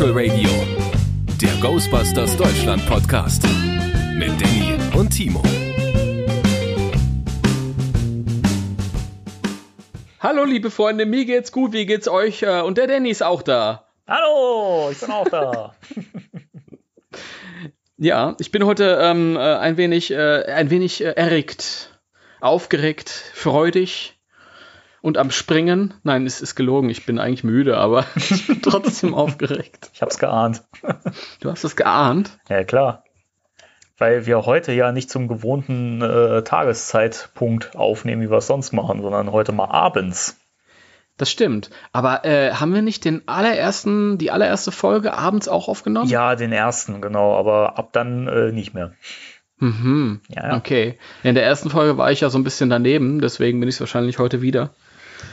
Spectral Radio, der Ghostbusters Deutschland Podcast mit Danny und Timo. Hallo liebe Freunde, mir geht's gut, wie geht's euch? Äh, Und der Danny ist auch da. Hallo, ich bin auch da. Ja, ich bin heute ähm, äh, ein wenig, äh, ein wenig äh, erregt, aufgeregt, freudig und am Springen. Nein, es ist gelogen, ich bin eigentlich müde, aber ich bin trotzdem aufgeregt. Ich hab's geahnt. Du hast es geahnt? Ja, klar. Weil wir heute ja nicht zum gewohnten äh, Tageszeitpunkt aufnehmen, wie wir es sonst machen, sondern heute mal abends. Das stimmt. Aber äh, haben wir nicht den allerersten, die allererste Folge abends auch aufgenommen? Ja, den ersten, genau, aber ab dann äh, nicht mehr. Mhm. Ja, ja. Okay. In der ersten Folge war ich ja so ein bisschen daneben, deswegen bin ich es wahrscheinlich heute wieder.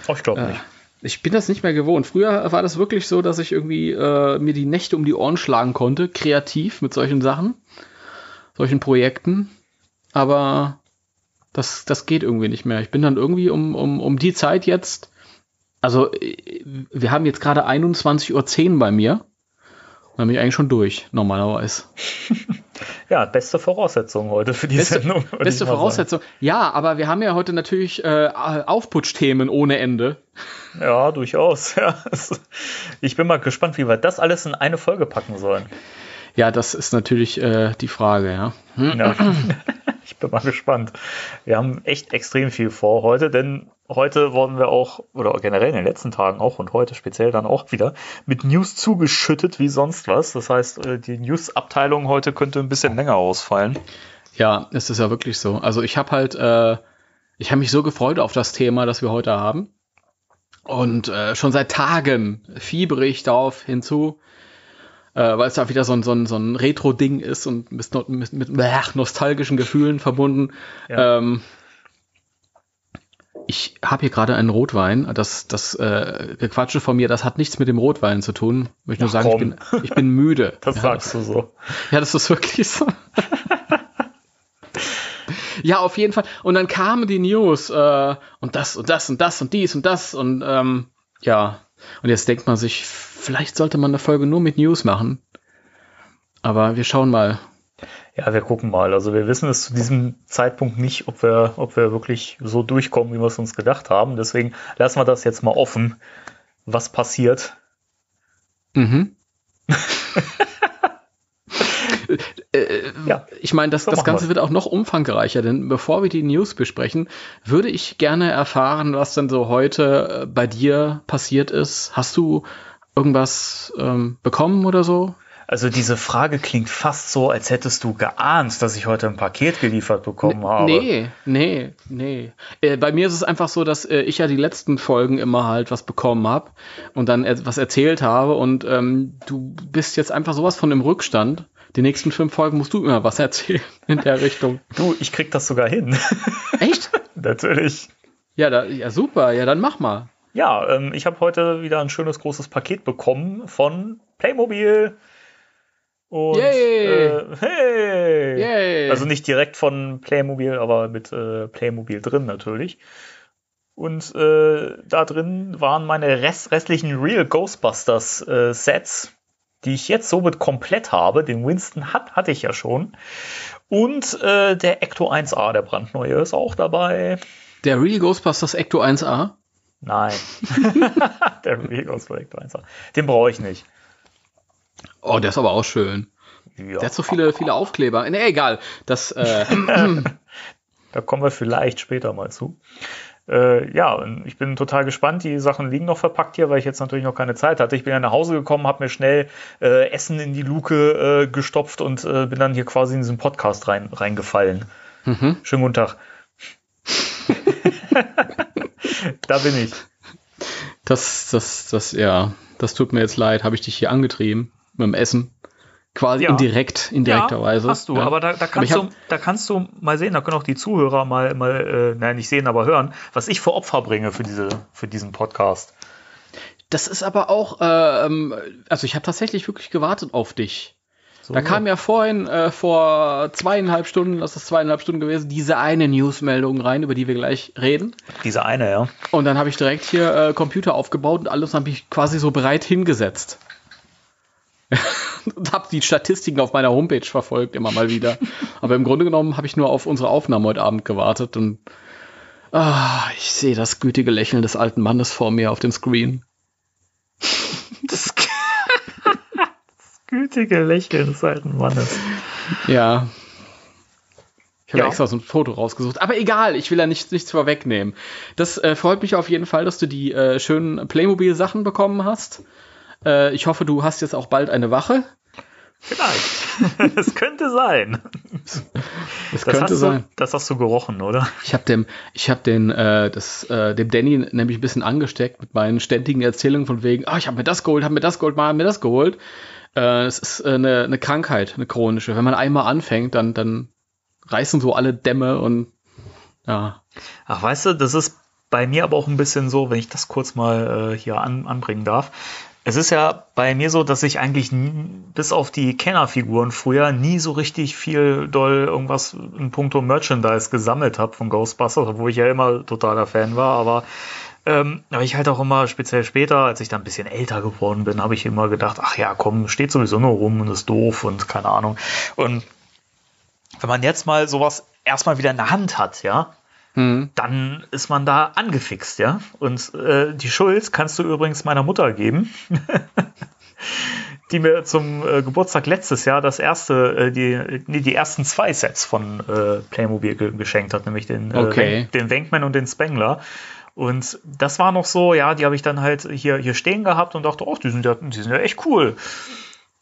Oh, ich glaube Äh, nicht. Ich bin das nicht mehr gewohnt. Früher war das wirklich so, dass ich irgendwie äh, mir die Nächte um die Ohren schlagen konnte, kreativ mit solchen Sachen, solchen Projekten. Aber das, das geht irgendwie nicht mehr. Ich bin dann irgendwie um, um, um die Zeit jetzt, also äh, wir haben jetzt gerade 21.10 Uhr bei mir. Dann bin ich eigentlich schon durch, normalerweise. Ja, beste Voraussetzung heute für die Beste, Sendung. beste Voraussetzung. Ja, aber wir haben ja heute natürlich äh, Aufputschthemen ohne Ende. sagen. Ja, durchaus. Ja. Ich bin mal gespannt, wie wir das alles in eine Folge packen sollen. Ja, das ist natürlich äh, die Frage, ja. Ja. Ich bin mal gespannt. Wir haben echt extrem viel vor heute, denn heute wurden wir auch, oder generell in den letzten Tagen auch und heute speziell dann auch wieder, mit News zugeschüttet wie sonst was. Das heißt, äh, die News-Abteilung heute könnte ein bisschen länger ausfallen. Ja, es ist ja wirklich so. Also ich habe halt, äh, ich habe mich so gefreut auf das Thema, das wir heute haben. Und äh, schon seit Tagen fiebere ich darauf hinzu, äh, weil es da wieder so ein, so ein, so ein Retro-Ding ist und mit, mit, mit nostalgischen Gefühlen verbunden. Ja. Ähm, ich habe hier gerade einen Rotwein. Das, das äh, Gequatsche von mir, das hat nichts mit dem Rotwein zu tun. Ich möchte nur Ach, sagen, ich bin, ich bin müde. Das ja, sagst du so. ja, das ist wirklich so. ja, auf jeden Fall. Und dann kamen die News äh, und das und das und das und dies und das und ähm, ja. Und jetzt denkt man sich, vielleicht sollte man eine Folge nur mit News machen. Aber wir schauen mal. Ja, wir gucken mal. Also wir wissen es zu diesem Zeitpunkt nicht, ob wir, ob wir wirklich so durchkommen, wie wir es uns gedacht haben. Deswegen lassen wir das jetzt mal offen, was passiert. Mhm. äh, Ja. ich meine, das, So das Ganze wir's. wird auch noch umfangreicher, denn bevor wir die News besprechen, würde ich gerne erfahren, was denn so heute äh, bei dir passiert ist. Hast du irgendwas ähm, bekommen oder so? Also diese Frage klingt fast so, als hättest du geahnt, dass ich heute ein Paket geliefert bekommen habe. Nee, nee, nee. Äh, bei mir ist es einfach so, dass äh, ich ja die letzten Folgen immer halt was bekommen habe und dann was erzählt habe und ähm, du bist jetzt einfach sowas von im Rückstand. Die nächsten fünf Folgen musst du immer was erzählen in der Richtung. Du, ich krieg das sogar hin. Echt? Natürlich. Ja, da, ja, super. Ja, dann mach mal. Ja, ähm, ich habe heute wieder ein schönes großes Paket bekommen von Playmobil. Und Yay! äh, hey! Yay! Also nicht direkt von Playmobil, aber mit äh, Playmobil drin natürlich. Und äh, da drin waren meine rest restlichen Real Ghostbusters äh, Sets, die ich jetzt somit komplett habe. Den Winston hat, hatte ich ja schon. Und äh, der Ecto 1A, der brandneue, ist auch dabei. Der Real Ghostbusters Ecto 1A. Nein. der Ghostbusters Ecto 1A. Den brauche ich nicht. Oh, der ist aber auch schön. Ja. Der hat so viele, viele Aufkleber. Nee, egal. Das, äh, Da kommen wir vielleicht später mal zu. Äh, ja, und ich bin total gespannt. Die Sachen liegen noch verpackt hier, weil ich jetzt natürlich noch keine Zeit hatte. Ich bin ja nach Hause gekommen, habe mir schnell äh, Essen in die Luke äh, gestopft und äh, bin dann hier quasi in diesen Podcast rein, reingefallen. mhm. Schönen guten Tag. da bin ich. das, das, das, ja, das tut mir jetzt leid. Habe ich dich hier angetrieben mit dem Essen. Quasi Ja. indirekt, indirekterweise. hast du. Ja. Aber da, da, kannst hab- du, da kannst du mal sehen, da können auch die Zuhörer mal, mal äh, nein, nicht sehen, aber hören, was ich für Opfer bringe für, diese, für diesen Podcast. Das ist aber auch, ähm, also ich habe tatsächlich wirklich gewartet auf dich. So, Da kam ja vorhin, äh, vor zweieinhalb Stunden, das ist zweieinhalb Stunden gewesen, diese eine Newsmeldung rein, über die wir gleich reden. Diese eine, ja. Und dann habe ich direkt hier äh, Computer aufgebaut und alles habe ich quasi so bereit hingesetzt. und habe die Statistiken auf meiner Homepage verfolgt, immer mal wieder. Aber im Grunde genommen habe ich nur auf unsere Aufnahme heute Abend gewartet und ah, ich sehe das gütige Lächeln des alten Mannes vor mir auf dem Screen. Gütige Lächeln des alten Mannes. Ja. Ich habe Ja. extra so ein Foto rausgesucht. Aber egal, ich will ja nichts, nichts vorwegnehmen. Das äh, freut mich auf jeden Fall, dass du die äh, schönen Playmobil-Sachen bekommen hast. Äh, ich hoffe, du hast jetzt auch bald eine Wache. Vielleicht. Es könnte sein. Das, Das könnte hast, sein. Du, das hast du gerochen, oder? Ich habe dem, ich habe den, äh, das, äh, dem Danny nämlich ein bisschen angesteckt mit meinen ständigen Erzählungen von wegen, ah, ich habe mir das geholt, habe mir das geholt, mal mir das geholt. Äh, es ist äh, eine, eine Krankheit, eine chronische. Wenn man einmal anfängt, dann, dann reißen so alle Dämme und ja. Ach, weißt du, das ist bei mir aber auch ein bisschen so, wenn ich das kurz mal äh, hier an, anbringen darf. Es ist ja bei mir so, dass ich eigentlich nie, bis auf die Kenner-Figuren früher nie so richtig viel doll irgendwas in puncto Merchandise gesammelt habe von Ghostbusters, obwohl ich ja immer totaler Fan war, aber ähm, aber ich halt auch immer, speziell später, als ich dann ein bisschen älter geworden bin, habe ich immer gedacht, ach ja, komm, steht sowieso nur rum und ist doof und keine Ahnung. Und wenn man jetzt mal sowas erstmal wieder in der Hand hat, ja, Hm. dann ist man da angefixt, ja. Und äh, die Schuld kannst du übrigens meiner Mutter geben, die mir zum äh, Geburtstag letztes Jahr das erste, äh, die, nee, die ersten zwei Sets von äh, Playmobil ge geschenkt hat, nämlich den, äh, Okay. Den Wankman und den Spengler. Und das war noch so, ja, die habe ich dann halt hier, hier stehen gehabt und dachte, oh, die sind ja, die sind ja echt cool.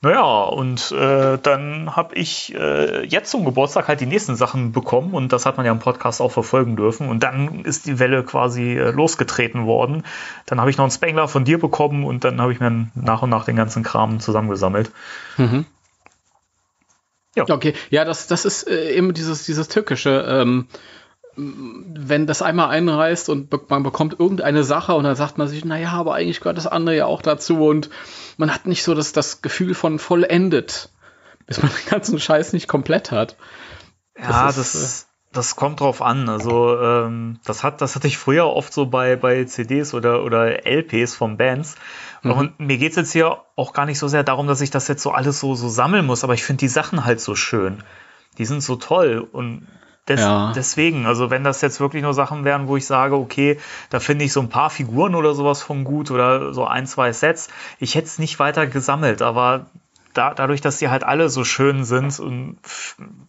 Naja, und äh, dann habe ich äh, jetzt zum Geburtstag halt die nächsten Sachen bekommen und das hat man ja im Podcast auch verfolgen dürfen. Und dann ist die Welle quasi äh, losgetreten worden. Dann habe ich noch einen Spengler von dir bekommen und dann habe ich mir nach und nach den ganzen Kram zusammengesammelt. Mhm. Ja. Okay, ja, das, das ist äh, eben dieses, dieses Tückische. Ähm, wenn das einmal einreißt und man bekommt irgendeine Sache und dann sagt man sich, naja, aber eigentlich gehört das andere ja auch dazu und man hat nicht so das, das Gefühl von vollendet, bis man den ganzen Scheiß nicht komplett hat. Ja, Das das, ist, das, kommt drauf an. Also ähm, das hat, das hatte ich früher oft so bei, bei CDs oder, oder LPs von Bands. Und mir geht's jetzt hier auch gar nicht so sehr darum, dass ich das jetzt so alles so, so sammeln muss, aber ich finde die Sachen halt so schön. Die sind so toll und des, Ja. deswegen, also wenn das jetzt wirklich nur Sachen wären, wo ich sage, okay, da finde ich so ein paar Figuren oder sowas von gut oder so ein, zwei Sets, ich hätte es nicht weiter gesammelt, aber da, dadurch, dass die halt alle so schön sind und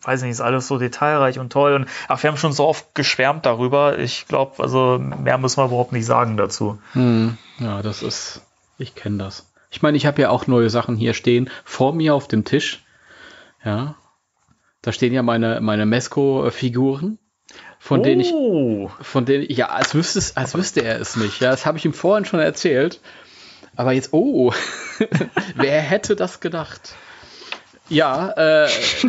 weiß nicht, ist alles so detailreich und toll und ach, wir haben schon so oft geschwärmt darüber. Ich glaube, also mehr müssen wir überhaupt nicht sagen dazu. Hm, ja, das ist, ich kenne das. Ich meine, ich habe ja auch neue Sachen hier stehen, vor mir auf dem Tisch. Ja, da stehen ja meine, meine Mesco-Figuren, von denen ich oh, von denen, ja, als wüsste, es, als wüsste er es nicht. Ja, das habe ich ihm vorhin schon erzählt. Aber jetzt, oh, wer hätte das gedacht? Ja, äh,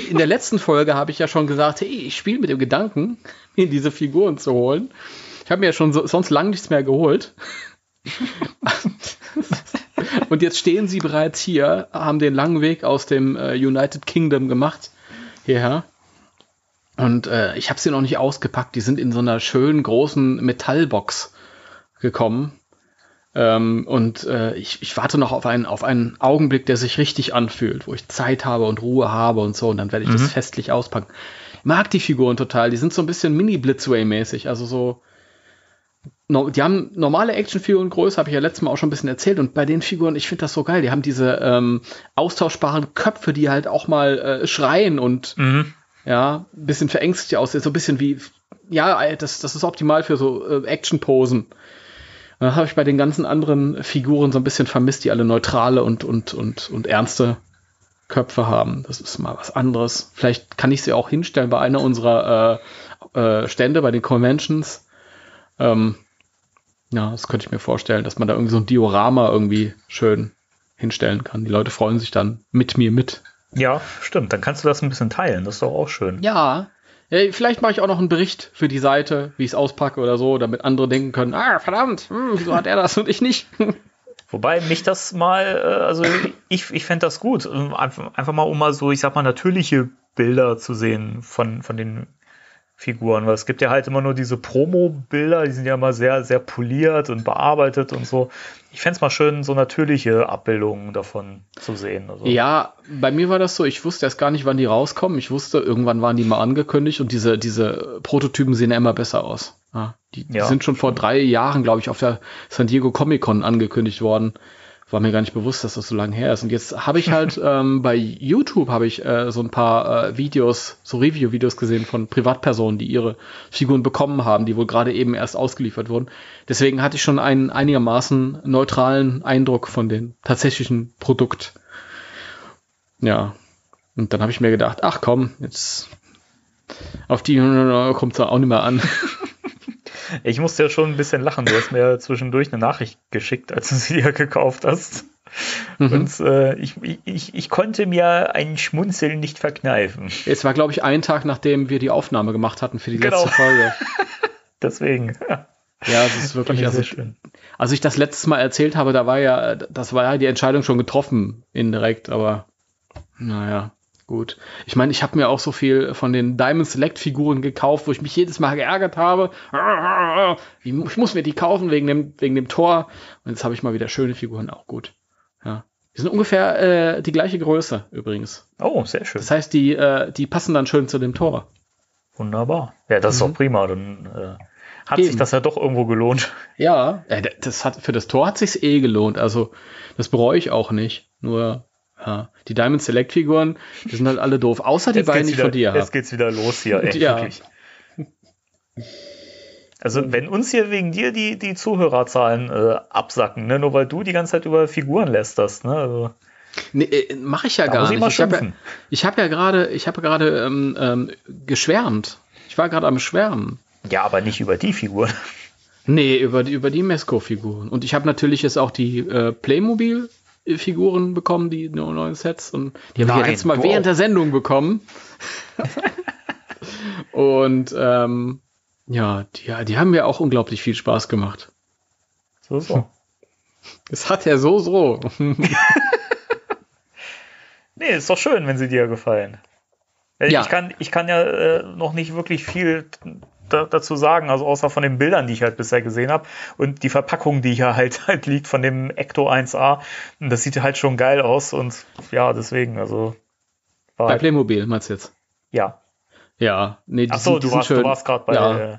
in der letzten Folge habe ich ja schon gesagt, hey, ich spiele mit dem Gedanken, mir diese Figuren zu holen. Ich habe mir ja schon so, sonst lang nichts mehr geholt. Und jetzt stehen sie bereits hier, haben den langen Weg aus dem äh, United Kingdom gemacht hierher. Und äh, ich habe sie noch nicht ausgepackt. Die sind in so einer schönen großen Metallbox gekommen. Ähm, und äh, ich, ich warte noch auf einen, auf einen Augenblick, der sich richtig anfühlt, wo ich Zeit habe und Ruhe habe und so. Und dann werde ich Mhm. das festlich auspacken. Ich mag die Figuren total. Die sind so ein bisschen Mini-Blitzway-mäßig. Also so. No, die haben normale Actionfiguren Größe, habe ich ja letztes Mal auch schon ein bisschen erzählt. Und bei den Figuren, ich finde das so geil. Die haben diese ähm, austauschbaren Köpfe, die halt auch mal äh, schreien und mhm. ja, ein bisschen verängstigt aussehen, so ein bisschen wie, ja, das, das ist optimal für so äh, Action-Posen. Und Dann habe ich bei den ganzen anderen Figuren so ein bisschen vermisst, die alle neutrale und, und, und, und ernste Köpfe haben. Das ist mal was anderes. Vielleicht kann ich sie auch hinstellen bei einer unserer äh, äh, Stände, bei den Conventions. Ähm, ja, das könnte ich mir vorstellen, dass man da irgendwie so ein Diorama irgendwie schön hinstellen kann. Die Leute freuen sich dann mit mir mit. Ja, stimmt. Dann kannst du das ein bisschen teilen. Das ist doch auch schön. Ja. ja vielleicht mache ich auch noch einen Bericht für die Seite, wie ich es auspacke oder so, damit andere denken können, ah, verdammt, hm, wieso hat er das und ich nicht? Wobei mich das mal, äh, also ich, ich fände das gut. Ähm, Einfach, einfach mal, um mal so, ich sag mal, natürliche Bilder zu sehen von, von den Figuren, weil es gibt ja halt immer nur diese Promo-Bilder, die sind ja immer sehr, sehr poliert und bearbeitet und so. Ich fände es mal schön, so natürliche Abbildungen davon zu sehen. Also. Ja, bei mir war das so, ich wusste erst gar nicht, wann die rauskommen. Ich wusste, irgendwann waren die mal angekündigt und diese, diese Prototypen sehen ja immer besser aus. Ja, die, die sind schon vor drei Jahren, glaube ich, auf der San Diego Comic Con angekündigt worden war mir gar nicht bewusst, dass das so lange her ist. Und jetzt habe ich halt ähm, bei YouTube habe ich äh, so ein paar äh, Videos, so Review-Videos gesehen von Privatpersonen, die ihre Figuren bekommen haben, die wohl gerade eben erst ausgeliefert wurden. Deswegen hatte ich schon einen einigermaßen neutralen Eindruck von dem tatsächlichen Produkt. Ja. Und dann habe ich mir gedacht, ach komm, jetzt auf die kommt es auch nicht mehr an. Ich musste ja schon ein bisschen lachen. Du hast mir zwischendurch eine Nachricht geschickt, als du sie ja gekauft hast. Mhm. Und äh, ich, ich, ich konnte mir ein Schmunzeln nicht verkneifen. Es war, glaube ich, ein Tag, nachdem wir die Aufnahme gemacht hatten für die genau. letzte Folge. Deswegen. Ja, das ist wirklich also, schön. Als ich das letztes Mal erzählt habe, da war ja, das war ja die Entscheidung schon getroffen, indirekt, aber naja. Gut. Ich meine, ich habe mir auch so viel von den Diamond Select Figuren gekauft, wo ich mich jedes Mal geärgert habe. Ich muss mir die kaufen wegen dem, wegen dem Tor. Und jetzt habe ich mal wieder schöne Figuren, auch gut. Ja. Die sind ungefähr äh, die gleiche Größe übrigens. Oh, sehr schön. Das heißt, die, äh, die passen dann schön zu dem Tor. Wunderbar. Ja, das ist mhm. doch prima. Dann äh, hat Eben. sich das ja doch irgendwo gelohnt. Ja, das hat, für das Tor hat sich's eh gelohnt. Also, das bereue ich auch nicht. Nur ja, die Diamond Select Figuren, die sind halt alle doof, außer die jetzt beiden, die ich von dir habe. Jetzt geht's wieder los hier, ey, ja. wirklich. Also, wenn uns hier wegen dir die, die Zuhörerzahlen äh, absacken, ne, nur weil du die ganze Zeit über Figuren lästerst, ne, also. Nee, äh, mache ich ja gar nicht. Ich habe ja, hab ja gerade, ich habe gerade ähm, ähm, geschwärmt. Ich war gerade am Schwärmen. Ja, aber nicht über die Figuren. Nee, über die, über die Mesco-Figuren. Und ich habe natürlich jetzt auch die äh, Playmobil Figuren bekommen, die neuen Sets. Und die habe ich ja jetzt mal wow. während der Sendung bekommen. und ähm, ja, die, die haben mir auch unglaublich viel Spaß gemacht. So, so. Es hat ja so, so. nee, ist doch schön, wenn sie dir gefallen. Ja. Ich, kann, ich kann ja äh, noch nicht wirklich viel da, dazu sagen, also außer von den Bildern, die ich halt bisher gesehen habe und die Verpackung, die hier halt halt liegt von dem Ecto 1A, das sieht halt schon geil aus und ja, deswegen, also bei halt, Playmobil meinst du jetzt? Ja. Ja, nee, die Ach so, sind, die du, warst, schön, du warst gerade bei ja. Äh,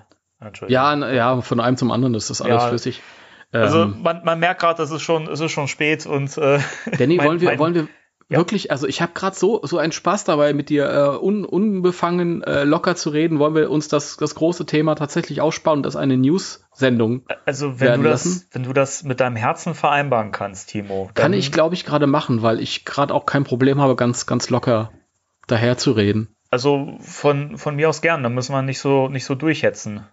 ja, ja, von einem zum anderen ist das alles ja. flüssig. Also ähm, man, man merkt gerade, es ist schon, es ist schon spät und äh, Danny, mein, wollen wir, mein, wollen wir ja. Wirklich, also ich habe gerade so so einen Spaß dabei, mit dir äh, un, unbefangen äh, locker zu reden. Wollen wir uns das das große Thema tatsächlich aussparen und das eine News-Sendung Also wenn du das lassen? wenn du das mit deinem Herzen vereinbaren kannst, Timo, kann ich glaube ich gerade machen, weil ich gerade auch kein Problem habe, ganz ganz locker daher zu reden. Also von von mir aus gern, da müssen wir nicht so nicht so durchhetzen.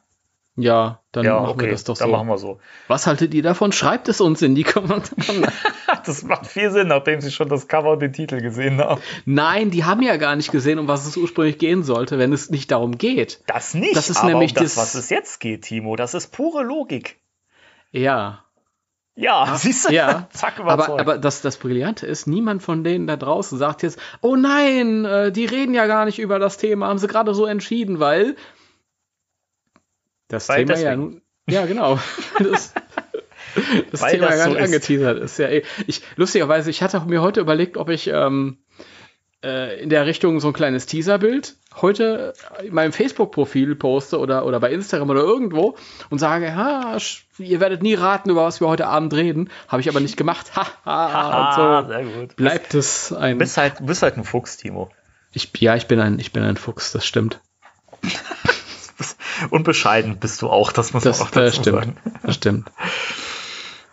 Ja, dann ja, machen okay, wir das doch so. Dann machen wir so. Was haltet ihr davon? Schreibt es uns in die Kommentare. das macht viel Sinn, nachdem sie schon das Cover und den Titel gesehen haben. Nein, die haben ja gar nicht gesehen, um was es ursprünglich gehen sollte, wenn es nicht darum geht. Das nicht, das ist aber nämlich um das, was es jetzt geht, Timo. Das ist pure Logik. Ja. Ja, Ach, siehst du? Ja. Zack, überzeugt. Aber, aber das, das Brillante ist, niemand von denen da draußen sagt jetzt, oh nein, äh, die reden ja gar nicht über das Thema, haben sie gerade so entschieden, weil das Weil Thema ja nun, ja genau. das, das Thema das gar nicht so angeteasert ist. Ja, eh. ich, lustigerweise, ich hatte mir heute überlegt, ob ich ähm, äh, in der Richtung so ein kleines Teaserbild heute in meinem Facebook-Profil poste oder, oder bei Instagram oder irgendwo und sage, ha, ihr werdet nie raten, über was wir heute Abend reden. Habe ich aber nicht gemacht. Ha, ha, ha so sehr gut. Bleibt es ein. Bist halt, bist halt ein Fuchs, Timo. Ich, ja, ich bin ein, ich bin ein Fuchs, das stimmt. Und bescheiden bist du auch, das muss das, man auch dazu das sagen. Das stimmt.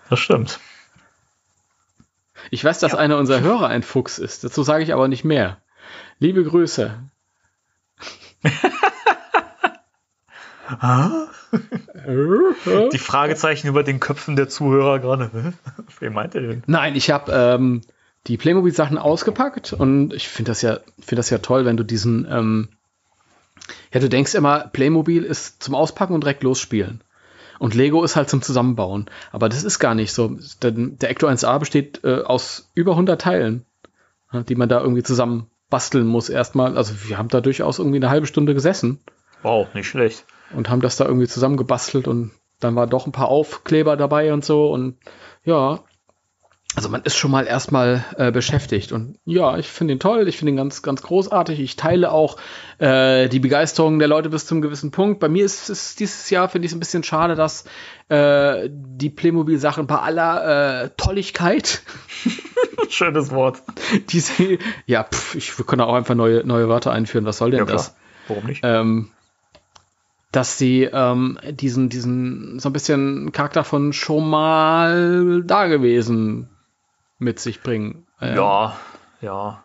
Das stimmt. Ich weiß, dass ja. einer unserer Hörer ein Fuchs ist. Dazu sage ich aber nicht mehr. Liebe Grüße. Die Fragezeichen über den Köpfen der Zuhörer gerade. Wen meint ihr denn? Nein, ich habe ähm, die Playmobil-Sachen ausgepackt und ich finde das ja, finde das ja toll, wenn du diesen ähm, ja, du denkst immer, Playmobil ist zum Auspacken und direkt losspielen. Und Lego ist halt zum Zusammenbauen. Aber das ist gar nicht so. Der, der Ecto 1A besteht äh, aus über 100 Teilen, die man da irgendwie zusammen basteln muss erstmal. Also wir haben da durchaus irgendwie eine halbe Stunde gesessen. Wow, nicht schlecht. Und haben das da irgendwie zusammengebastelt und dann war doch ein paar Aufkleber dabei und so und ja, also man ist schon mal erstmal äh, beschäftigt und ja, ich finde ihn toll, ich finde ihn ganz, ganz großartig. Ich teile auch äh, die Begeisterung der Leute bis zum gewissen Punkt. Bei mir ist es dieses Jahr, finde ich es ein bisschen schade, dass äh, die Playmobil-Sachen bei aller äh, Tolligkeit Schönes Wort. diese, ja, pff, ich können auch einfach neue, neue Wörter einführen. Was soll denn Ja, das? Warum nicht? Ähm, dass sie ähm, diesen, diesen, so ein bisschen Charakter von schon mal da gewesen mit sich bringen. Äh, ja, ja.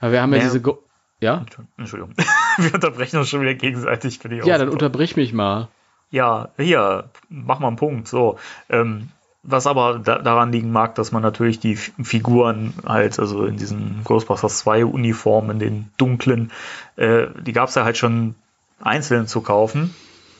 ja, Wir haben ja Ja. diese, Go ja? Entschuldigung. Wir unterbrechen uns schon wieder gegenseitig. Bin ich Ja, dann unterbrich mich mal. Ja, hier, mach mal einen Punkt. So, ähm, was aber da, daran liegen mag, dass man natürlich die Figuren halt, also in diesen Ghostbusters 2 Uniformen, in den dunklen, äh, die gab es ja halt schon einzeln zu kaufen.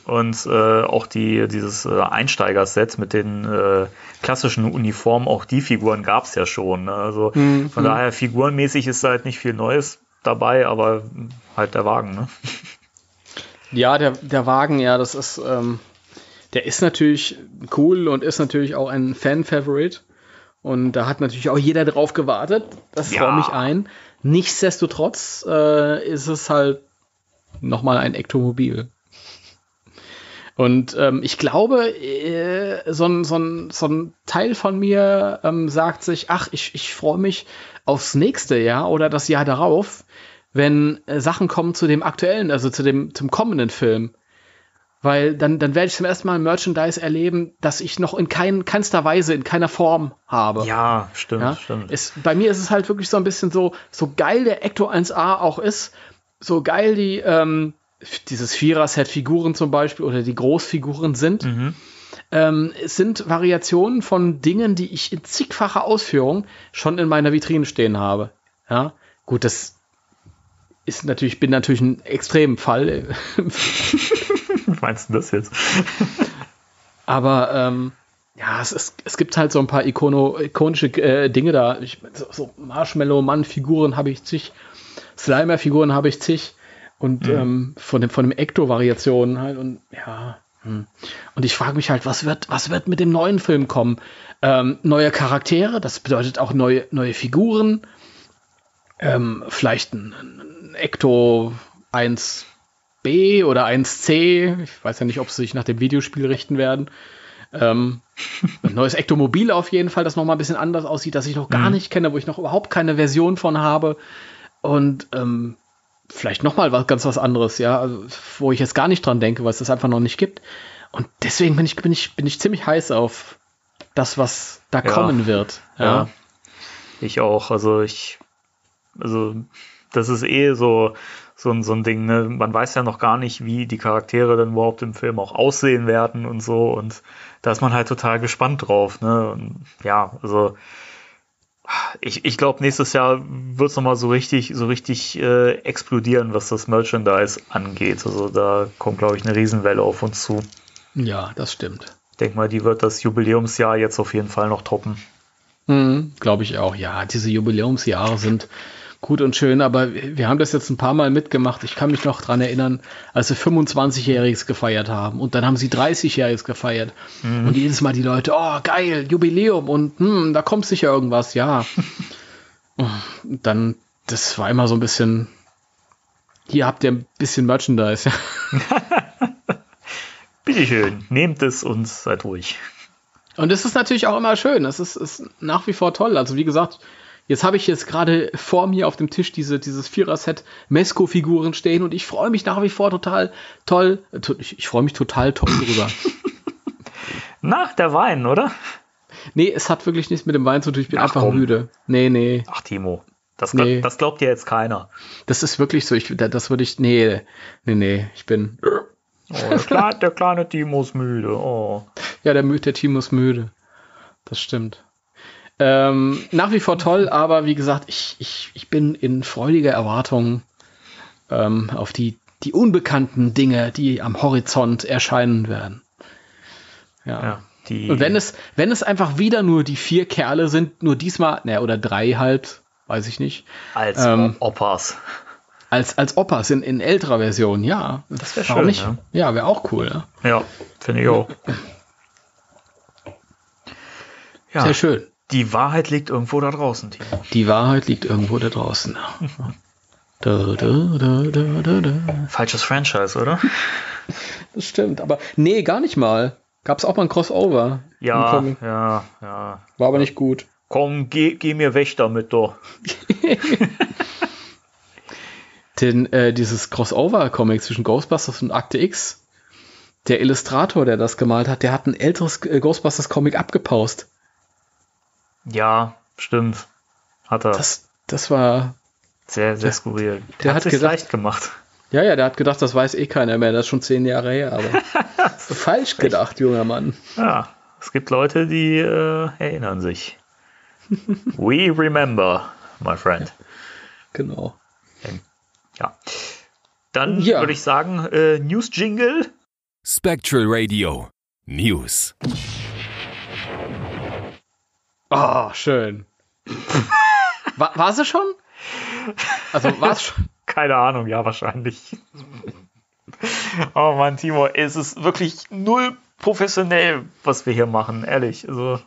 Und äh, auch die, dieses äh, Einsteigerset mit den äh, klassischen Uniformen, auch die Figuren gab es ja schon. Ne? Also Mhm, von mhm. daher figurenmäßig ist da halt nicht viel Neues dabei, aber halt der Wagen. Ne? Ja, der, der Wagen, ja, das ist, ähm, der ist natürlich cool und ist natürlich auch ein Fan-Favorite. Und da hat natürlich auch jeder drauf gewartet. Das Ja. freut mich ein. Nichtsdestotrotz äh, ist es halt nochmal ein Ektomobil. Und ähm, ich glaube, äh, so, ein, so, ein, so ein Teil von mir ähm, sagt sich, ach, ich, ich freue mich aufs nächste Jahr oder das Jahr darauf, wenn äh, Sachen kommen zu dem aktuellen, also zu dem zum kommenden Film. Weil dann, dann werde ich zum ersten Mal ein Merchandise erleben, das ich noch in kein, keinster Weise, in keiner Form habe. Ja, stimmt, Ja, stimmt. Es, bei mir ist es halt wirklich so ein bisschen so, so geil der Ecto 1A auch ist, so geil die, ähm, dieses Vierer-Set Figuren zum Beispiel oder die Großfiguren sind, Mhm. ähm, es sind Variationen von Dingen, die ich in zigfacher Ausführung schon in meiner Vitrine stehen habe. Ja, gut, das ist natürlich, bin natürlich ein Extremfall, Was meinst du das jetzt? aber ähm, ja, es, ist, es gibt halt so ein paar Ikono, ikonische äh, Dinge da. Ich, so, so Marshmallow-Mann-Figuren habe ich zig, Slimer-Figuren habe ich zig und ähm, von dem, von dem Ecto-Variationen halt und ja. hm. Und ich frage mich halt, was wird, was wird mit dem neuen Film kommen? Ähm, neue Charaktere, das bedeutet auch neue, neue Figuren. Ähm, vielleicht ein, ein Ecto 1b oder 1c. Ich weiß ja nicht, ob sie sich nach dem Videospiel richten werden. Ähm, ein neues Ektomobil auf jeden Fall, das noch mal ein bisschen anders aussieht, das ich noch gar nicht kenne, wo ich noch überhaupt keine Version von habe. Und ähm, vielleicht noch mal was ganz was anderes, ja, also, wo ich jetzt gar nicht dran denke, weil es das einfach noch nicht gibt. Und deswegen bin ich, bin ich, bin ich ziemlich heiß auf das, was da Ja. kommen wird. Ja. Ich auch. Also ich, also das ist eh so, so, ein- so ein Ding, ne? Man weiß ja noch gar nicht, wie die Charaktere dann überhaupt im Film auch aussehen werden und so. Und da ist man halt total gespannt drauf, ne? Und ja, also ich, ich glaube, nächstes Jahr wird es nochmal so richtig, so richtig äh, explodieren, was das Merchandise angeht. Also da kommt, glaube ich, eine Riesenwelle auf uns zu. ja, das stimmt. Ich denke mal, die wird das Jubiläumsjahr jetzt auf jeden Fall noch toppen. Mhm, Glaube ich auch. Ja, diese Jubiläumsjahre sind gut und schön, aber wir wir haben das jetzt ein paar Mal mitgemacht. Ich kann mich noch dran erinnern, als sie 25-Jähriges gefeiert haben und dann haben sie 30-Jähriges gefeiert. Und jedes Mal die Leute, oh geil, Jubiläum und hm, da kommt sicher irgendwas, ja. und dann, das war immer so ein bisschen, hier habt ihr ein bisschen Merchandise. Bitteschön, nehmt es und seid ruhig. Und es ist natürlich auch immer schön. Es ist, ist nach wie vor toll. Also wie gesagt, jetzt habe ich jetzt gerade vor mir auf dem Tisch diese, dieses Vierer-Set Mesco-Figuren stehen und ich freue mich nach wie vor total toll. to- Ich, ich freue mich total toll drüber. Na, der Wein, oder? nee, es hat wirklich nichts mit dem Wein zu tun. Ich bin Ach, einfach komm. müde. Nee, nee. Ach, Timo, das, Nee. das glaubt dir jetzt keiner. Das ist wirklich so. Ich, da- das würde ich. Nee, nee, nee. Ich bin. Oh, der, kleine, der kleine Timo ist müde. Oh. Ja, der, der Timo ist müde. Das stimmt. Ähm, nach wie vor toll, aber wie gesagt, ich, ich, ich bin in freudiger Erwartung ähm, auf die, die unbekannten Dinge, die am Horizont erscheinen werden. Ja. Ja, die, Und wenn es, wenn es einfach wieder nur die vier Kerle sind, nur diesmal, ne, oder drei halt, weiß ich nicht. als ähm, Opas. Als, als Opas in, in älterer Version, ja. Das wär Warum schön, nicht? ja. Ja, wäre auch cool. Ja. Ja, finde ich auch. Ja, Sehr schön. Die Wahrheit liegt irgendwo da draußen, Timo. Die Wahrheit liegt irgendwo da draußen. Da, da, da. Falsches Franchise, oder? Das stimmt, aber nee, gar nicht mal. Gab es auch mal ein Crossover. Ja, ja, ja. War aber nicht gut. Komm, geh, geh mir weg damit, doch. Denn äh, dieses Crossover-Comic zwischen Ghostbusters und Akte X, der Illustrator, der das gemalt hat, der hat ein älteres äh, Ghostbusters-Comic abgepaust. Ja, stimmt. Hat er. Das, das war. sehr, sehr skurril. der hat sich's gesagt- leicht gemacht. Ja, ja, der hat gedacht, das weiß eh keiner mehr. Das ist schon zehn Jahre her, aber. falsch gedacht, junger Mann. Ja, es gibt Leute, die äh, erinnern sich. We remember, my friend. Genau. Ja. Dann Ja. würde ich sagen, äh, News Jingle. Spectral Radio News. Oh, schön. War, war sie schon? Also war es schon? Keine Ahnung, ja, wahrscheinlich. oh Mann, Timo, es ist wirklich null professionell, was wir hier machen, ehrlich. Also,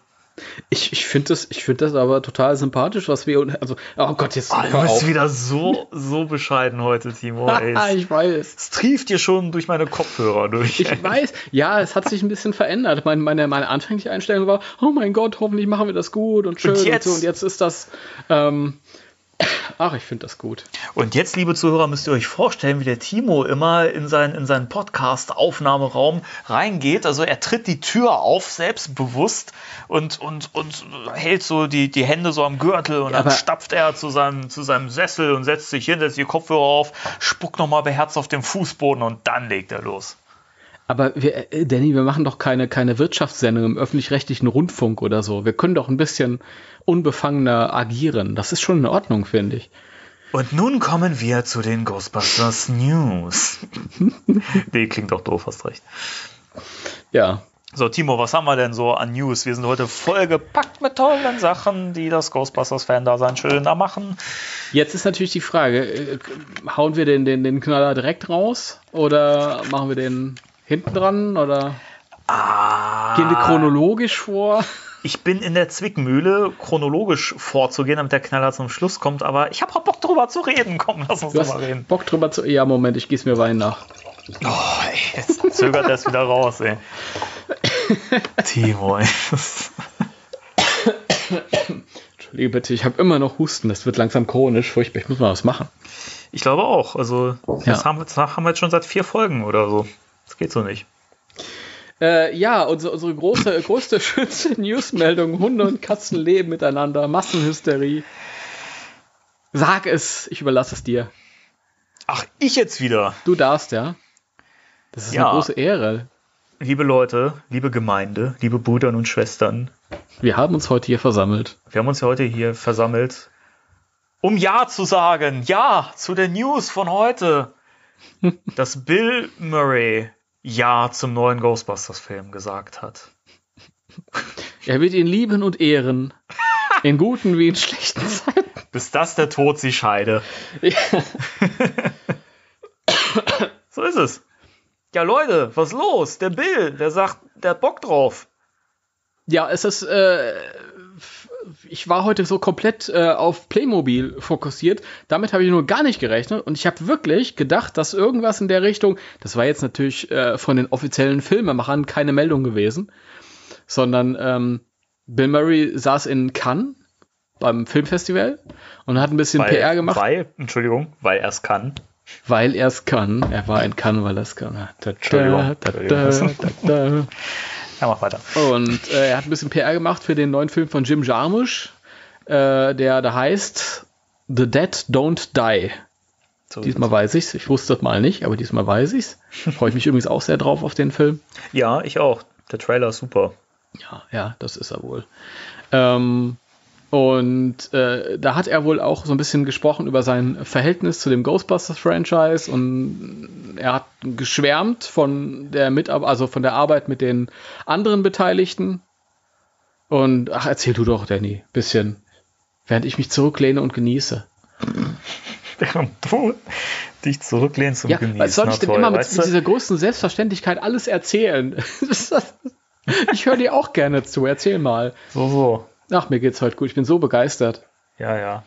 Ich, ich finde das, ich find das aber total sympathisch, was wir. Also, oh Gott, jetzt. oh, du bist wieder so, so bescheiden heute, Timo. Ey, ich weiß. es trieft dir schon durch meine Kopfhörer durch. Ich weiß, ja, es hat sich ein bisschen verändert. Meine, meine, meine anfängliche Einstellung war, oh mein Gott, hoffentlich machen wir das gut und schön und, jetzt? so. Und jetzt ist das, ähm, ach, ich finde das gut. Und jetzt, liebe Zuhörer, müsst ihr euch vorstellen, wie der Timo immer in, sein, in seinen Podcast-Aufnahmeraum reingeht. Also er tritt die Tür auf, selbstbewusst, und, und, und hält so die, die Hände so am Gürtel und Ja, dann stapft er zu seinem, zu seinem Sessel und setzt sich hin, setzt die Kopfhörer auf, spuckt nochmal beherzt auf den Fußboden und dann legt er los. Aber wir, äh, Danny, wir machen doch keine, keine Wirtschaftssendung im öffentlich-rechtlichen Rundfunk oder so. Wir können doch ein bisschen unbefangener agieren. Das ist schon in Ordnung, finde ich. Und nun kommen wir zu den Ghostbusters News. nee, klingt doch doof, hast recht. Ja. So, Timo, was haben wir denn so an News? Wir sind heute vollgepackt mit tollen Sachen, die das Ghostbusters-Fan-Dasein schöner machen. Jetzt ist natürlich die Frage, äh, hauen wir den, den, den Knaller direkt raus oder machen wir den hinten dran oder Ah, gehen wir chronologisch vor? ich bin in der Zwickmühle, chronologisch vorzugehen, damit der Knaller zum Schluss kommt, aber ich habe auch Bock drüber zu reden. Komm, lass uns mal reden. Bock drüber zu. Ja, Moment, ich gieße mir Wein nach. Oh, ey, jetzt zögert er es wieder raus, ey. Timo, ey. Entschuldige bitte, ich habe immer noch Husten. Das wird langsam chronisch. Furchtbar, ich muss mal was machen. Ich glaube auch. Also, das Ja. haben, das haben wir jetzt schon seit vier Folgen oder so. Das geht so nicht. Äh, ja, unsere, unsere große, größte, schönste Newsmeldung: Hunde und Katzen leben miteinander. Massenhysterie. Sag es, ich überlasse es dir. Ach, ich jetzt wieder. Du darfst, ja. Das ist Ja. eine große Ehre. Liebe Leute, liebe Gemeinde, liebe Brüder und Schwestern, Wir haben uns heute hier versammelt. wir haben uns heute hier versammelt, um Ja zu sagen. Ja zu der News von heute. dass Bill Murray Ja zum neuen Ghostbusters-Film gesagt hat. Er wird ihn lieben und ehren. In guten wie in schlechten Zeiten. Bis das der Tod sie scheide. Ja. So ist es. Ja, Leute, was los? Der Bill, der sagt, der hat Bock drauf. Ja, es ist. Äh, ich war heute so komplett äh, auf Playmobil fokussiert. Damit habe ich nur gar nicht gerechnet. Und ich habe wirklich gedacht, dass irgendwas in der Richtung. Das war jetzt natürlich äh, von den offiziellen Filmemachern keine Meldung gewesen, sondern ähm, Bill Murray saß in Cannes beim Filmfestival und hat ein bisschen PR gemacht, Weil, Entschuldigung, weil er es kann. weil er es kann. Er war in Cannes, weil er es kann. Da, da, Entschuldigung, da, da, da, da. Ja, mach weiter. Und äh, er hat ein bisschen PR gemacht für den neuen Film von Jim Jarmusch, äh, der da heißt The Dead Don't Die. So, Diesmal weiß ich's. Ich wusste das mal nicht, aber diesmal weiß ich's. Freue ich mich übrigens auch sehr drauf auf den Film. Ja, ich auch. Der Trailer ist super. Ja, ja, das ist er wohl. Ähm, und äh, da hat er wohl auch so ein bisschen gesprochen über sein Verhältnis zu dem Ghostbusters-Franchise und er hat geschwärmt von der Mitab also von der Arbeit mit den anderen Beteiligten. Und ach, erzähl du doch, Danny, bisschen, während ich mich zurücklehne und genieße. während du dich zurücklehnst und ja, genießt. Was soll ich denn toll, immer mit, mit dieser größten Selbstverständlichkeit alles erzählen? ich höre dir auch gerne zu. Erzähl mal. So, so. Ach, mir geht's heute gut. Ich bin so begeistert. Ja, ja.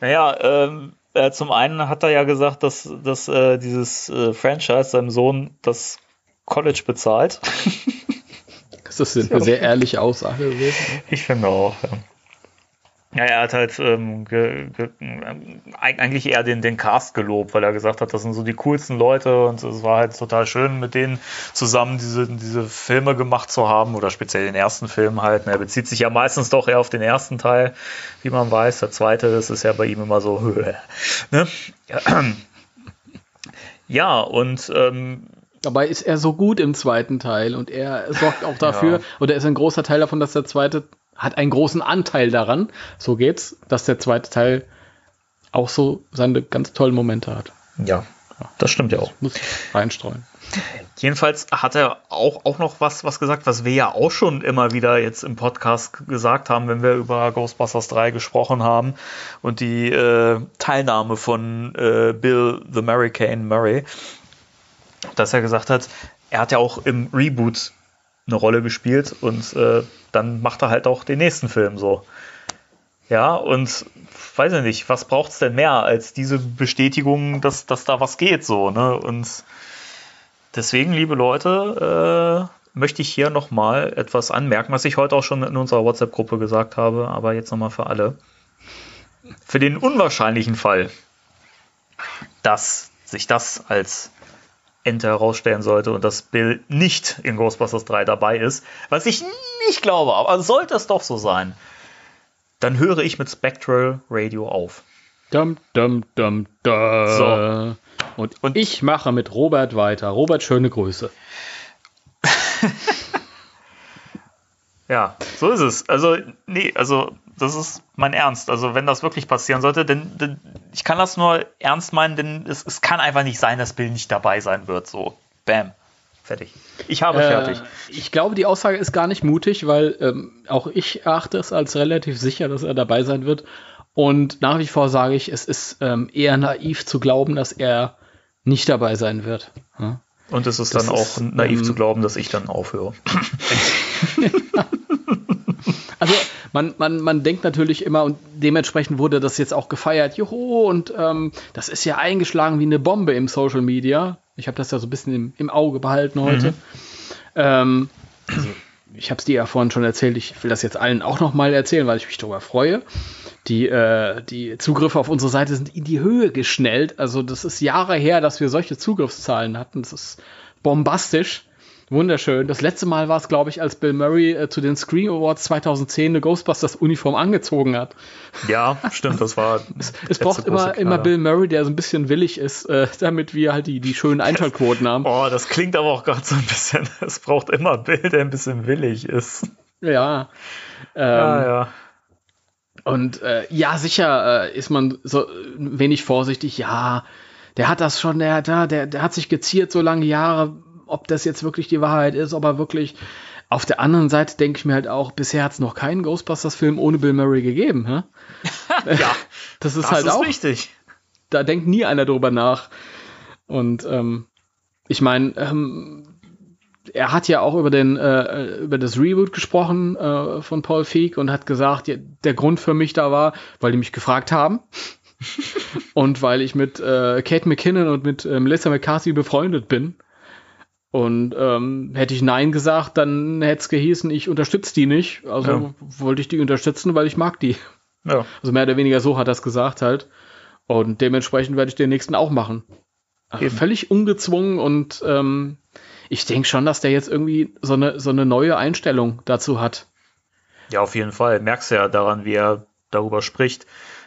Naja, ähm, äh, zum einen hat er ja gesagt, dass, dass äh, dieses äh, Franchise seinem Sohn das College bezahlt. Das ist eine sehr ehrliche Aussage gewesen. Ich finde auch. Ja. Ja, er hat halt ähm, ge, ge, ähm, eig- eigentlich eher den, den Cast gelobt, weil er gesagt hat, das sind so die coolsten Leute und es war halt total schön, mit denen zusammen diese, diese Filme gemacht zu haben oder speziell den ersten Film halt. ne. Er bezieht sich ja meistens doch eher auf den ersten Teil, wie man weiß. Der zweite, das ist ja bei ihm immer so. ne? ja. ja, und ähm, Dabei ist er so gut im zweiten Teil und er sorgt auch dafür, Ja. oder ist ein großer Teil davon, dass der zweite hat einen großen Anteil daran, so geht's, dass der zweite Teil auch so seine ganz tollen Momente hat. ja, das stimmt ja auch. Muss reinstreuen. Jedenfalls hat er auch, auch noch was, was gesagt, was wir ja auch schon immer wieder jetzt im Podcast gesagt haben, wenn wir über Ghostbusters 3 gesprochen haben und die äh, Teilnahme von äh, Bill the American Murray, dass er gesagt hat, er hat ja auch im Reboot eine Rolle gespielt und äh, dann macht er halt auch den nächsten Film so. Ja, und weiß ich nicht, was braucht es denn mehr als diese Bestätigung, dass, dass da was geht so, ne? Und Deswegen, liebe Leute, äh, möchte ich hier nochmal etwas anmerken, was ich heute auch schon in unserer WhatsApp-Gruppe gesagt habe, aber jetzt nochmal für alle. Für den unwahrscheinlichen Fall, dass sich das als Ente herausstellen sollte und dass Bill nicht in Ghostbusters 3 dabei ist, was ich nicht glaube, aber sollte es doch so sein, dann höre ich mit Spectral Radio auf. Dum, dum, dum, dum. So. Und, Und- ich mache mit Robert weiter. Robert, schöne Grüße. Ja, so ist es. Also, nee, also, das ist mein Ernst. Also, wenn das wirklich passieren sollte, denn, denn ich kann das nur ernst meinen, denn es, es kann einfach nicht sein, dass Bill nicht dabei sein wird. So, bam, fertig. Ich habe fertig. Äh, ich glaube, die Aussage ist gar nicht mutig, weil ähm, auch ich erachte es als relativ sicher, dass er dabei sein wird. Und nach wie vor sage ich, es ist ähm, eher naiv zu glauben, dass er nicht dabei sein wird. Ja? Und es ist das dann auch ist, naiv ähm, zu glauben, dass ich dann aufhöre. Also man, man, man denkt natürlich immer und dementsprechend wurde das jetzt auch gefeiert. Juhu, und ähm, das ist ja eingeschlagen wie eine Bombe im Social Media. Ich habe das ja so ein bisschen im, im Auge behalten heute. Ähm, also, ich habe es dir ja vorhin schon erzählt. Ich will das jetzt allen auch noch mal erzählen, weil ich mich darüber freue. Die, äh, die Zugriffe auf unsere Seite sind in die Höhe geschnellt. Also das ist Jahre her, dass wir solche Zugriffszahlen hatten. Das ist bombastisch. Wunderschön. Das letzte Mal war es, glaube ich, als Bill Murray äh, zu den Screen Awards 2010 eine Ghostbusters-Uniform angezogen hat. Ja, stimmt, das war. Es letzte braucht immer, immer. Bill Murray, der so ein bisschen willig ist, äh, damit wir halt die, die schönen Einschaltquoten haben. Oh, das klingt aber auch gerade so ein bisschen. Es braucht immer Bill, der ein bisschen willig ist. Ja. Ähm, Ja, ja. Und äh, ja, sicher äh, ist man so ein wenig vorsichtig. Ja, der hat das schon, der, der, der hat sich geziert so lange Jahre, ob das jetzt wirklich die Wahrheit ist, ob er wirklich. Auf der anderen Seite denke ich mir halt auch, bisher hat es noch keinen Ghostbusters-Film ohne Bill Murray gegeben. Hä? Ja, Das ist das halt ist auch. richtig. Da denkt nie einer drüber nach. Und ähm, ich meine, ähm, er hat ja auch über den äh, über das Reboot gesprochen äh, von Paul Feig und hat gesagt, der Grund für mich da war, weil die mich gefragt haben und weil ich mit äh, Kate McKinnon und mit äh, Melissa McCarthy befreundet bin. Und ähm, hätte ich Nein gesagt, dann hätte es gehießen, ich unterstütze die nicht. Also Ja. wollte ich die unterstützen, weil ich mag die. Ja. Also mehr oder weniger so hat er es gesagt halt. Und dementsprechend werde ich den nächsten auch machen. Eben. Völlig ungezwungen und ähm, ich denke schon, dass der jetzt irgendwie so eine, so eine neue Einstellung dazu hat. Ja, auf jeden Fall. Merkst du ja daran, wie er darüber spricht.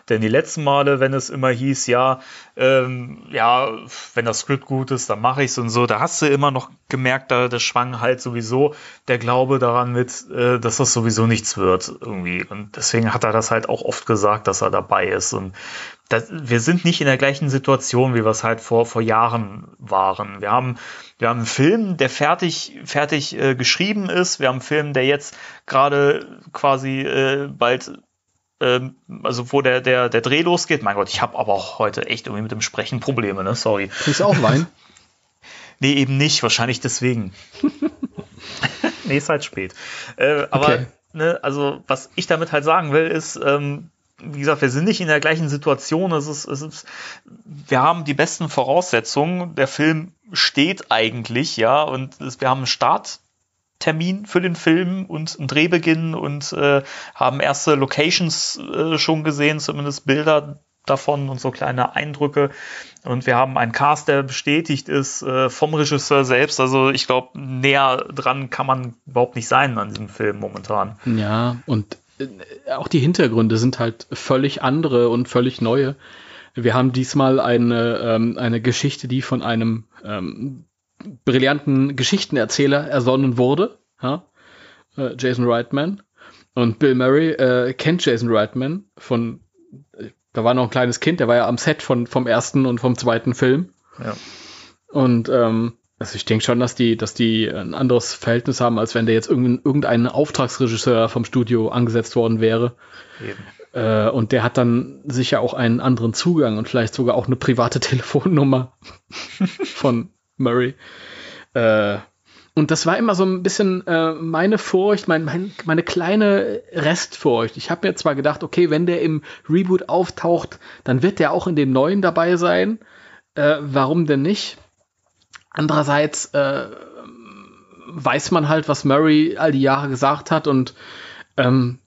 Denn die letzten Male, wenn es immer hieß, ja, ähm, ja, wenn das Skript gut ist, dann mache ich es und so, da hast du immer noch gemerkt, da, da schwang halt sowieso der Glaube daran mit, äh, dass das sowieso nichts wird irgendwie. Und deswegen hat er das halt auch oft gesagt, dass er dabei ist. Und das, wir sind nicht in der gleichen Situation, wie wir es halt vor, vor Jahren waren. Wir haben, wir haben einen Film, der fertig, fertig äh, geschrieben ist. Wir haben einen Film, der jetzt gerade quasi äh, bald ähm, also wo der, der, der Dreh losgeht. Mein Gott, ich habe aber auch heute echt irgendwie mit dem Sprechen Probleme, ne? Sorry. Trinkst du auch Wein? nee, eben nicht. Wahrscheinlich deswegen. nee, ist halt spät. Äh, aber, okay. ne, also, was ich damit halt sagen will, ist, ähm, wie gesagt, wir sind nicht in der gleichen Situation. Es ist, es ist, wir haben die besten Voraussetzungen. Der Film steht eigentlich, ja, und es, wir haben einen Starttermin für den Film und einen Drehbeginn und äh, haben erste Locations äh, schon gesehen, zumindest Bilder davon und so kleine Eindrücke. Und wir haben einen Cast, der bestätigt ist äh, vom Regisseur selbst. Also ich glaube, näher dran kann man überhaupt nicht sein an diesem Film momentan. Ja, und äh, auch die Hintergründe sind halt völlig andere und völlig neue. Wir haben diesmal eine, ähm, eine Geschichte, die von einem ähm, brillanten Geschichtenerzähler ersonnen wurde. Ja? Äh, Jason Reitman. Und Bill Murray äh, kennt Jason Reitman von, äh, da war noch ein kleines Kind, der war ja am Set von, vom ersten und vom zweiten Film. Ja. Und ähm, also ich denke schon, dass die, dass die ein anderes Verhältnis haben, als wenn der jetzt irgendein, irgendein Auftragsregisseur vom Studio angesetzt worden wäre. Äh, und der hat dann sicher auch einen anderen Zugang und vielleicht sogar auch eine private Telefonnummer von Murray. Äh, und das war immer so ein bisschen äh, meine Furcht, mein, mein, meine kleine Restfurcht. Ich habe mir zwar gedacht, okay, wenn der im Reboot auftaucht, dann wird der auch in dem neuen dabei sein. Äh, warum denn nicht? Andererseits äh, weiß man halt, was Murray all die Jahre gesagt hat und ähm,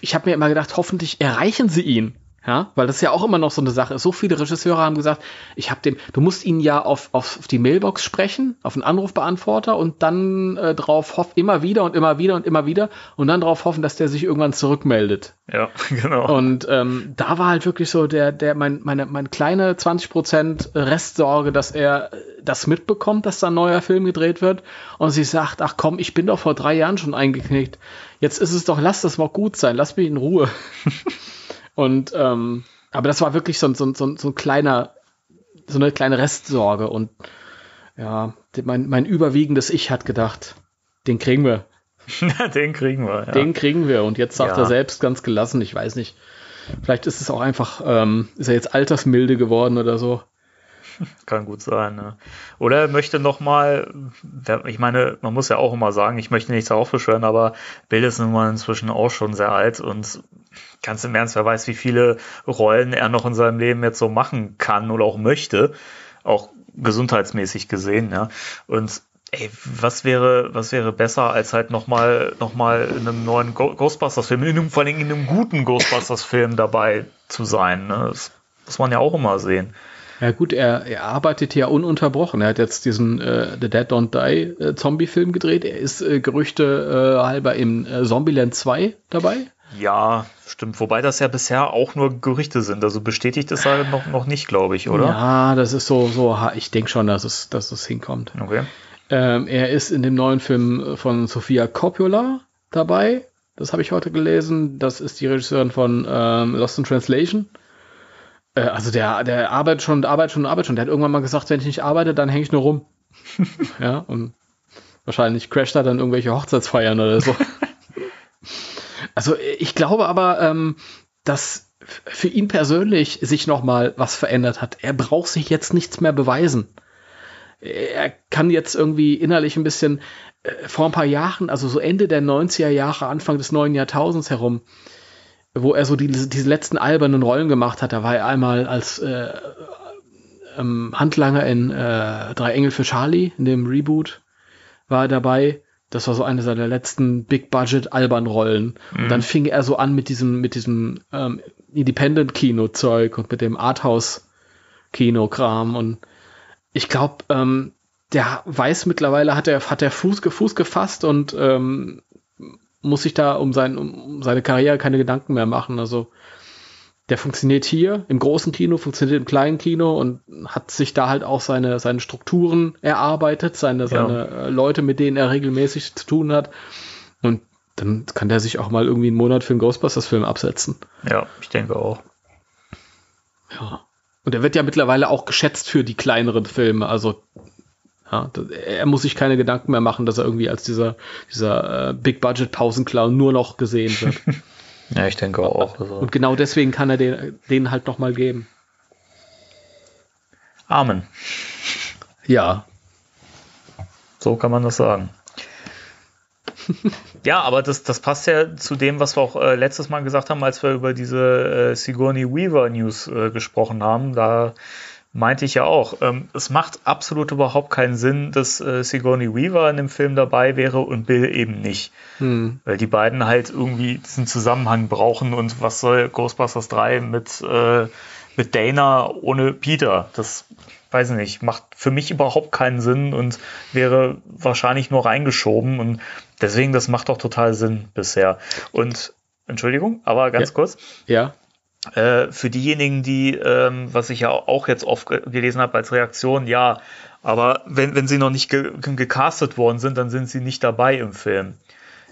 ich habe mir immer gedacht, hoffentlich erreichen sie ihn. Ja, weil das ja auch immer noch so eine Sache ist. So viele Regisseure haben gesagt, ich habe dem, du musst ihn ja auf, auf, auf die Mailbox sprechen, auf einen Anrufbeantworter und dann äh, drauf hoffen, immer wieder und immer wieder und immer wieder und dann darauf hoffen, dass der sich irgendwann zurückmeldet. Ja, genau. Und ähm, da war halt wirklich so der, der, mein, meine, meine kleine 20% Restsorge, dass er das mitbekommt, dass da ein neuer Film gedreht wird und sie sagt, ach komm, ich bin doch vor drei Jahren schon eingeknickt. Jetzt ist es doch, lass das mal gut sein, lass mich in Ruhe. Und ähm, aber das war wirklich so, so, so, so ein kleiner, so eine kleine Restsorge. Und ja, mein, mein überwiegendes Ich hat gedacht, den kriegen wir. den kriegen wir, ja. Den kriegen wir. Und jetzt sagt ja. er selbst ganz gelassen, ich weiß nicht. Vielleicht ist es auch einfach, ähm, ist er jetzt altersmilde geworden oder so. Kann gut sein. Ne? Oder er möchte nochmal, ich meine, man muss ja auch immer sagen, ich möchte nichts aufbeschwören, aber Bill ist nun mal inzwischen auch schon sehr alt und ganz im Ernst, wer weiß, wie viele Rollen er noch in seinem Leben jetzt so machen kann oder auch möchte, auch gesundheitsmäßig gesehen, ja. Und ey, was wäre, was wäre besser, als halt nochmal noch mal in einem neuen Ghostbusters-Film, in einem, vor allem in einem guten Ghostbusters-Film dabei zu sein. Ne? Das muss man ja auch immer sehen. Ja gut, er, er arbeitet ja ununterbrochen. Er hat jetzt diesen äh, The Dead Don't Die äh, Zombie-Film gedreht. Er ist äh, Gerüchte äh, halber im äh, Zombieland 2 dabei. Ja, stimmt. Wobei das ja bisher auch nur Gerüchte sind. Also bestätigt ist er noch, noch nicht, glaube ich, oder? Ja, das ist so, so ich denke schon, dass es, dass es hinkommt. Okay. Ähm, er ist in dem neuen Film von Sofia Coppola dabei. Das habe ich heute gelesen. Das ist die Regisseurin von ähm, Lost in Translation. Äh, also der, der arbeitet schon, arbeitet schon, arbeitet schon. Der hat irgendwann mal gesagt, wenn ich nicht arbeite, dann hänge ich nur rum. ja, und wahrscheinlich crasht er dann irgendwelche Hochzeitsfeiern oder so. also ich glaube aber, ähm, dass für ihn persönlich sich noch mal was verändert hat. Er braucht sich jetzt nichts mehr beweisen. Er kann jetzt irgendwie innerlich ein bisschen äh, vor ein paar Jahren, also so Ende der 90er Jahre, Anfang des neuen Jahrtausends herum, wo er so die, diese letzten albernen Rollen gemacht hat. Da war er einmal als äh, ähm, Handlanger in äh, Drei Engel für Charlie, in dem Reboot, war er dabei. Das war so eine seiner letzten Big Budget albern Rollen. Mhm. Und dann fing er so an mit diesem, mit diesem ähm, Independent Kino Zeug und mit dem Arthouse Kino Kram. Und ich glaube, ähm, der weiß mittlerweile, hat er, hat er Fuß, Fuß gefasst und ähm, muss sich da um, sein, um seine Karriere keine Gedanken mehr machen. Also der funktioniert hier im großen Kino, funktioniert im kleinen Kino und hat sich da halt auch seine, seine Strukturen erarbeitet, seine, ja. seine äh, Leute, mit denen er regelmäßig zu tun hat. Und dann kann der sich auch mal irgendwie einen Monat für einen Ghostbusters-Film absetzen. Ja, ich denke auch. Ja. Und er wird ja mittlerweile auch geschätzt für die kleineren Filme. Also ja, er muss sich keine Gedanken mehr machen, dass er irgendwie als dieser, dieser äh, Big Budget Pausenclown nur noch gesehen wird. Ja, ich denke auch. Also. Und genau deswegen kann er den, den halt nochmal geben. Amen. Ja. So kann man das sagen. ja, aber das, das passt ja zu dem, was wir auch äh, letztes Mal gesagt haben, als wir über diese äh, Sigourney Weaver News äh, gesprochen haben. Da meinte ich ja auch, ähm, es macht absolut überhaupt keinen Sinn, dass äh, Sigourney Weaver in dem Film dabei wäre und Bill eben nicht. Hm. Weil die beiden halt irgendwie diesen Zusammenhang brauchen und was soll Ghostbusters 3 mit, äh, mit Dana ohne Peter? Das weiß ich nicht, macht für mich überhaupt keinen Sinn und wäre wahrscheinlich nur reingeschoben und deswegen, das macht doch total Sinn bisher. Und Entschuldigung, aber ganz ja. kurz. Ja. Äh, für diejenigen, die, ähm, was ich ja auch jetzt oft gelesen habe als Reaktion, ja, aber wenn, wenn sie noch nicht ge gecastet worden sind, dann sind sie nicht dabei im Film.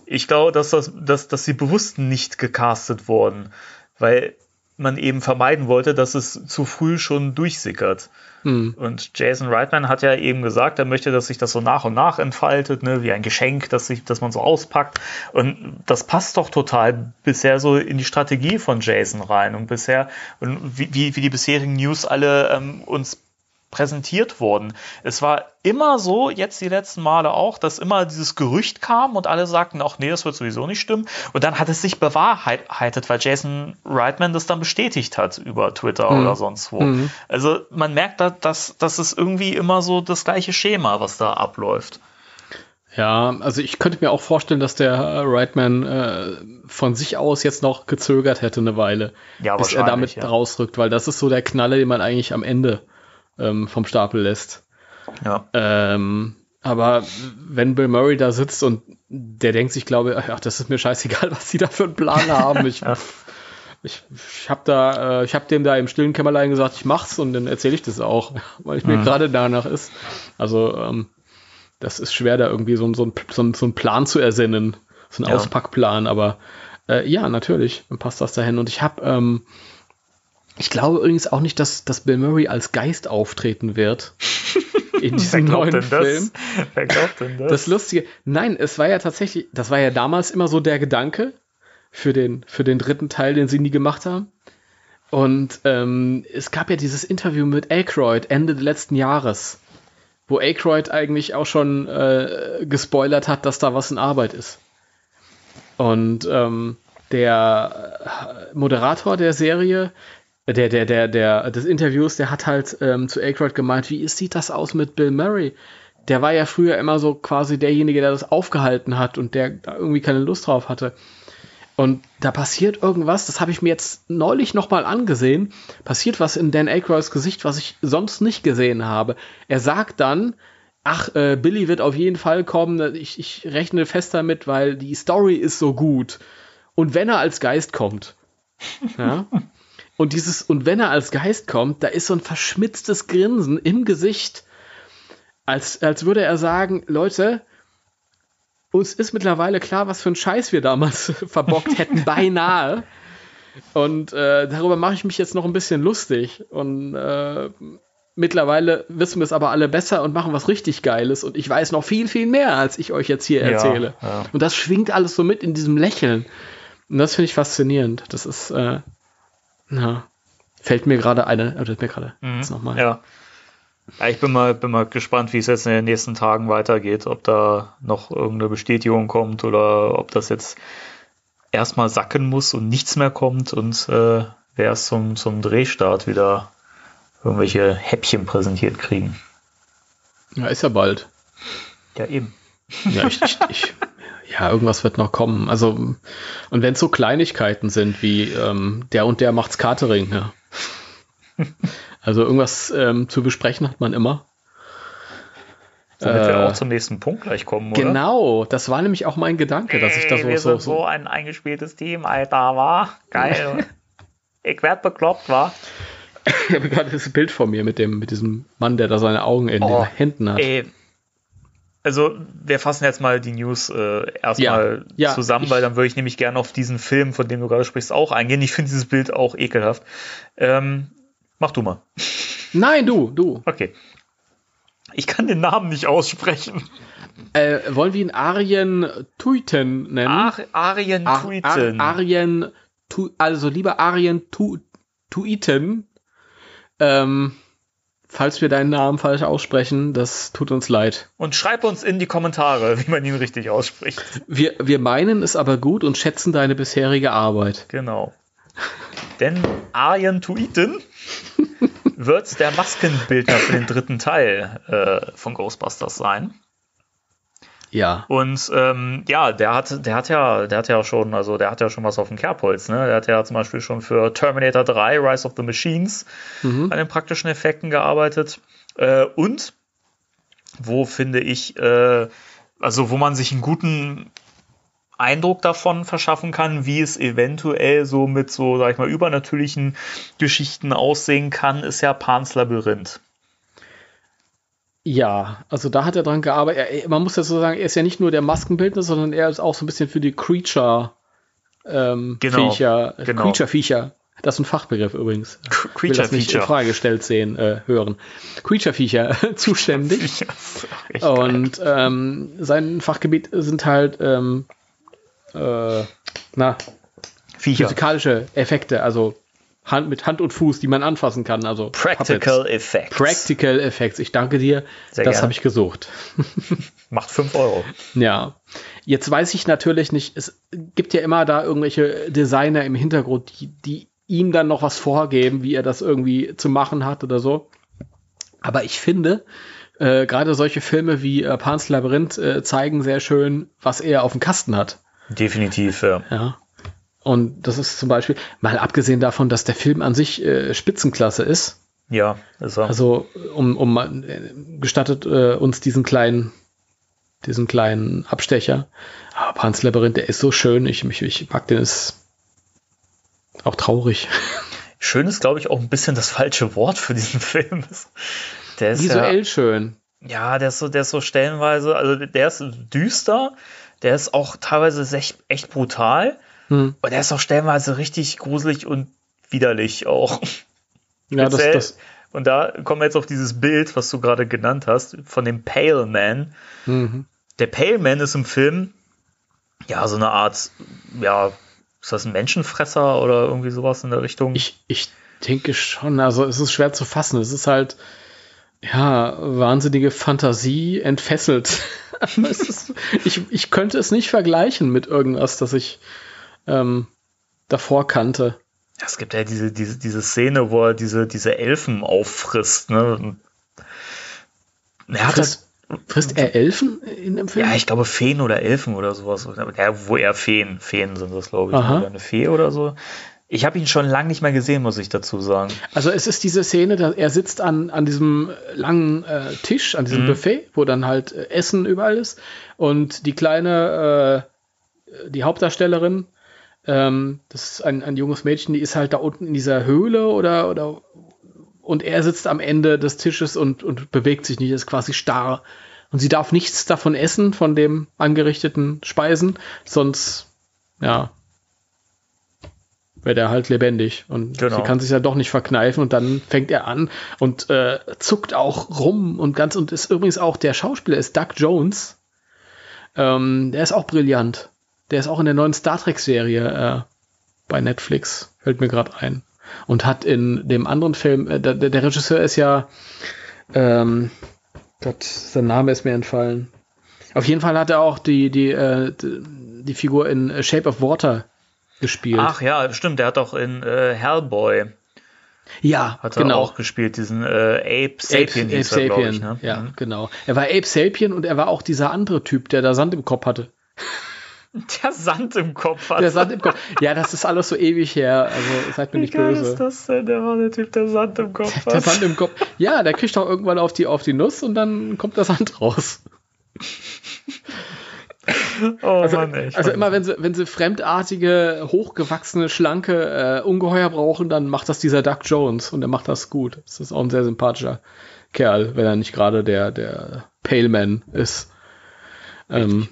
Ich glaube, dass, das, dass, dass sie bewusst nicht gecastet wurden, weil man eben vermeiden wollte, dass es zu früh schon durchsickert. Hm. Und Jason Reitman hat ja eben gesagt, er möchte, dass sich das so nach und nach entfaltet, ne, wie ein Geschenk, dass, sich, dass man so auspackt. Und das passt doch total bisher so in die Strategie von Jason rein. Und bisher, und wie, wie, wie die bisherigen News alle ähm, uns präsentiert worden. Es war immer so, jetzt die letzten Male auch, dass immer dieses Gerücht kam und alle sagten, ach nee, das wird sowieso nicht stimmen. Und dann hat es sich bewahrheitet, weil Jason Reitman das dann bestätigt hat über Twitter mhm. oder sonst wo. Mhm. Also man merkt, da, dass das ist irgendwie immer so das gleiche Schema, was da abläuft. Ja, also ich könnte mir auch vorstellen, dass der Reitman äh, von sich aus jetzt noch gezögert hätte eine Weile, ja, bis er damit ja. rausrückt, weil das ist so der Knalle, den man eigentlich am Ende ähm, vom Stapel lässt. Ja. Ähm, aber wenn Bill Murray da sitzt und der denkt sich, glaube ich, ach, das ist mir scheißegal, was sie da für einen Plan haben. Ich, ja. ich, ich habe da, äh, ich habe dem da im stillen Kämmerlein gesagt, ich mach's und dann erzähle ich das auch, weil ich mir mhm. gerade danach ist. Also ähm, das ist schwer, da irgendwie so, so, so, so einen Plan zu ersinnen, so einen ja. Auspackplan. Aber äh, ja, natürlich, dann passt das dahin. Und ich habe ähm, ich glaube übrigens auch nicht, dass, dass Bill Murray als Geist auftreten wird. In diesem neuen Film. Wer glaubt denn das? Das Lustige, nein, es war ja tatsächlich, das war ja damals immer so der Gedanke für den, für den dritten Teil, den sie nie gemacht haben. Und ähm, es gab ja dieses Interview mit Aykroyd Ende letzten Jahres, wo Aykroyd eigentlich auch schon äh, gespoilert hat, dass da was in Arbeit ist. Und ähm, der Moderator der Serie, der, der, der, der, des Interviews, der hat halt ähm, zu Aykroyd gemeint, wie sieht das aus mit Bill Murray? Der war ja früher immer so quasi derjenige, der das aufgehalten hat und der da irgendwie keine Lust drauf hatte. Und da passiert irgendwas, das habe ich mir jetzt neulich nochmal angesehen, passiert was in Dan Aykroyds Gesicht, was ich sonst nicht gesehen habe. Er sagt dann, ach, äh, Billy wird auf jeden Fall kommen, ich, ich rechne fest damit, weil die Story ist so gut. Und wenn er als Geist kommt, ja, Und dieses, und wenn er als Geist kommt, da ist so ein verschmitztes Grinsen im Gesicht, als, als würde er sagen, Leute, uns ist mittlerweile klar, was für ein Scheiß wir damals verbockt hätten, beinahe. Und äh, darüber mache ich mich jetzt noch ein bisschen lustig. Und äh, mittlerweile wissen wir es aber alle besser und machen was richtig Geiles. Und ich weiß noch viel, viel mehr, als ich euch jetzt hier erzähle. Ja, ja. Und das schwingt alles so mit in diesem Lächeln. Und das finde ich faszinierend. Das ist, äh, ja. Fällt mir gerade eine, oder mir gerade mhm. jetzt nochmal. Ja. ja. Ich bin mal, bin mal gespannt, wie es jetzt in den nächsten Tagen weitergeht, ob da noch irgendeine Bestätigung kommt oder ob das jetzt erstmal sacken muss und nichts mehr kommt und äh, wir erst zum, zum Drehstart wieder irgendwelche Häppchen präsentiert kriegen. Ja, ist ja bald. Ja, eben. Ja, ich, ich, ich ja, irgendwas wird noch kommen. Also, und wenn es so Kleinigkeiten sind wie ähm, der und der macht's Catering, ja. Also irgendwas ähm, zu besprechen hat man immer. Damit äh, wir auch zum nächsten Punkt gleich kommen, oder? Genau, das war nämlich auch mein Gedanke, dass ich das so, wir so, sind so ein eingespieltes Team, Alter, war geil. ich werd bekloppt, war. ich habe gerade das Bild vor mir mit dem mit diesem Mann, der da seine Augen in oh, den Händen hat. Ey, also wir fassen jetzt mal die News äh, erstmal ja, ja, zusammen, weil dann würde ich nämlich gerne auf diesen Film, von dem du gerade sprichst, auch eingehen. Ich finde dieses Bild auch ekelhaft. Ähm, mach du mal. Nein, du, du. Okay. Ich kann den Namen nicht aussprechen. Äh, wollen wir ihn Arjen Tuiten nennen? Ar Arjen Tuiten. Ar Arjen tu, also lieber Arjen tu, Tuiten, ähm, falls wir deinen Namen falsch aussprechen, das tut uns leid. Und schreib uns in die Kommentare, wie man ihn richtig ausspricht. Wir, wir meinen es aber gut und schätzen deine bisherige Arbeit. Genau. Denn Arjen Tuiten wird der Maskenbildner für den dritten Teil äh, von Ghostbusters sein. Ja. Und ähm, ja, der hat, der hat ja, der hat ja schon, also der hat ja schon was auf dem Kerbholz, ne? Der hat ja zum Beispiel schon für Terminator 3, Rise of the Machines Mhm. an den praktischen Effekten gearbeitet. Äh, und wo finde ich, äh, also wo man sich einen guten Eindruck davon verschaffen kann, wie es eventuell so mit so, sag ich mal, übernatürlichen Geschichten aussehen kann, ist ja Pans Labyrinth. Ja, also da hat er dran gearbeitet. Man muss ja so sagen, er ist ja nicht nur der Maskenbildner, sondern er ist auch so ein bisschen für die Creature ähm, Genau, Viecher, genau. Creature Viecher. Das ist ein Fachbegriff übrigens. Cr- Ich will das nicht in Creature Frage gestellt sehen, äh, hören. Creature Viecher zuständig. Feature. Und ähm, sein Fachgebiet sind halt ähm, äh, na, Viecher. physikalische Effekte, also Hand mit Hand und Fuß, die man anfassen kann. Also Practical Puppets. Effects. Practical Effects. Ich danke dir. Sehr das habe ich gesucht. Macht 5 Euro. Ja. Jetzt weiß ich natürlich nicht, es gibt ja immer da irgendwelche Designer im Hintergrund, die, die ihm dann noch was vorgeben, wie er das irgendwie zu machen hat oder so. Aber ich finde, äh, gerade solche Filme wie äh, Pan's Labyrinth äh, zeigen sehr schön, was er auf dem Kasten hat. Definitiv, ja. Ja. Und das ist zum Beispiel, mal abgesehen davon, dass der Film an sich äh, Spitzenklasse ist, Ja, ist er. also um, um äh, gestattet äh, uns diesen kleinen, diesen kleinen Abstecher. Aber Pan's Labyrinth, der ist so schön. Ich, ich, ich mag den, ist auch traurig. Schön ist, glaube ich, auch ein bisschen das falsche Wort für diesen Film. Der ist Visuell schön. ja, ja, der ist so, der ist so stellenweise, also der ist düster, der ist auch teilweise echt, echt brutal Hm. und der ist auch stellenweise richtig gruselig und widerlich auch. Ja, das, das, Und da kommen wir jetzt auf dieses Bild, was du gerade genannt hast, von dem Pale Man. mhm. Der Pale Man ist im Film ja so eine Art, ja, ist das ein Menschenfresser oder irgendwie sowas in der Richtung? ich, ich denke schon, also es ist schwer zu fassen. Es ist halt, ja, wahnsinnige Fantasie entfesselt. es ist, ich, ich könnte es nicht vergleichen mit irgendwas, das ich ähm, davor kannte. Es gibt ja diese, diese, diese Szene, wo er diese, diese Elfen auffrisst. Ne? Er hat das, Frisst, frisst er Elfen in dem Film? ja, ich glaube Feen oder Elfen oder sowas. Ja, wo er Feen, Feen sind das, glaube ich. Aha. Oder eine Fee oder so. Ich habe ihn schon lange nicht mehr gesehen, muss ich dazu sagen. Also es ist diese Szene, da er sitzt an, an diesem langen äh, Tisch, an diesem Mhm. Buffet, wo dann halt äh, Essen überall ist. Und die kleine, äh, die Hauptdarstellerin, ähm, das ist ein, ein junges Mädchen, die ist halt da unten in dieser Höhle oder, oder und er sitzt am Ende des Tisches und, und bewegt sich nicht, ist quasi starr. Und sie darf nichts davon essen, von dem angerichteten Speisen, sonst, ja, wäre der halt lebendig. Und Genau. sie kann sich ja doch nicht verkneifen und dann fängt er an und äh, zuckt auch rum und ganz und ist übrigens auch der Schauspieler ist Doug Jones. Ähm, der ist auch brillant. Der ist auch in der neuen Star Trek Serie äh, bei Netflix, fällt mir gerade ein. Und hat in dem anderen Film, äh, der, der Regisseur ist ja, ähm, Gott, sein Name ist mir entfallen. Auf jeden Fall hat er auch die, die, äh, die, Figur in Shape of Water gespielt. Ach ja, stimmt, der hat auch in äh, Hellboy ja, hat er genau. auch gespielt, diesen äh, Ape Sapien Ape, Ape Sapien. ich. Ne? Ja, Mhm. genau. Er war Ape Sapien und er war auch dieser andere Typ, der da Sand im Kopf hatte. Der Sand im Kopf hat. Der Sand im Kopf. Ja, das ist alles so ewig her. Also seid mir Wie nicht geil böse. ist das denn? Der war der Typ, der Sand im Kopf Der hat. Sand im Kopf. Ja, der kriegt auch irgendwann auf die, auf die Nuss und dann kommt der Sand raus. Oh Also, Mann, ey. also immer, wenn sie, wenn sie fremdartige, hochgewachsene, schlanke äh, Ungeheuer brauchen, dann macht das dieser Doug Jones und der macht das gut. Das ist auch ein sehr sympathischer Kerl, wenn er nicht gerade der, der Pale Man ist. Ähm,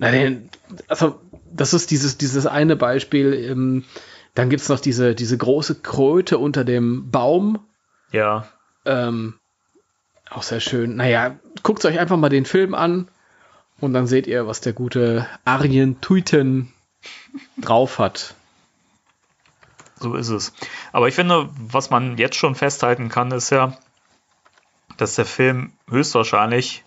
na, den, also, das ist dieses, dieses eine Beispiel. Ähm, dann gibt's noch diese, diese große Kröte unter dem Baum. Ja, Ähm, auch sehr schön. Naja, guckt euch einfach mal den Film an und dann seht ihr, was der gute Arjen Tuiten drauf hat. So ist es. Aber ich finde, was man jetzt schon festhalten kann, ist ja, dass der Film höchstwahrscheinlich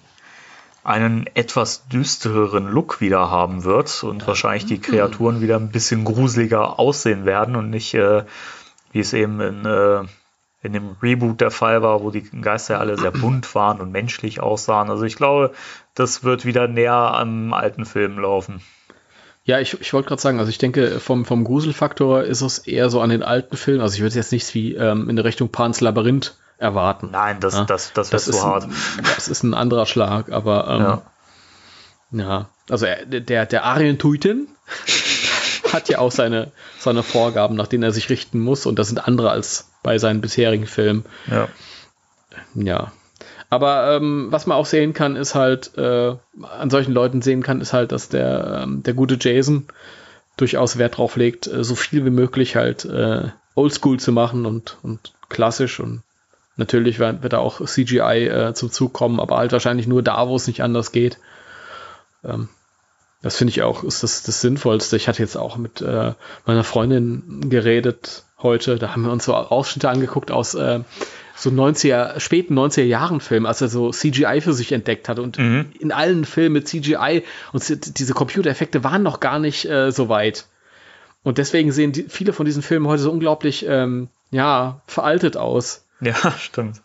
einen etwas düstereren Look wieder haben wird und wahrscheinlich die Kreaturen wieder ein bisschen gruseliger aussehen werden und nicht, äh, wie es eben in, äh, in dem Reboot der Fall war, wo die Geister alle sehr bunt waren und menschlich aussahen. Also ich glaube, das wird wieder näher am alten Film laufen. Ja, ich, ich wollte gerade sagen, also ich denke, vom, vom Gruselfaktor ist es eher so an den alten Filmen. Also ich würde jetzt nichts wie ähm, in der Richtung Pans Labyrinth erwarten. Nein, das, ja? das, das, das ist zu hart. Ein, das ist ein anderer Schlag, aber ähm, Ja. ja. also er- der, der Arjen Tuitin hat ja auch seine, seine Vorgaben, nach denen er sich richten muss und das sind andere als bei seinen bisherigen Filmen. Ja. Ja. Aber ähm, was man auch sehen kann, ist halt, äh, an solchen Leuten sehen kann, ist halt, dass der, ähm, der gute Jason durchaus Wert drauf legt, äh, so viel wie möglich halt äh, oldschool zu machen und, und klassisch und natürlich wird, wird da auch CGI äh, zum Zug kommen, aber halt wahrscheinlich nur da, wo es nicht anders geht. Ähm, das finde ich auch, ist das, das Sinnvollste. Ich hatte jetzt auch mit äh, meiner Freundin geredet heute, da haben wir uns so Ausschnitte angeguckt aus äh, so 90er, späten 90er Jahren Film, als er so CGI für sich entdeckt hat und Mhm. in allen Filmen mit CGI und diese Computereffekte waren noch gar nicht äh, so weit. Und deswegen sehen die, viele von diesen Filmen heute so unglaublich, ähm, ja, veraltet aus. Ja, stimmt.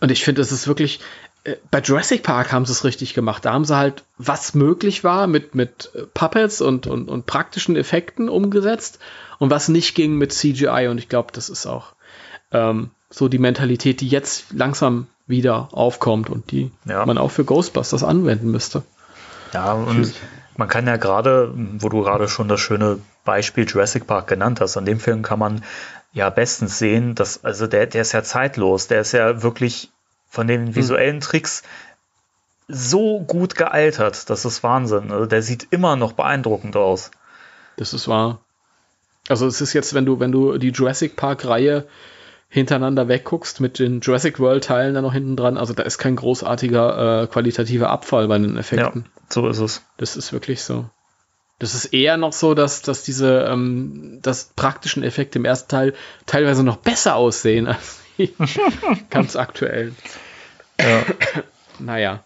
Und ich finde, es ist wirklich, äh, bei Jurassic Park haben sie es richtig gemacht. Da haben sie halt, was möglich war, mit, mit äh, Puppets und, und, und praktischen Effekten umgesetzt und was nicht ging mit CGI. Und ich glaube, das ist auch ähm, so die Mentalität, die jetzt langsam wieder aufkommt und die Ja. man auch für Ghostbusters anwenden müsste. Ja, und man kann ja gerade, wo du gerade schon das schöne Beispiel Jurassic Park genannt hast, an dem Film kann man ja bestens sehen, dass, also der, der ist ja zeitlos, der ist ja wirklich von den visuellen Tricks so gut gealtert, das ist Wahnsinn. Also der sieht immer noch beeindruckend aus. Das ist wahr. Also es ist jetzt, wenn du, wenn du die Jurassic Park-Reihe hintereinander wegguckst mit den Jurassic World-Teilen da noch hinten dran, also da ist kein großartiger äh, qualitativer Abfall bei den Ja, Effekten. so ist es. Das ist wirklich so. Das ist eher noch so, dass, dass diese ähm, dass praktischen Effekte im ersten Teil teilweise noch besser aussehen als die ganz aktuellen. Ja. Naja.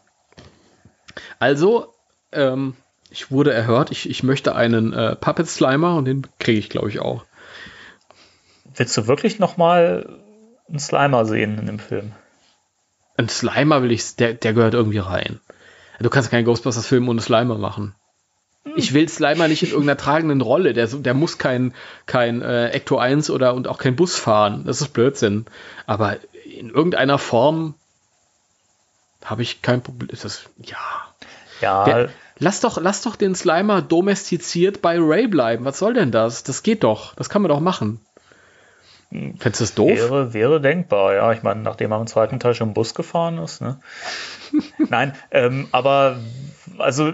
Also, ähm, ich wurde erhört, ich, ich möchte einen äh, Puppet Slimer und den kriege ich, glaube ich, auch. Willst du wirklich nochmal einen Slimer sehen in dem Film? Ein Slimer will ich, der, der gehört irgendwie rein. Du kannst keinen Ghostbusters-Film ohne Slimer machen. Ich will Slimer nicht in irgendeiner tragenden Rolle. Der, der muss kein, kein äh, Ecto 1 oder und auch kein Bus fahren. Das ist Blödsinn. Aber in irgendeiner Form habe ich kein Problem. Ist das, ja. Ja, Der, lass, doch, lass doch den Slimer domestiziert bei Ray bleiben. Was soll denn das? Das geht doch. Das kann man doch machen. Fändest du das doof? Wäre, wäre denkbar, ja. Ich meine, nachdem er im zweiten Teil schon Bus gefahren ist. Ne? Nein, ähm, aber also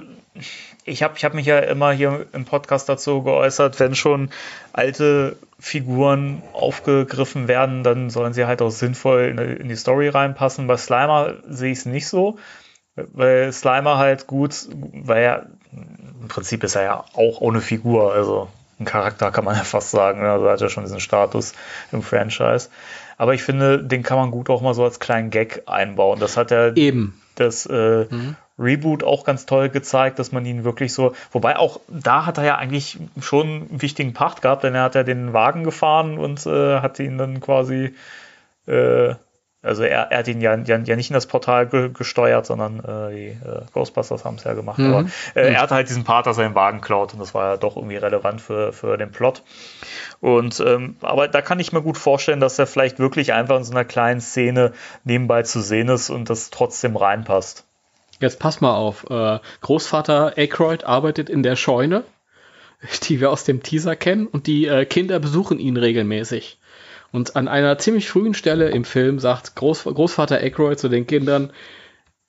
ich habe ich hab mich ja immer hier im Podcast dazu geäußert, wenn schon alte Figuren aufgegriffen werden, dann sollen sie halt auch sinnvoll in, in die Story reinpassen. Bei Slimer sehe ich es nicht so, weil Slimer halt gut, weil er im Prinzip ist er ja auch ohne Figur, also ein Charakter kann man ja fast sagen, ne? also hat ja schon diesen Status im Franchise. Aber ich finde, den kann man gut auch mal so als kleinen Gag einbauen. Das hat er Eben. das äh, Reboot auch ganz toll gezeigt, dass man ihn wirklich so, wobei auch da hat er ja eigentlich schon einen wichtigen Part gehabt, denn er hat ja den Wagen gefahren und äh, hat ihn dann quasi, äh, also er, er hat ihn ja, ja, ja nicht in das Portal ge gesteuert, sondern äh, die äh, Ghostbusters haben es ja gemacht. Mhm. Aber äh, er hatte halt diesen Part, dass er den Wagen klaut und das war ja doch irgendwie relevant für, für den Plot. Und ähm, aber da kann ich mir gut vorstellen, dass er vielleicht wirklich einfach in so einer kleinen Szene nebenbei zu sehen ist und das trotzdem reinpasst. Jetzt pass mal auf. Äh, Großvater Aykroyd arbeitet in der Scheune, die wir aus dem Teaser kennen, und die äh, Kinder besuchen ihn regelmäßig. Und an einer ziemlich frühen Stelle im Film sagt Groß, Großvater Aykroyd zu den Kindern,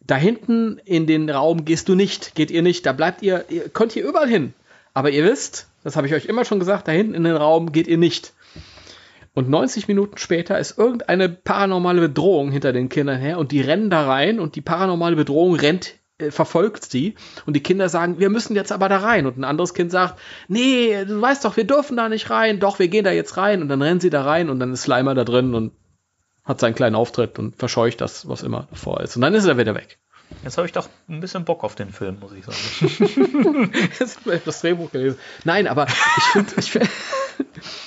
da hinten in den Raum gehst du nicht, geht ihr nicht, da bleibt ihr, ihr könnt hier überall hin. Aber ihr wisst, das habe ich euch immer schon gesagt, da hinten in den Raum geht ihr nicht. Und 90 Minuten später ist irgendeine paranormale Bedrohung hinter den Kindern her und die rennen da rein und die paranormale Bedrohung rennt äh, verfolgt sie. Und die Kinder sagen, wir müssen jetzt aber da rein. Und ein anderes Kind sagt, nee, du weißt doch, wir dürfen da nicht rein, doch, wir gehen da jetzt rein. Und dann rennen sie da rein und dann ist Slimer da drin und hat seinen kleinen Auftritt und verscheucht das, was immer davor ist. Und dann ist er wieder weg. Jetzt habe ich doch ein bisschen Bock auf den Film, muss ich sagen. Jetzt habe das Drehbuch gelesen. Nein, aber ich finde, ich finde,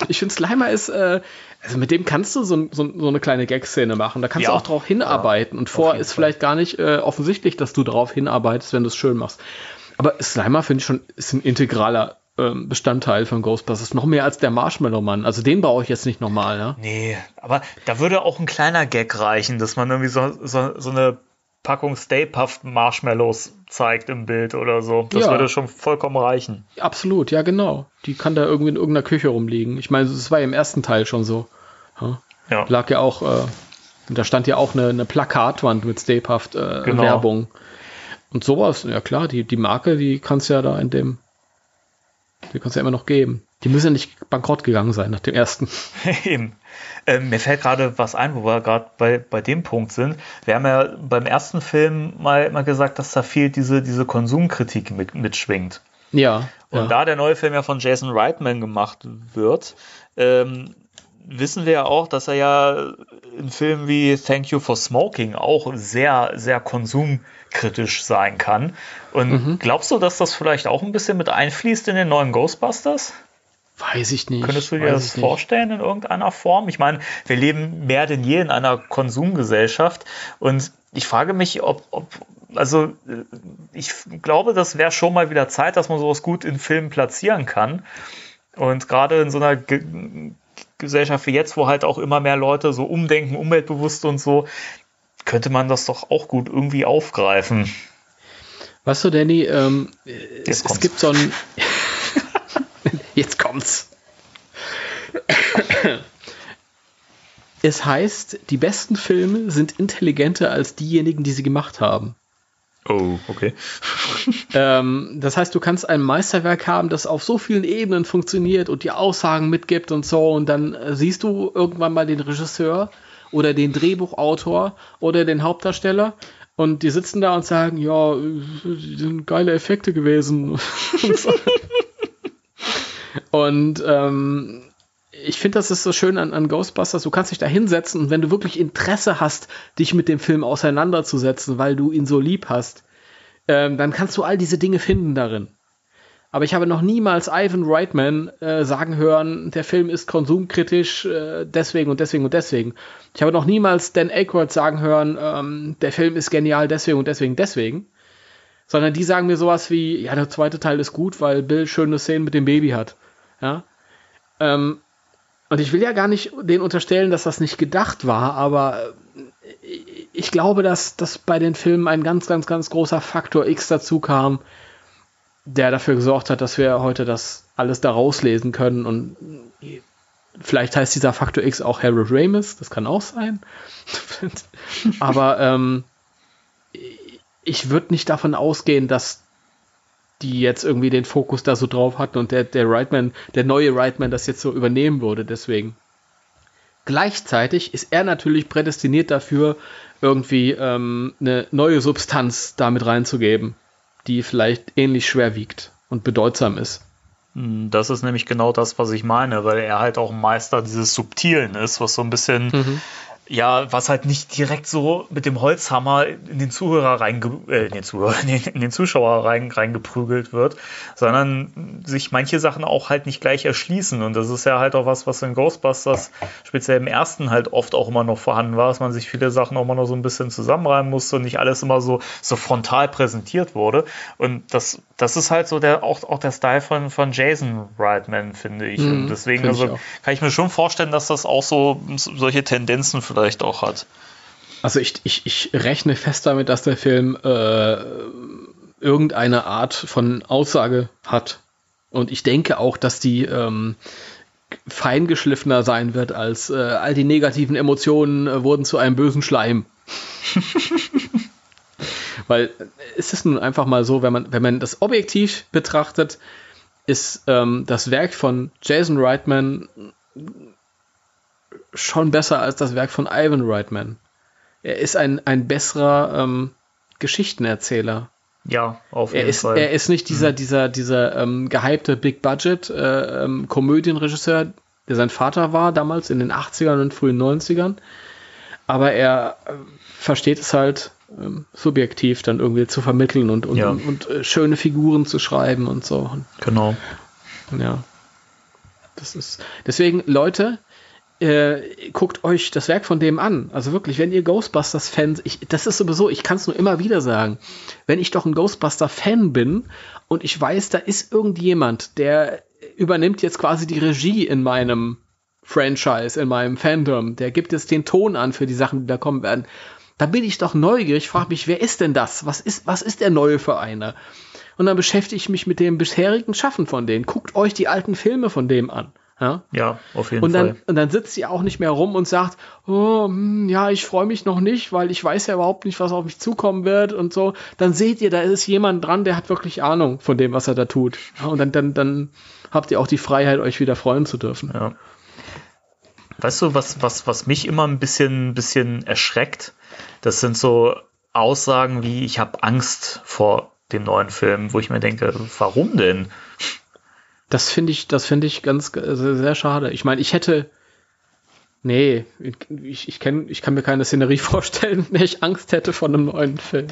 ich finde Slimer ist, äh, also mit dem kannst du so, so, so eine kleine Gag-Szene machen. Da kannst Ja. du auch drauf hinarbeiten. Und vor ist Fall. vielleicht gar nicht äh, offensichtlich, dass du darauf hinarbeitest, wenn du es schön machst. Aber Slimer finde ich schon, ist ein integraler ähm, Bestandteil von Ghostbusters. Noch mehr als der Marshmallow-Mann. Also den brauche ich jetzt nicht nochmal, ja. Nee, aber da würde auch ein kleiner Gag reichen, dass man irgendwie so, so, so eine Packung Stay Puft Marshmallows zeigt im Bild oder so. Das Ja. würde schon vollkommen reichen. Absolut, ja, genau. Die kann da irgendwie in irgendeiner Küche rumliegen. Ich meine, das war ja im ersten Teil schon so. Ja. Ja. lag ja auch, äh, da stand ja auch eine, eine Plakatwand mit Stay Puft äh, Genau. Werbung. Und sowas, ja klar, die, die Marke, die kannst ja da in dem, die kannst ja immer noch geben. Die müssen ja nicht bankrott gegangen sein nach dem ersten. Eben. Ähm, mir fällt gerade was ein, wo wir gerade bei, bei dem Punkt sind. Wir haben ja beim ersten Film mal, mal gesagt, dass da viel diese, diese Konsumkritik mit, mitschwingt. Ja. Und ja. da der neue Film ja von Jason Reitman gemacht wird, ähm, wissen wir ja auch, dass er ja in Filmen wie Thank You for Smoking auch sehr, sehr konsumkritisch sein kann. Und Mhm. glaubst du, dass das vielleicht auch ein bisschen mit einfließt in den neuen Ghostbusters? Weiß ich nicht. Könntest du dir das ich nicht. vorstellen in irgendeiner Form? Ich meine, wir leben mehr denn je in einer Konsumgesellschaft und ich frage mich, ob, ob also äh, ich glaube, das wäre schon mal wieder Zeit, dass man sowas gut in Filmen platzieren kann. Und gerade in so einer Ge Gesellschaft wie jetzt, wo halt auch immer mehr Leute so umdenken, umweltbewusst und so, könnte man das doch auch gut irgendwie aufgreifen. Weißt du, Danny, ähm, es, es gibt so ein. Jetzt kommt's. es heißt, die besten Filme sind intelligenter als diejenigen, die sie gemacht haben. Oh, okay. Ähm, das heißt, du kannst ein Meisterwerk haben, das auf so vielen Ebenen funktioniert und dir Aussagen mitgibt und so, und dann äh, siehst du irgendwann mal den Regisseur oder den Drehbuchautor oder den Hauptdarsteller und die sitzen da und sagen, ja, die sind geile Effekte gewesen. Und ähm, ich finde, das ist so schön an, an Ghostbusters. Du kannst dich da hinsetzen und wenn du wirklich Interesse hast, dich mit dem Film auseinanderzusetzen, weil du ihn so lieb hast, ähm, dann kannst du all diese Dinge finden darin. Aber ich habe noch niemals Ivan Reitman äh, sagen hören, der Film ist konsumkritisch äh, deswegen und deswegen und deswegen. Ich habe noch niemals Dan Aykroyd sagen hören, ähm, der Film ist genial deswegen und deswegen deswegen. Sondern die sagen mir sowas wie, ja, der zweite Teil ist gut, weil Bill schöne Szenen mit dem Baby hat. Ja. Ähm, und ich will ja gar nicht denen unterstellen, dass das nicht gedacht war, aber äh, ich glaube, dass, dass bei den Filmen ein ganz, ganz, ganz großer Faktor X dazu kam, der dafür gesorgt hat, dass wir heute das alles da rauslesen können. Und vielleicht heißt dieser Faktor X auch Harold Ramis, das kann auch sein. aber ähm, ich würde nicht davon ausgehen, dass die jetzt irgendwie den Fokus da so drauf hatten und der, der Reitman, der neue Reitman das jetzt so übernehmen würde, deswegen. Gleichzeitig ist er natürlich prädestiniert dafür, irgendwie ähm, eine neue Substanz damit reinzugeben, die vielleicht ähnlich schwer wiegt und bedeutsam ist. Das ist nämlich genau das, was ich meine, weil er halt auch ein Meister dieses Subtilen ist, was so ein bisschen, Mhm. Ja, was halt nicht direkt so mit dem Holzhammer in den Zuhörer reinge äh, in den Zuhörer, in den, Zuschauer rein, reingeprügelt wird, sondern sich manche Sachen auch halt nicht gleich erschließen. Und das ist ja halt auch was, was in Ghostbusters speziell im ersten halt oft auch immer noch vorhanden war, dass man sich viele Sachen auch mal noch so ein bisschen zusammenreimen musste und nicht alles immer so, so frontal präsentiert wurde. Und das, das ist halt so der, auch, auch der Style von, von Jason Reitman, finde ich. Mhm, und deswegen ich also, kann ich mir schon vorstellen, dass das auch so solche Tendenzen vielleicht auch hat. Also ich, ich, ich rechne fest damit, dass der Film äh, irgendeine Art von Aussage hat. Und ich denke auch, dass die ähm, feingeschliffener sein wird, als äh, all die negativen Emotionen äh, wurden zu einem bösen Schleim. Weil äh, es ist nun einfach mal so, wenn man, wenn man das objektiv betrachtet, ist ähm, das Werk von Jason Reitman schon besser als das Werk von Ivan Reitman. Er ist ein, ein besserer ähm, Geschichtenerzähler. Ja, auf er jeden ist, Fall. Er ist nicht dieser, dieser, dieser ähm, gehypte Big Budget äh, ähm, Komödienregisseur, der sein Vater war damals in den 80ern und frühen 90ern. Aber er äh, versteht es halt ähm, subjektiv dann irgendwie zu vermitteln und, und, Ja. und, und äh, schöne Figuren zu schreiben und so. Genau. ja. Das ist. Deswegen, Leute, äh, guckt euch das Werk von dem an. Also wirklich, wenn ihr Ghostbusters-Fans, das ist sowieso, ich kann es nur immer wieder sagen, wenn ich doch ein Ghostbuster-Fan bin und ich weiß, da ist irgendjemand, der übernimmt jetzt quasi die Regie in meinem Franchise, in meinem Fandom, der gibt jetzt den Ton an für die Sachen, die da kommen werden. Da bin ich doch neugierig, frage mich, wer ist denn das? Was ist, was ist der neue für? Und dann beschäftige ich mich mit dem bisherigen Schaffen von denen. Guckt euch die alten Filme von dem an. Ja? Ja, auf jeden Und dann, Fall. und dann sitzt sie auch nicht mehr rum und sagt, oh, hm, ja, ich freue mich noch nicht, weil ich weiß ja überhaupt nicht, was auf mich zukommen wird und so. Dann seht ihr, da ist jemand dran, der hat wirklich Ahnung von dem, was er da tut. Ja, und dann, dann, dann habt ihr auch die Freiheit, euch wieder freuen zu dürfen. Ja. Weißt du, was, was, was mich immer ein bisschen, bisschen erschreckt? Das sind so Aussagen wie, ich habe Angst vor dem neuen Film, wo ich mir denke, warum denn? Das finde ich, das finde ich ganz äh, sehr, sehr schade. Ich meine, ich hätte, nee, ich, ich, kenn, ich kann mir keine Szenerie vorstellen, in der ich Angst hätte vor einem neuen Film.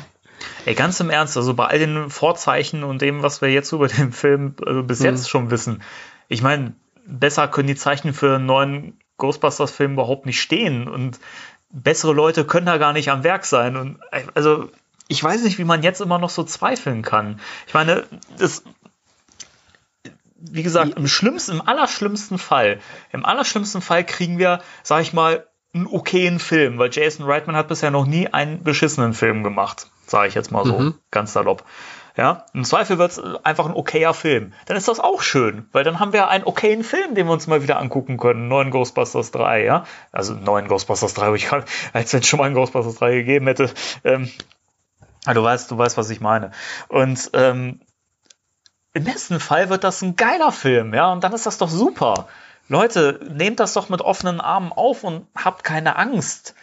Ey, ganz im Ernst, also bei all den Vorzeichen und dem, was wir jetzt über den Film also bis jetzt schon wissen, ich meine, besser können die Zeichen für einen neuen Ghostbusters-Film überhaupt nicht stehen und bessere Leute können da gar nicht am Werk sein. Und äh, also, ich weiß nicht, wie man jetzt immer noch so zweifeln kann. Ich meine, das, wie gesagt, im schlimmsten, im allerschlimmsten Fall, im allerschlimmsten Fall kriegen wir, sag ich mal, einen okayen Film, weil Jason Reitman hat bisher noch nie einen beschissenen Film gemacht, sage ich jetzt mal so, Mhm. ganz salopp. Ja, im Zweifel wird es einfach ein okayer Film. Dann ist das auch schön, weil dann haben wir einen okayen Film, den wir uns mal wieder angucken können. Neuen Ghostbusters 3, ja. Also neuen Ghostbusters 3, wo ich gerade, als wenn es schon mal einen Ghostbusters 3 gegeben hätte. Ähm, ja, du weißt, du weißt, was ich meine. Und ähm, im besten Fall wird das ein geiler Film, ja, und dann ist das doch super. Leute, nehmt das doch mit offenen Armen auf und habt keine Angst.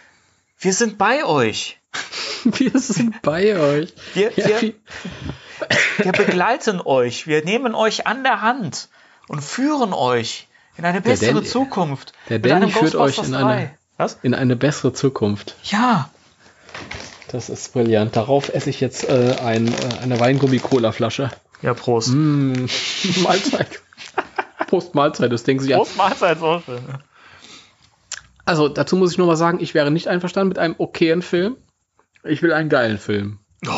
Wir sind bei euch. Wir sind bei euch. Wir, Ja, wir, begleiten euch. Wir nehmen euch an der Hand und führen euch in eine bessere Danny- Zukunft. der Danny führt euch in eine- 3. Was? in eine bessere Zukunft. Ja. Das ist brillant. Darauf esse ich jetzt äh, ein, äh, eine Weingummi-Cola-Flasche. Ja, Prost. Mm, Mahlzeit. Prost Mahlzeit, das denken sich an. Prost Mahlzeit ist auch schön. Also dazu muss ich nur mal sagen, ich wäre nicht einverstanden mit einem okayen Film. Ich will einen geilen Film. Oh,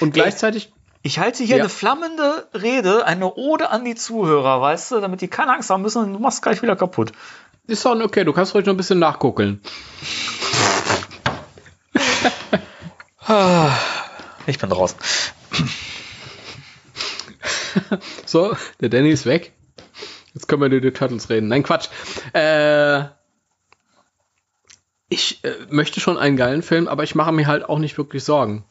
Und gleichzeitig, Ich halte hier Ja. eine flammende Rede, eine Ode an die Zuhörer, weißt du, damit die keine Angst haben müssen und du machst gleich wieder kaputt. ist doch okay, du kannst ruhig noch ein bisschen nachguckeln. Ich bin draußen. So, der Danny ist weg. Jetzt können wir über die Turtles reden. Nein, Quatsch. Äh, ich äh, möchte schon einen geilen Film, aber ich mache mir halt auch nicht wirklich Sorgen.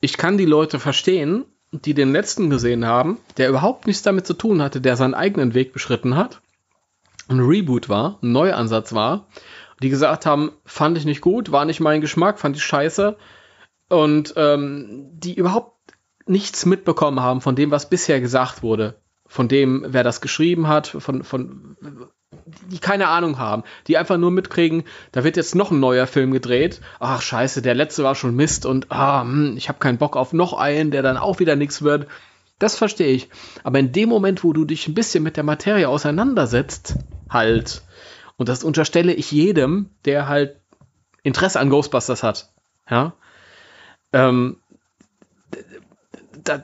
Ich kann die Leute verstehen, die den letzten gesehen haben, der überhaupt nichts damit zu tun hatte, der seinen eigenen Weg beschritten hat, ein Reboot war, ein Neuansatz war, die gesagt haben, fand ich nicht gut, war nicht mein Geschmack, fand ich scheiße und ähm, die überhaupt nichts mitbekommen haben von dem, was bisher gesagt wurde, von dem, wer das geschrieben hat, von, von die keine Ahnung haben, die einfach nur mitkriegen, da wird jetzt noch ein neuer Film gedreht. Ach scheiße, der letzte war schon Mist und ah, hm, ich habe keinen Bock auf noch einen, der dann auch wieder nichts wird. Das verstehe ich. Aber in dem Moment, wo du dich ein bisschen mit der Materie auseinandersetzt, halt, und das unterstelle ich jedem, der halt Interesse an Ghostbusters hat, ja, ähm, da,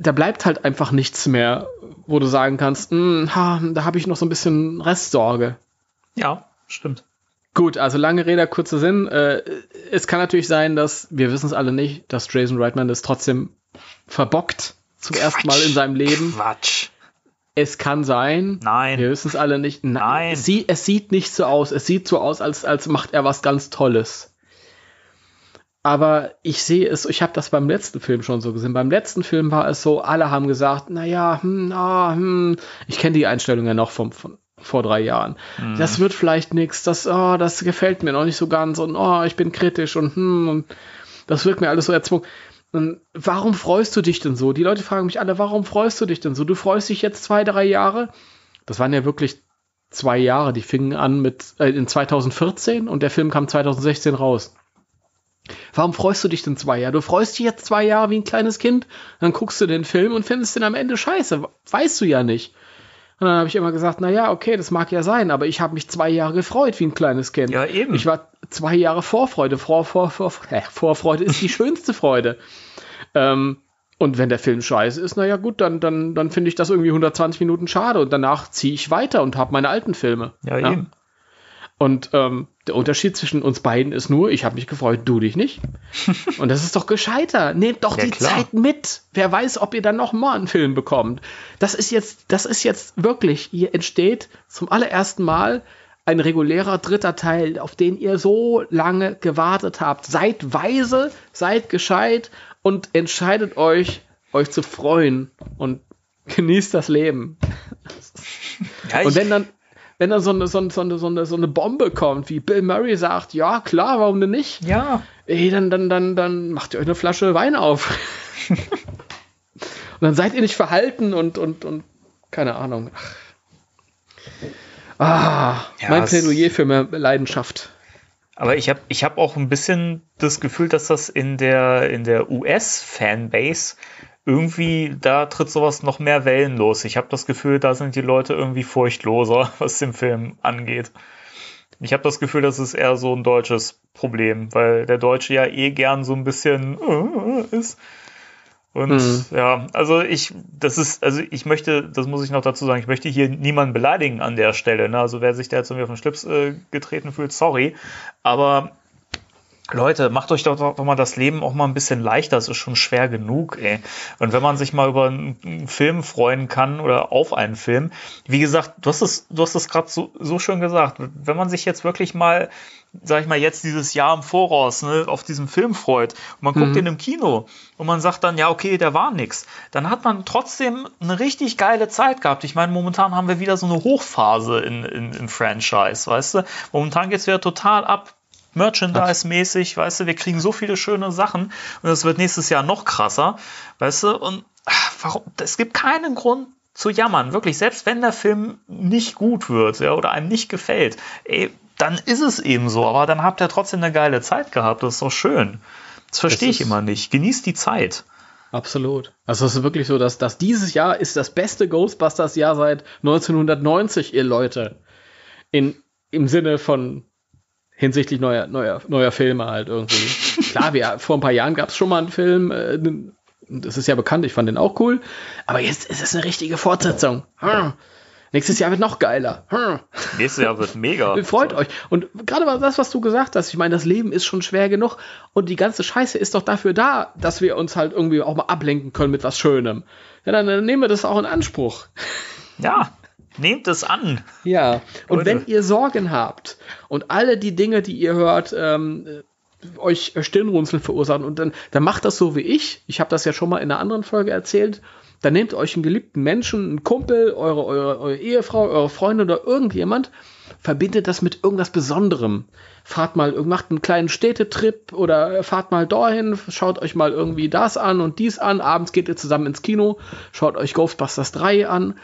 da bleibt halt einfach nichts mehr, wo du sagen kannst, "Hm, ha, da habe ich noch so ein bisschen Restsorge. Ja, stimmt. Gut, also lange Rede, kurzer Sinn. Äh, es kann natürlich sein, dass, wir wissen es alle nicht, dass Jason Reitman das trotzdem verbockt zum ersten Mal in seinem Leben. Quatsch. Es kann sein. Nein. Wir wissen es alle nicht. Na- Nein. Es sieht, es sieht nicht so aus. Es sieht so aus, als, als macht er was ganz Tolles. Aber ich sehe es, ich habe das beim letzten Film schon so gesehen. Beim letzten Film war es so, alle haben gesagt, naja, hm, ah, hm. ich kenne die Einstellung ja noch vom, von vor drei Jahren. Das wird vielleicht nichts, das, oh, das gefällt mir noch nicht so ganz und oh, ich bin kritisch und hm, und das wirkt mir alles so erzwungen. Und warum freust du dich denn so? Die Leute fragen mich alle, warum freust du dich denn so? Du freust dich jetzt zwei, drei Jahre. Das waren ja wirklich zwei Jahre. Die fingen an mit äh, in 2014 und der Film kam 2016 raus. Warum freust du dich denn zwei Jahre? Du freust dich jetzt zwei Jahre wie ein kleines Kind, dann guckst du den Film und findest den am Ende scheiße. Weißt du ja nicht. Und dann habe ich immer gesagt, na ja, okay, das mag ja sein, aber ich habe mich zwei Jahre gefreut wie ein kleines Kind. Ja, eben. Ich war zwei Jahre Vorfreude. Vor, vor, vor, äh, Vorfreude ist die schönste Freude. Ähm, und wenn der Film scheiße ist, na ja gut, dann, dann, dann finde ich das irgendwie 120 Minuten schade und danach ziehe ich weiter und habe meine alten Filme. Ja, ja. eben. Und ähm, der Unterschied zwischen uns beiden ist nur, ich habe mich gefreut, du dich nicht. Und das ist doch gescheiter. Nehmt doch Ja, die klar. Zeit mit. Wer weiß, ob ihr dann noch mal einen Film bekommt. Das ist jetzt, das ist jetzt wirklich, hier entsteht zum allerersten Mal ein regulärer dritter Teil, auf den ihr so lange gewartet habt. Seid weise, seid gescheit und entscheidet euch, euch zu freuen und genießt das Leben. Ja, Und wenn dann, wenn dann so eine, so, eine, so, eine, so, eine, Bombe kommt, wie Bill Murray sagt, ja klar, warum denn nicht? ja, Ey, dann, dann, dann, dann macht ihr euch eine Flasche Wein auf. und dann seid ihr nicht verhalten und, und, und keine Ahnung. Ah, Ja, mein Plädoyer für mehr Leidenschaft. aber ich habe ich hab auch ein bisschen das Gefühl, dass das in der, in der US-Fanbase irgendwie, da tritt sowas noch mehr Wellen los. Ich habe das Gefühl, da sind die Leute irgendwie furchtloser, was den Film angeht. Ich habe das Gefühl, das ist eher so ein deutsches Problem, weil der Deutsche ja eh gern so ein bisschen äh, ist. Und Mhm. ja, also ich, das ist, also ich möchte, das muss ich noch dazu sagen, ich möchte hier niemanden beleidigen an der Stelle. Ne? Also wer sich da jetzt irgendwie auf den Schlips äh, getreten fühlt, sorry. Aber Leute, macht euch doch, doch mal das Leben auch mal ein bisschen leichter. Es ist schon schwer genug, ey. Und wenn man sich mal über einen, Film freuen kann oder auf einen Film, wie gesagt, du hast es, du hast es gerade so, so schön gesagt. Wenn man sich jetzt wirklich mal, sag ich mal, jetzt dieses Jahr im Voraus ne, auf diesen Film freut und man guckt den im Kino und man sagt dann, ja, okay, der war nix, dann hat man trotzdem eine richtig geile Zeit gehabt. Ich meine, momentan haben wir wieder so eine Hochphase in, in, im Franchise, weißt du? Momentan geht's wieder total ab. Merchandise-mäßig, weißt du, wir kriegen so viele schöne Sachen und das wird nächstes Jahr noch krasser, weißt du, und ach, warum, es gibt keinen Grund zu jammern, wirklich, selbst wenn der Film nicht gut wird, ja, oder einem nicht gefällt, ey, dann ist es eben so, aber dann habt ihr trotzdem eine geile Zeit gehabt, das ist doch schön. Das verstehe ich immer nicht. Genießt die Zeit. Absolut. Also es ist wirklich so, dass, dass dieses Jahr ist das beste Ghostbusters-Jahr seit 1990, ihr Leute. In, Im Sinne von hinsichtlich neuer, neuer, neuer Filme halt irgendwie. Klar, wir, vor ein paar Jahren gab es schon mal einen Film, äh, das ist ja bekannt, ich fand den auch cool, aber jetzt ist es eine richtige Fortsetzung. Hm. Nächstes Jahr wird noch geiler. Hm. Nächstes Jahr wird mega. Freut euch. Und gerade mal das, was du gesagt hast, ich meine, das Leben ist schon schwer genug und die ganze Scheiße ist doch dafür da, dass wir uns halt irgendwie auch mal ablenken können mit was Schönem. Ja, dann, dann nehmen wir das auch in Anspruch. Ja, nehmt es an. Ja, und Leute. wenn ihr Sorgen habt und alle die Dinge, die ihr hört, ähm, äh, euch Stirnrunzeln verursachen und dann, dann macht das so wie ich. Ich habe das ja schon mal in einer anderen Folge erzählt. Dann nehmt euch einen geliebten Menschen, einen Kumpel, eure, eure, eure Ehefrau, eure Freunde oder irgendjemand, verbindet das mit irgendwas Besonderem. Fahrt mal, macht einen kleinen Städtetrip oder fahrt mal dahin, schaut euch mal irgendwie das an und dies an. Abends geht ihr zusammen ins Kino, schaut euch Ghostbusters 3 an.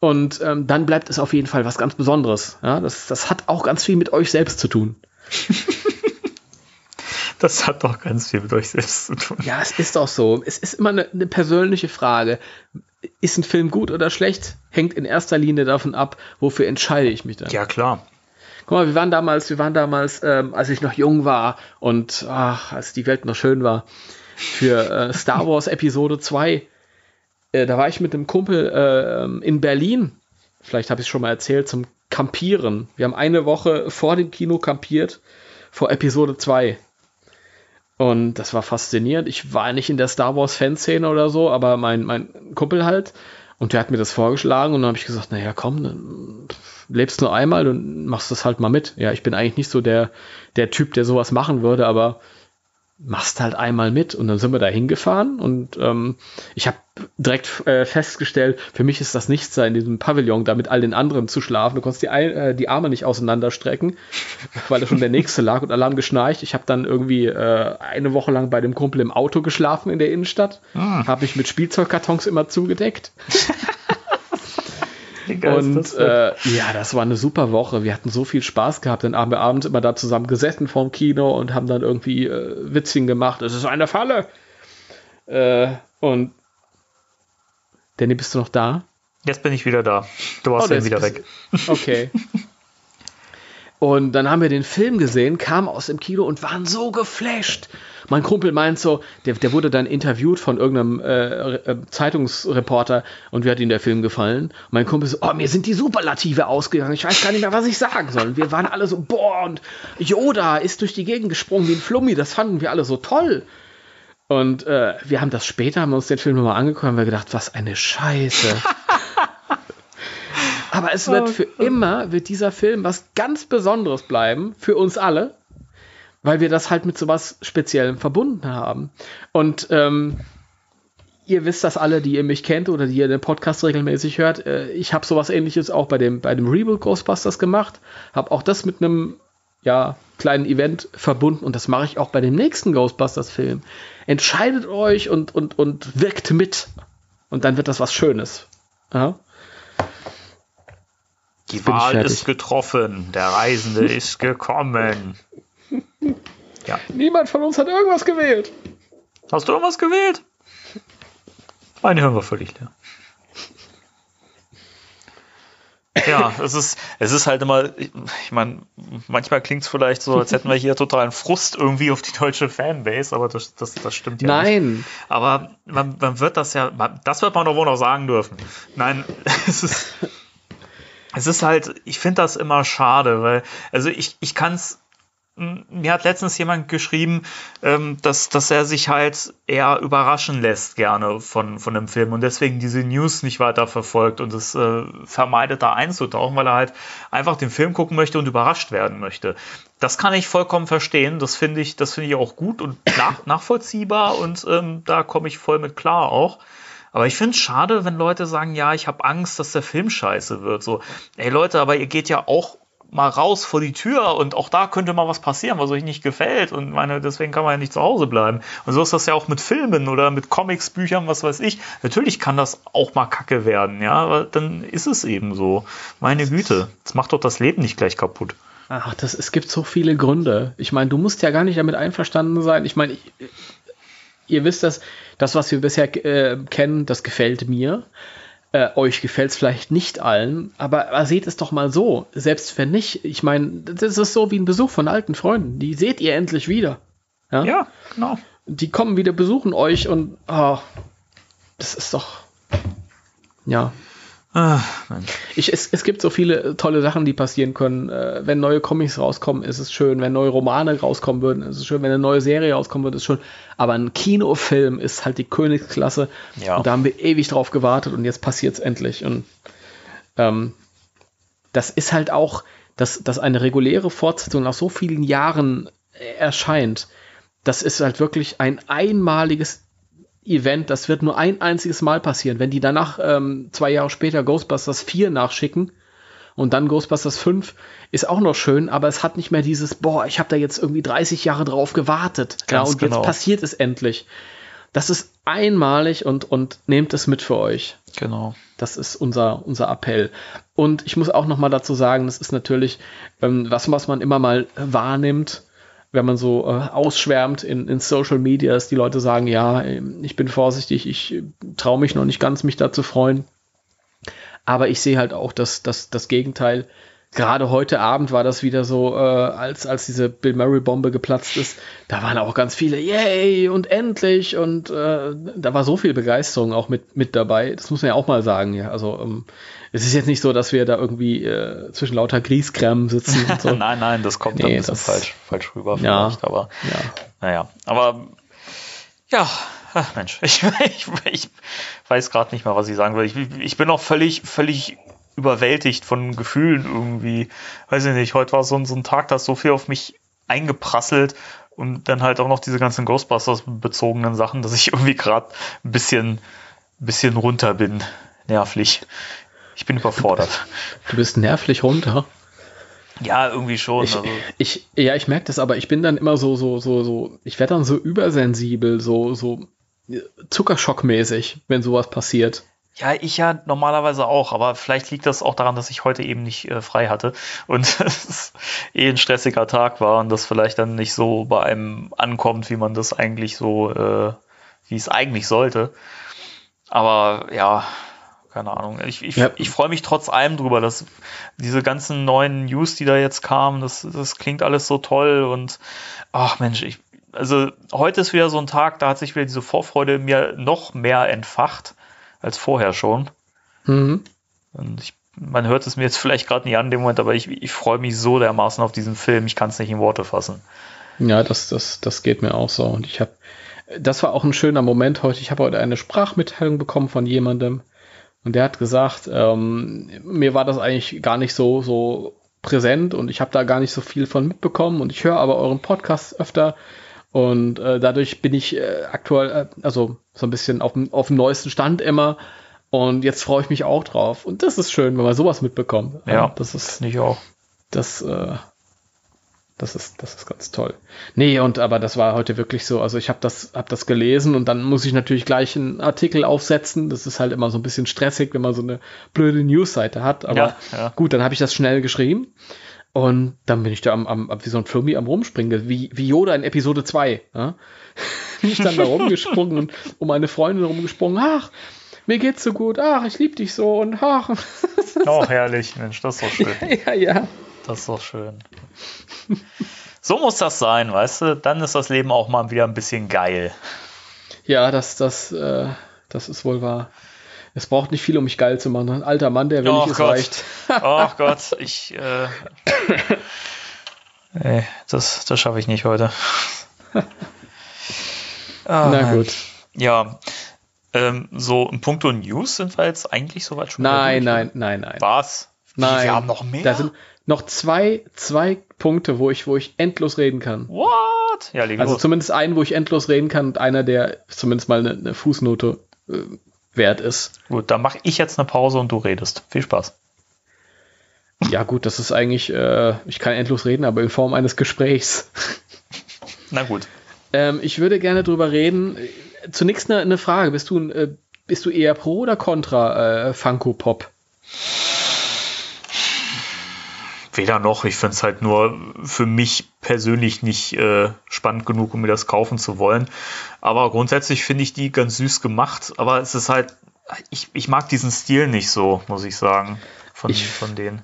Und ähm, dann bleibt es auf jeden Fall was ganz Besonderes. Ja, das, das hat auch ganz viel mit euch selbst zu tun. Das hat doch ganz viel mit euch selbst zu tun. Ja, es ist auch so. Es ist immer eine, eine persönliche Frage. Ist ein Film gut oder schlecht? Hängt in erster Linie davon ab, wofür entscheide ich mich dann. Ja, klar. Guck mal, wir waren damals, wir waren damals, ähm, als ich noch jung war und ach, als die Welt noch schön war, für äh, Star Wars Episode 2. Äh, da war ich mit einem Kumpel äh, in Berlin. Vielleicht habe ich es schon mal erzählt, zum Campieren. Wir haben eine Woche vor dem Kino campiert, vor Episode 2. Und das war faszinierend. Ich war nicht in der Star Wars Fanszene oder so, aber mein, mein Kumpel halt. Und der hat mir das vorgeschlagen und dann habe ich gesagt, naja, komm, lebst nur einmal und machst das halt mal mit. Ja, ich bin eigentlich nicht so der, der Typ, der sowas machen würde, aber machst halt einmal mit und dann sind wir da hingefahren und ähm, ich habe direkt äh, festgestellt, für mich ist das nichts da in diesem Pavillon, da mit all den anderen zu schlafen. Du konntest die, äh, die Arme nicht auseinanderstrecken, weil da schon der nächste lag und Alarm geschnarcht. Ich habe dann irgendwie äh, eine Woche lang bei dem Kumpel im Auto geschlafen in der Innenstadt, ah. habe mich mit Spielzeugkartons immer zugedeckt. und äh, ja, das war eine super Woche. Wir hatten so viel Spaß gehabt. Dann haben wir abends immer da zusammen gesessen vorm Kino und haben dann irgendwie äh, Witzchen gemacht. Es ist eine Falle. Äh, und Danny, bist du noch da? Jetzt bin ich wieder da. Du warst oh, ja wieder weg. Okay. Und dann haben wir den Film gesehen, kamen aus dem Kino und waren so geflasht. Mein Kumpel meint so, der, der wurde dann interviewt von irgendeinem äh, äh, Zeitungsreporter und wie hat ihm der Film gefallen? Und mein Kumpel so, oh, mir sind die Superlative ausgegangen. Ich weiß gar nicht mehr, was ich sagen soll. Und wir waren alle so, boah, und Yoda ist durch die Gegend gesprungen wie ein Flummi. Das fanden wir alle so toll. Und äh, wir haben das später, haben uns den Film nochmal angeguckt, haben wir gedacht, was eine Scheiße. Aber es wird für immer, wird dieser Film was ganz Besonderes bleiben, für uns alle, weil wir das halt mit sowas Speziellem verbunden haben. Und ähm, ihr wisst das alle, die ihr mich kennt oder die ihr den Podcast regelmäßig hört. Äh, ich habe sowas ähnliches auch bei dem, bei dem Reboot Ghostbusters gemacht. Habe auch das mit einem ja, kleinen Event verbunden und das mache ich auch bei dem nächsten Ghostbusters-Film. Entscheidet euch und, und, und wirkt mit. Und dann wird das was Schönes. Ja? Die Wahl ist getroffen, der Reisende ist gekommen. Ja. Niemand von uns hat irgendwas gewählt. Hast du irgendwas gewählt? Meine hören wir völlig leer. Ja, es ist, es ist halt immer, ich, meine, manchmal klingt es vielleicht so, als hätten wir hier totalen Frust irgendwie auf die deutsche Fanbase, aber das, das, das stimmt ja Nein. nicht. Aber man, man wird das ja, das wird man doch wohl noch sagen dürfen. Nein, es ist, es ist halt, ich finde das immer schade, weil, also ich, ich kann es mir hat letztens jemand geschrieben, ähm, dass, dass er sich halt eher überraschen lässt gerne von, von dem Film und deswegen diese News nicht weiter verfolgt und es äh, vermeidet, da einzutauchen, weil er halt einfach den Film gucken möchte und überrascht werden möchte. Das kann ich vollkommen verstehen. Das finde ich, das ich auch gut und nach, nachvollziehbar und ähm, da komme ich voll mit klar auch. Aber ich finde es schade, wenn Leute sagen, ja, ich habe Angst, dass der Film scheiße wird. So, ey Leute, aber ihr geht ja auch mal raus vor die Tür und auch da könnte mal was passieren, was euch nicht gefällt und meine, deswegen kann man ja nicht zu Hause bleiben. Und so ist das ja auch mit Filmen oder mit Comics, Büchern, was weiß ich. Natürlich kann das auch mal kacke werden, ja, aber dann ist es eben so. Meine Güte, das macht doch das Leben nicht gleich kaputt. Ach, das, es gibt so viele Gründe. Ich meine, du musst ja gar nicht damit einverstanden sein. Ich meine, ich, ihr wisst das, das, was wir bisher äh, kennen, das gefällt mir. Äh, euch gefällt es vielleicht nicht allen, aber, aber seht es doch mal so. Selbst wenn nicht, ich meine, das ist so wie ein Besuch von alten Freunden. Die seht ihr endlich wieder. Ja, ja genau. Die kommen wieder, besuchen euch und oh, das ist doch. Ja, Ach, ich, es, es gibt so viele tolle Sachen, die passieren können. Äh, wenn neue Comics rauskommen, ist es schön. Wenn neue Romane rauskommen würden, ist es schön. Wenn eine neue Serie rauskommen würde, ist es schön. Aber ein Kinofilm ist halt die Königsklasse. Ja. Und da haben wir ewig drauf gewartet und jetzt passiert es endlich. Und ähm, das ist halt auch, dass, dass eine reguläre Fortsetzung nach so vielen Jahren erscheint. Das ist halt wirklich ein einmaliges Event, das wird nur ein einziges Mal passieren. Wenn die danach ähm, zwei Jahre später Ghostbusters 4 nachschicken und dann Ghostbusters 5, ist auch noch schön, aber es hat nicht mehr dieses, boah, ich habe da jetzt irgendwie 30 Jahre drauf gewartet. Ganz ja, und genau. jetzt passiert es endlich. Das ist einmalig und, und nehmt es mit für euch. Genau. Das ist unser, unser Appell. Und ich muss auch noch mal dazu sagen, das ist natürlich ähm, was, was man immer mal wahrnimmt wenn man so äh, ausschwärmt in, in Social Media, dass die Leute sagen, ja, ich bin vorsichtig, ich traue mich noch nicht ganz, mich da zu freuen. Aber ich sehe halt auch dass, dass das Gegenteil. Gerade heute Abend war das wieder so, äh, als, als diese Bill Murray-Bombe geplatzt ist. Da waren auch ganz viele, yay, und endlich. Und äh, da war so viel Begeisterung auch mit, mit dabei. Das muss man ja auch mal sagen. Ja, also ähm, es ist jetzt nicht so, dass wir da irgendwie äh, zwischen lauter Grießkrämen sitzen. So. nein, nein, das kommt nee, dann ein bisschen falsch, falsch rüber vielleicht, ja, aber ja. naja, aber ja, ach Mensch, ich, ich, ich weiß gerade nicht mehr, was ich sagen will. Ich, ich bin auch völlig, völlig überwältigt von Gefühlen irgendwie. Weiß ich nicht, heute war so, so ein Tag, da ist so viel auf mich eingeprasselt und dann halt auch noch diese ganzen Ghostbusters-bezogenen Sachen, dass ich irgendwie gerade ein bisschen, ein bisschen runter bin, nervlich. Ich bin überfordert. Du bist nervlich runter. Ja, irgendwie schon. Ich, also. ich, ja, ich merke das, aber ich bin dann immer so, so, so, so, ich werde dann so übersensibel, so, so Zuckerschockmäßig, wenn sowas passiert. Ja, ich ja normalerweise auch, aber vielleicht liegt das auch daran, dass ich heute eben nicht äh, frei hatte und es eh ein stressiger Tag war und das vielleicht dann nicht so bei einem ankommt, wie man das eigentlich so, äh, wie es eigentlich sollte. Aber ja, keine Ahnung. Ich, ich, ja. ich freue mich trotz allem drüber, dass diese ganzen neuen News, die da jetzt kamen, das, das klingt alles so toll und ach Mensch, ich, also heute ist wieder so ein Tag, da hat sich wieder diese Vorfreude mir noch mehr entfacht als vorher schon. Mhm. Und ich, man hört es mir jetzt vielleicht gerade nicht an in dem Moment, aber ich, ich freue mich so dermaßen auf diesen Film, ich kann es nicht in Worte fassen. Ja, das, das, das geht mir auch so. Und ich habe, das war auch ein schöner Moment heute. Ich habe heute eine Sprachmitteilung bekommen von jemandem und der hat gesagt, ähm, mir war das eigentlich gar nicht so, so präsent und ich habe da gar nicht so viel von mitbekommen und ich höre aber euren Podcast öfter und äh, dadurch bin ich äh, aktuell, äh, also so ein bisschen auf dem, auf dem neuesten Stand immer. Und jetzt freue ich mich auch drauf. Und das ist schön, wenn man sowas mitbekommt. Ja, das ist nicht auch. Das, äh, das ist, das ist ganz toll. Nee, und aber das war heute wirklich so. Also ich habe das, hab das gelesen und dann muss ich natürlich gleich einen Artikel aufsetzen. Das ist halt immer so ein bisschen stressig, wenn man so eine blöde Newsseite hat. Aber ja, ja. gut, dann habe ich das schnell geschrieben. Und dann bin ich da am, am, wie so ein Flummi am Rumspringen, wie, wie Yoda in Episode 2. Ja? bin ich dann da rumgesprungen und um meine Freundin rumgesprungen. Ach, mir geht's so gut. Ach, ich liebe dich so. Und ach. oh, herrlich, Mensch, das ist doch schön. Ja, ja. Das ist doch schön. so muss das sein, weißt du? Dann ist das Leben auch mal wieder ein bisschen geil. Ja, das, das, äh, das ist wohl wahr. Es braucht nicht viel, um mich geil zu machen. Ein alter Mann, der, wenn oh, reicht. oh Gott, ich. Äh, ey, das das schaffe ich nicht heute. oh, Na gut. Ja. Ähm, so in puncto News sind wir jetzt eigentlich soweit schon. Nein, nein, nein, nein. Was? Nein. Wir haben noch mehr. Da sind noch zwei, zwei Punkte, wo ich, wo ich endlos reden kann. What? Ja, also los. zumindest einen, wo ich endlos reden kann und einer, der zumindest mal eine, eine Fußnote äh, wert ist. Gut, dann mache ich jetzt eine Pause und du redest. Viel Spaß. Ja, gut, das ist eigentlich, äh, ich kann endlos reden, aber in Form eines Gesprächs. Na gut. Ähm, ich würde gerne drüber reden. Zunächst eine, eine Frage: Bist du, äh, bist du eher pro oder contra äh, Funko Pop? Weder noch. Ich finde es halt nur für mich persönlich nicht äh, spannend genug, um mir das kaufen zu wollen. Aber grundsätzlich finde ich die ganz süß gemacht. Aber es ist halt, ich, ich mag diesen Stil nicht so, muss ich sagen, von, ich, von denen.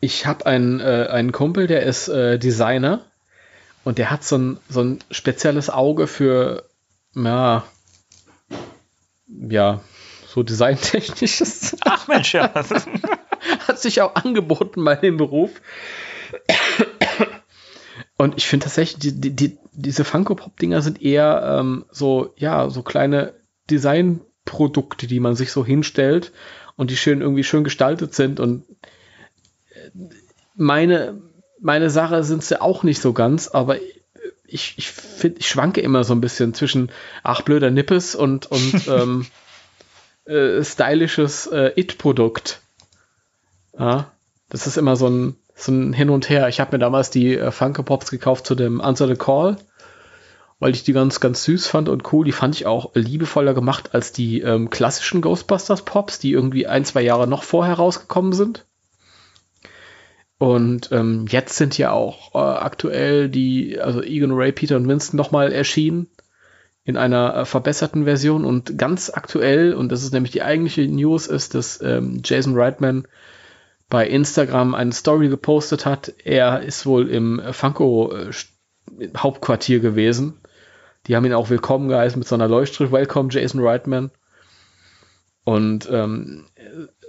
Ich habe einen, äh, einen Kumpel, der ist äh, Designer und der hat so ein, so ein spezielles Auge für, ja, ja, so designtechnisches. Ach Mensch, ja. hat sich auch angeboten bei dem Beruf. Und ich finde tatsächlich, die, die, die, diese Funko-Pop-Dinger sind eher ähm, so, ja, so kleine Designprodukte, die man sich so hinstellt und die schön irgendwie schön gestaltet sind. Und äh, meine, meine Sache sind sie auch nicht so ganz, aber ich, ich finde, ich schwanke immer so ein bisschen zwischen, ach, blöder Nippes und, und ähm, äh, stylisches äh, It-Produkt. Ja, das ist immer so ein, so ein Hin und Her. Ich habe mir damals die äh, Funko Pops gekauft zu dem Answer the Call, weil ich die ganz, ganz süß fand und cool. Die fand ich auch liebevoller gemacht als die ähm, klassischen Ghostbusters Pops, die irgendwie ein, zwei Jahre noch vorher rausgekommen sind. Und ähm, jetzt sind ja auch äh, aktuell die, also Egan Ray, Peter und Winston nochmal erschienen in einer äh, verbesserten Version und ganz aktuell, und das ist nämlich die eigentliche News, ist, dass ähm, Jason Reitman bei Instagram eine Story gepostet hat. Er ist wohl im Funko äh, Hauptquartier gewesen. Die haben ihn auch willkommen geheißen mit so einer Leuchtschrift Welcome Jason Reitman. Und ähm,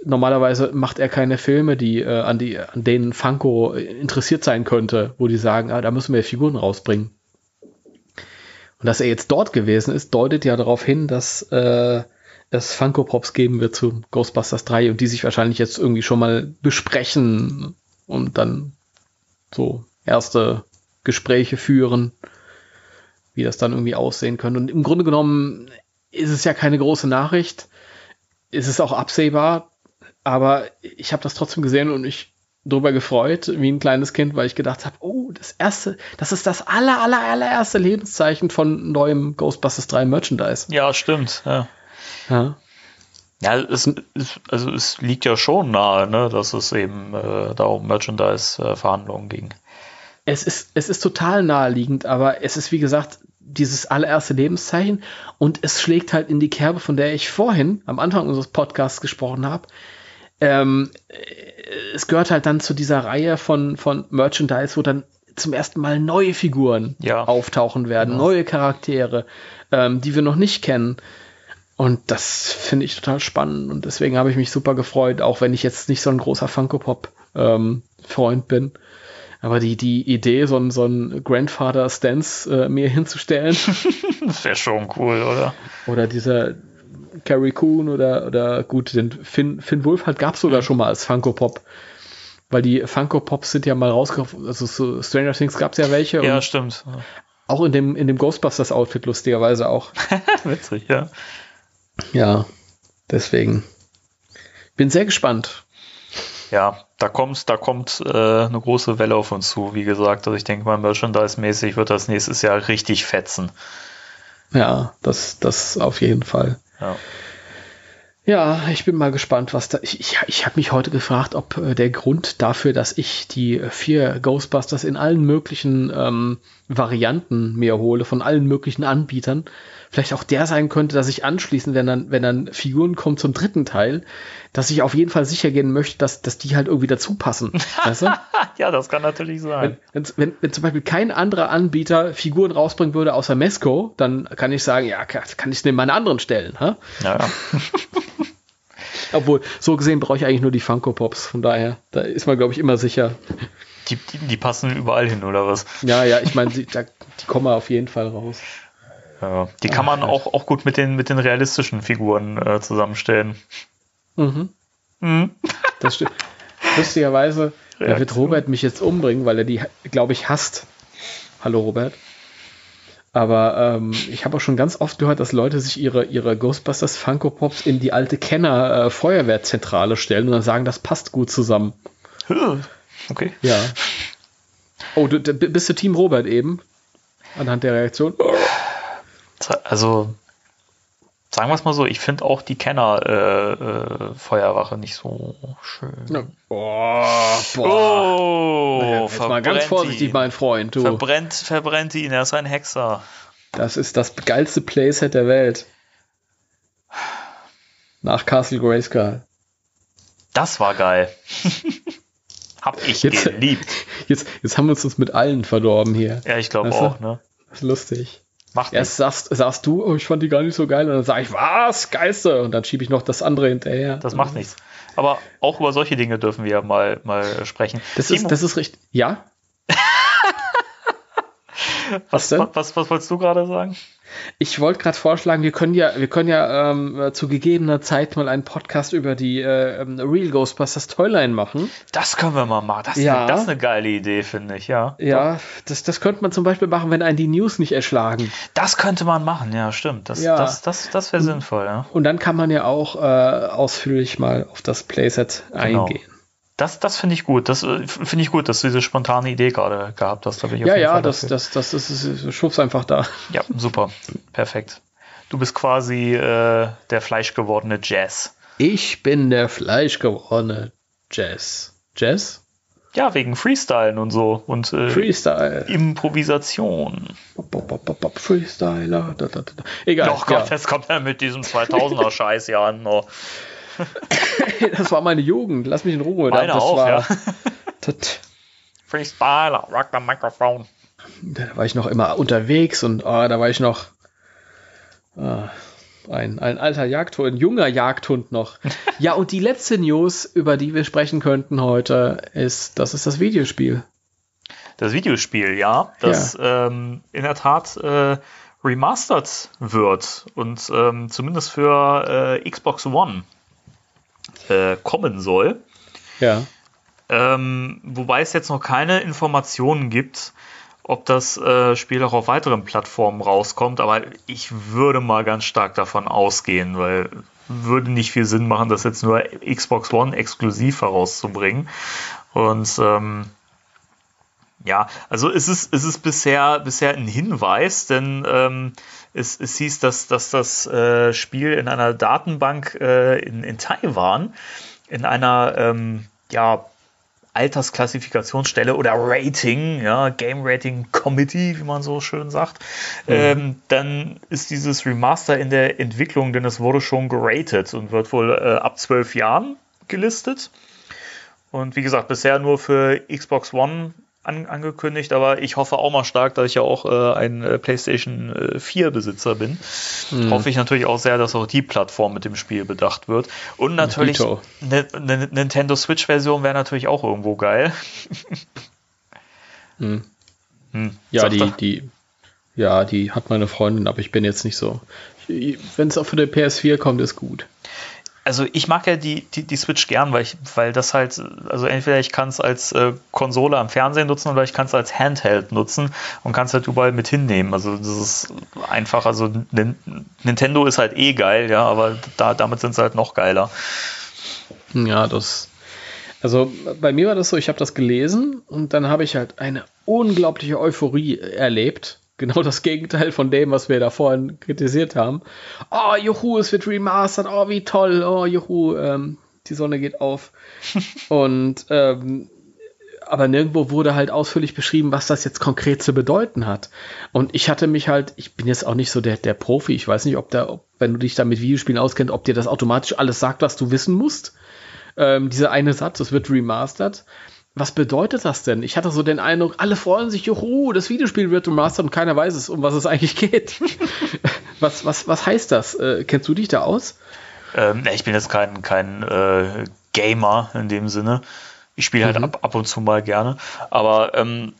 normalerweise macht er keine Filme, die, äh, an, die an denen Funko interessiert sein könnte, wo die sagen, ah, da müssen wir Figuren rausbringen. Und dass er jetzt dort gewesen ist, deutet ja darauf hin, dass äh, es Funko Pops geben wird zu Ghostbusters 3 und die sich wahrscheinlich jetzt irgendwie schon mal besprechen und dann so erste Gespräche führen. wie das dann irgendwie aussehen könnte. Und im Grunde genommen ist es ja keine große Nachricht. Ist es auch absehbar, aber ich habe das trotzdem gesehen und ich drüber gefreut, wie ein kleines Kind, weil ich gedacht habe, oh, das erste, das ist das aller, aller, allererste Lebenszeichen von neuem Ghostbusters 3 Merchandise. Ja, stimmt. Ja, Ja, ja es, es, also es liegt ja schon nahe, ne, dass es eben äh, da um Merchandise-Verhandlungen ging. es ist, es ist total naheliegend, aber es ist, wie gesagt, dieses allererste Lebenszeichen und es schlägt halt in die Kerbe, von der ich vorhin am Anfang unseres Podcasts gesprochen habe. Ähm, äh, es gehört halt dann zu dieser Reihe von, von Merchandise, wo dann zum ersten Mal neue Figuren Ja. auftauchen werden, Genau. neue Charaktere, ähm, die wir noch nicht kennen. Und das finde ich total spannend und deswegen habe ich mich super gefreut, auch wenn ich jetzt nicht so ein großer Funko Pop ähm, Freund bin. Aber die, die Idee, so ein, so ein Grandfather Stance äh, mir hinzustellen Das wäre schon cool, oder? oder dieser Carrie Coon oder, oder gut, den Finn, Finn Wolf halt gab es sogar schon mal als Funko Pop. Weil die Funko Pops sind ja mal rausgekommen, also so Stranger Things gab es ja welche Ja, stimmt. auch in dem, in dem Ghostbusters Outfit lustigerweise auch. Witzig, ja. Ja, deswegen. Bin sehr gespannt. Ja, da kommt, da kommt äh, eine große Welle auf uns zu, wie gesagt. Also ich denke mal, Merchandise-mäßig wird das nächstes Jahr richtig fetzen. Ja, das, das auf jeden Fall. Ja. Ja, ich bin mal gespannt, was da. Ich, ich, ich habe mich heute gefragt, ob äh, der Grund dafür, dass ich die vier Ghostbusters in allen möglichen ähm, Varianten mir hole, von allen möglichen Anbietern, vielleicht auch der sein könnte, dass ich anschließend, wenn dann, wenn dann Figuren kommen zum dritten Teil, dass ich auf jeden Fall sicher gehen möchte, dass, dass die halt irgendwie dazu passen. weißt du? ja, das kann natürlich sein. Wenn, wenn, wenn, wenn zum Beispiel kein anderer Anbieter Figuren rausbringen würde außer Mesco, dann kann ich sagen, ja, kann kann ich es neben meine anderen stellen. Ha? Ja, ja. Obwohl, so gesehen brauche ich eigentlich nur die Funko Pops. Von daher, da ist man, glaube ich, immer sicher. Die, die, die passen überall hin, oder was? Ja, ja, ich meine, die, die kommen auf jeden Fall raus. Ja. Die kann man auch, auch gut mit den, mit den realistischen Figuren äh, zusammenstellen. Mhm, Mhm. das stimmt. Lustigerweise, da wird. Robert mich jetzt umbringen, weil er die, glaube ich, hasst. Hallo, Robert. Aber ähm, ich habe auch schon ganz oft gehört, dass Leute sich ihre, ihre Ghostbusters Funko Pops in die alte Kenner äh, Feuerwehrzentrale stellen und dann sagen, das passt gut zusammen. Okay. Ja. Oh, du, du bist du Team Robert eben? Anhand der Reaktion? Also, sagen wir es mal so, ich finde auch die Kenner-Feuerwache nicht so schön. Ja. Boah, boah. Oh, Jetzt mal ganz vorsichtig, ihn. mein Freund. Du, Verbrennt, verbrennt ihn, er ist ein Hexer. das ist das geilste Playset der Welt. Nach Castle Grayskull. Das war geil. Hab ich Jetzt- geliebt. Jetzt, jetzt haben wir uns mit allen verdorben hier. Ja, ich glaube du? auch, ne? Das ist lustig. Macht Erst sagst, sagst du, oh, ich fand die gar nicht so geil. Und dann sage ich, was? Geiste. Und dann schiebe ich noch das andere hinterher. Das macht nichts. Aber auch über solche Dinge dürfen wir mal, mal sprechen. Das Timo, ist, das ist richtig. Ja? was, denn? was, was, was wolltest du gerade sagen? Ich wollte gerade vorschlagen, wir können ja, wir können ja ähm, äh, zu gegebener Zeit mal einen Podcast über die äh, ähm, Real Ghostbusters Toyline machen. Das können wir mal machen. Das, Ja. das ist eine geile Idee, finde ich, ja. Ja, das, das könnte man zum Beispiel machen, wenn einen die News nicht erschlagen. Das könnte man machen, ja, stimmt. Das, Ja. das, das, das wäre sinnvoll, ja. Und dann kann man ja auch äh, ausführlich mal auf das Playset Genau. eingehen. Das, das finde ich gut. Das äh, finde ich gut, dass du diese spontane Idee gerade gehabt hast. Da bin ich Ja, ja, Fall das, dafür. das, das, das ist, schwupps einfach da. Ja, super. Perfekt. Du bist quasi äh, der fleischgewordene Jazz. Ich bin der fleischgewordene Jazz. Jazz? Ja, wegen Freestylen und so und äh, Freestyle. Improvisation. Bop, Freestyler. Da, da, da. da. Egal. Oh Gott, ja. jetzt kommt er mit diesem 2000er Scheiß hier an. Oh. Das war meine Jugend. Lass mich in Ruhe. Meine das auch, war, ja. das, Freestyler, rock the microphone. da war ich noch immer unterwegs und ah, da war ich noch ah, ein, ein alter Jagdhund, ein junger Jagdhund noch. ja, und die letzte News, über die wir sprechen könnten heute, ist, das ist das Videospiel. Das Videospiel, ja, das ähm, in der Tat äh, remastered wird und ähm, zumindest für äh, Xbox One äh, kommen soll. Ja. Ähm, wobei es jetzt noch keine Informationen gibt, ob das äh, Spiel auch auf weiteren Plattformen rauskommt, aber ich würde mal ganz stark davon ausgehen, weil würde nicht viel Sinn machen, das jetzt nur Xbox One exklusiv herauszubringen. Und ähm, ja, also es ist, es ist bisher, bisher ein Hinweis, denn ähm, es, es hieß, dass, dass das äh, Spiel in einer Datenbank äh, in, in Taiwan in einer ähm, ja, Altersklassifikationsstelle oder Rating, ja, Game Rating Committee, wie man so schön sagt, mhm. ähm, dann ist dieses Remaster in der Entwicklung, denn es wurde schon geratet und wird wohl äh, ab zwölf Jahren gelistet. Und wie gesagt, bisher nur für Xbox One an, angekündigt, aber ich hoffe auch mal stark, da ich ja auch äh, ein äh, PlayStation äh, 4 Besitzer bin, mhm. hoffe ich natürlich auch sehr, dass auch die Plattform mit dem Spiel bedacht wird. Und natürlich eine ne, Nintendo Switch Version wäre natürlich auch irgendwo geil. mhm. hm. Ja, die, die, ja, die hat meine Freundin, aber ich bin jetzt nicht so. Wenn es auch für die PS4 kommt, ist gut also ich mag ja die, die, die Switch gern, weil ich, weil das halt, also entweder ich kann es als äh, Konsole am Fernsehen nutzen oder ich kann es als Handheld nutzen und kann es halt überall mit hinnehmen. Also das ist einfach, also Nintendo ist halt eh geil, ja, aber da, damit sind sie halt noch geiler. Ja, das. Also bei mir war das so, ich habe das gelesen und dann habe ich halt eine unglaubliche Euphorie erlebt genau das Gegenteil von dem, was wir da vorhin kritisiert haben. Oh, juhu, es wird remastered, oh, wie toll, oh, juhu, ähm, die Sonne geht auf. Und ähm, aber nirgendwo wurde halt ausführlich beschrieben, was das jetzt konkret zu bedeuten hat. Und ich hatte mich halt, ich bin jetzt auch nicht so der, der Profi, ich weiß nicht, ob da, ob, wenn du dich da mit Videospielen auskennst, ob dir das automatisch alles sagt, was du wissen musst. Ähm, dieser eine Satz, es wird remastered was bedeutet das denn? Ich hatte so den Eindruck, alle freuen sich, juhu, das Videospiel wird remastered und keiner weiß es, um was es eigentlich geht. was, was, was heißt das? Äh, kennst du dich da aus? Ähm, ich bin jetzt kein, kein äh, Gamer in dem Sinne. Ich spiele halt mhm. ab, ab und zu mal gerne. Aber ähm,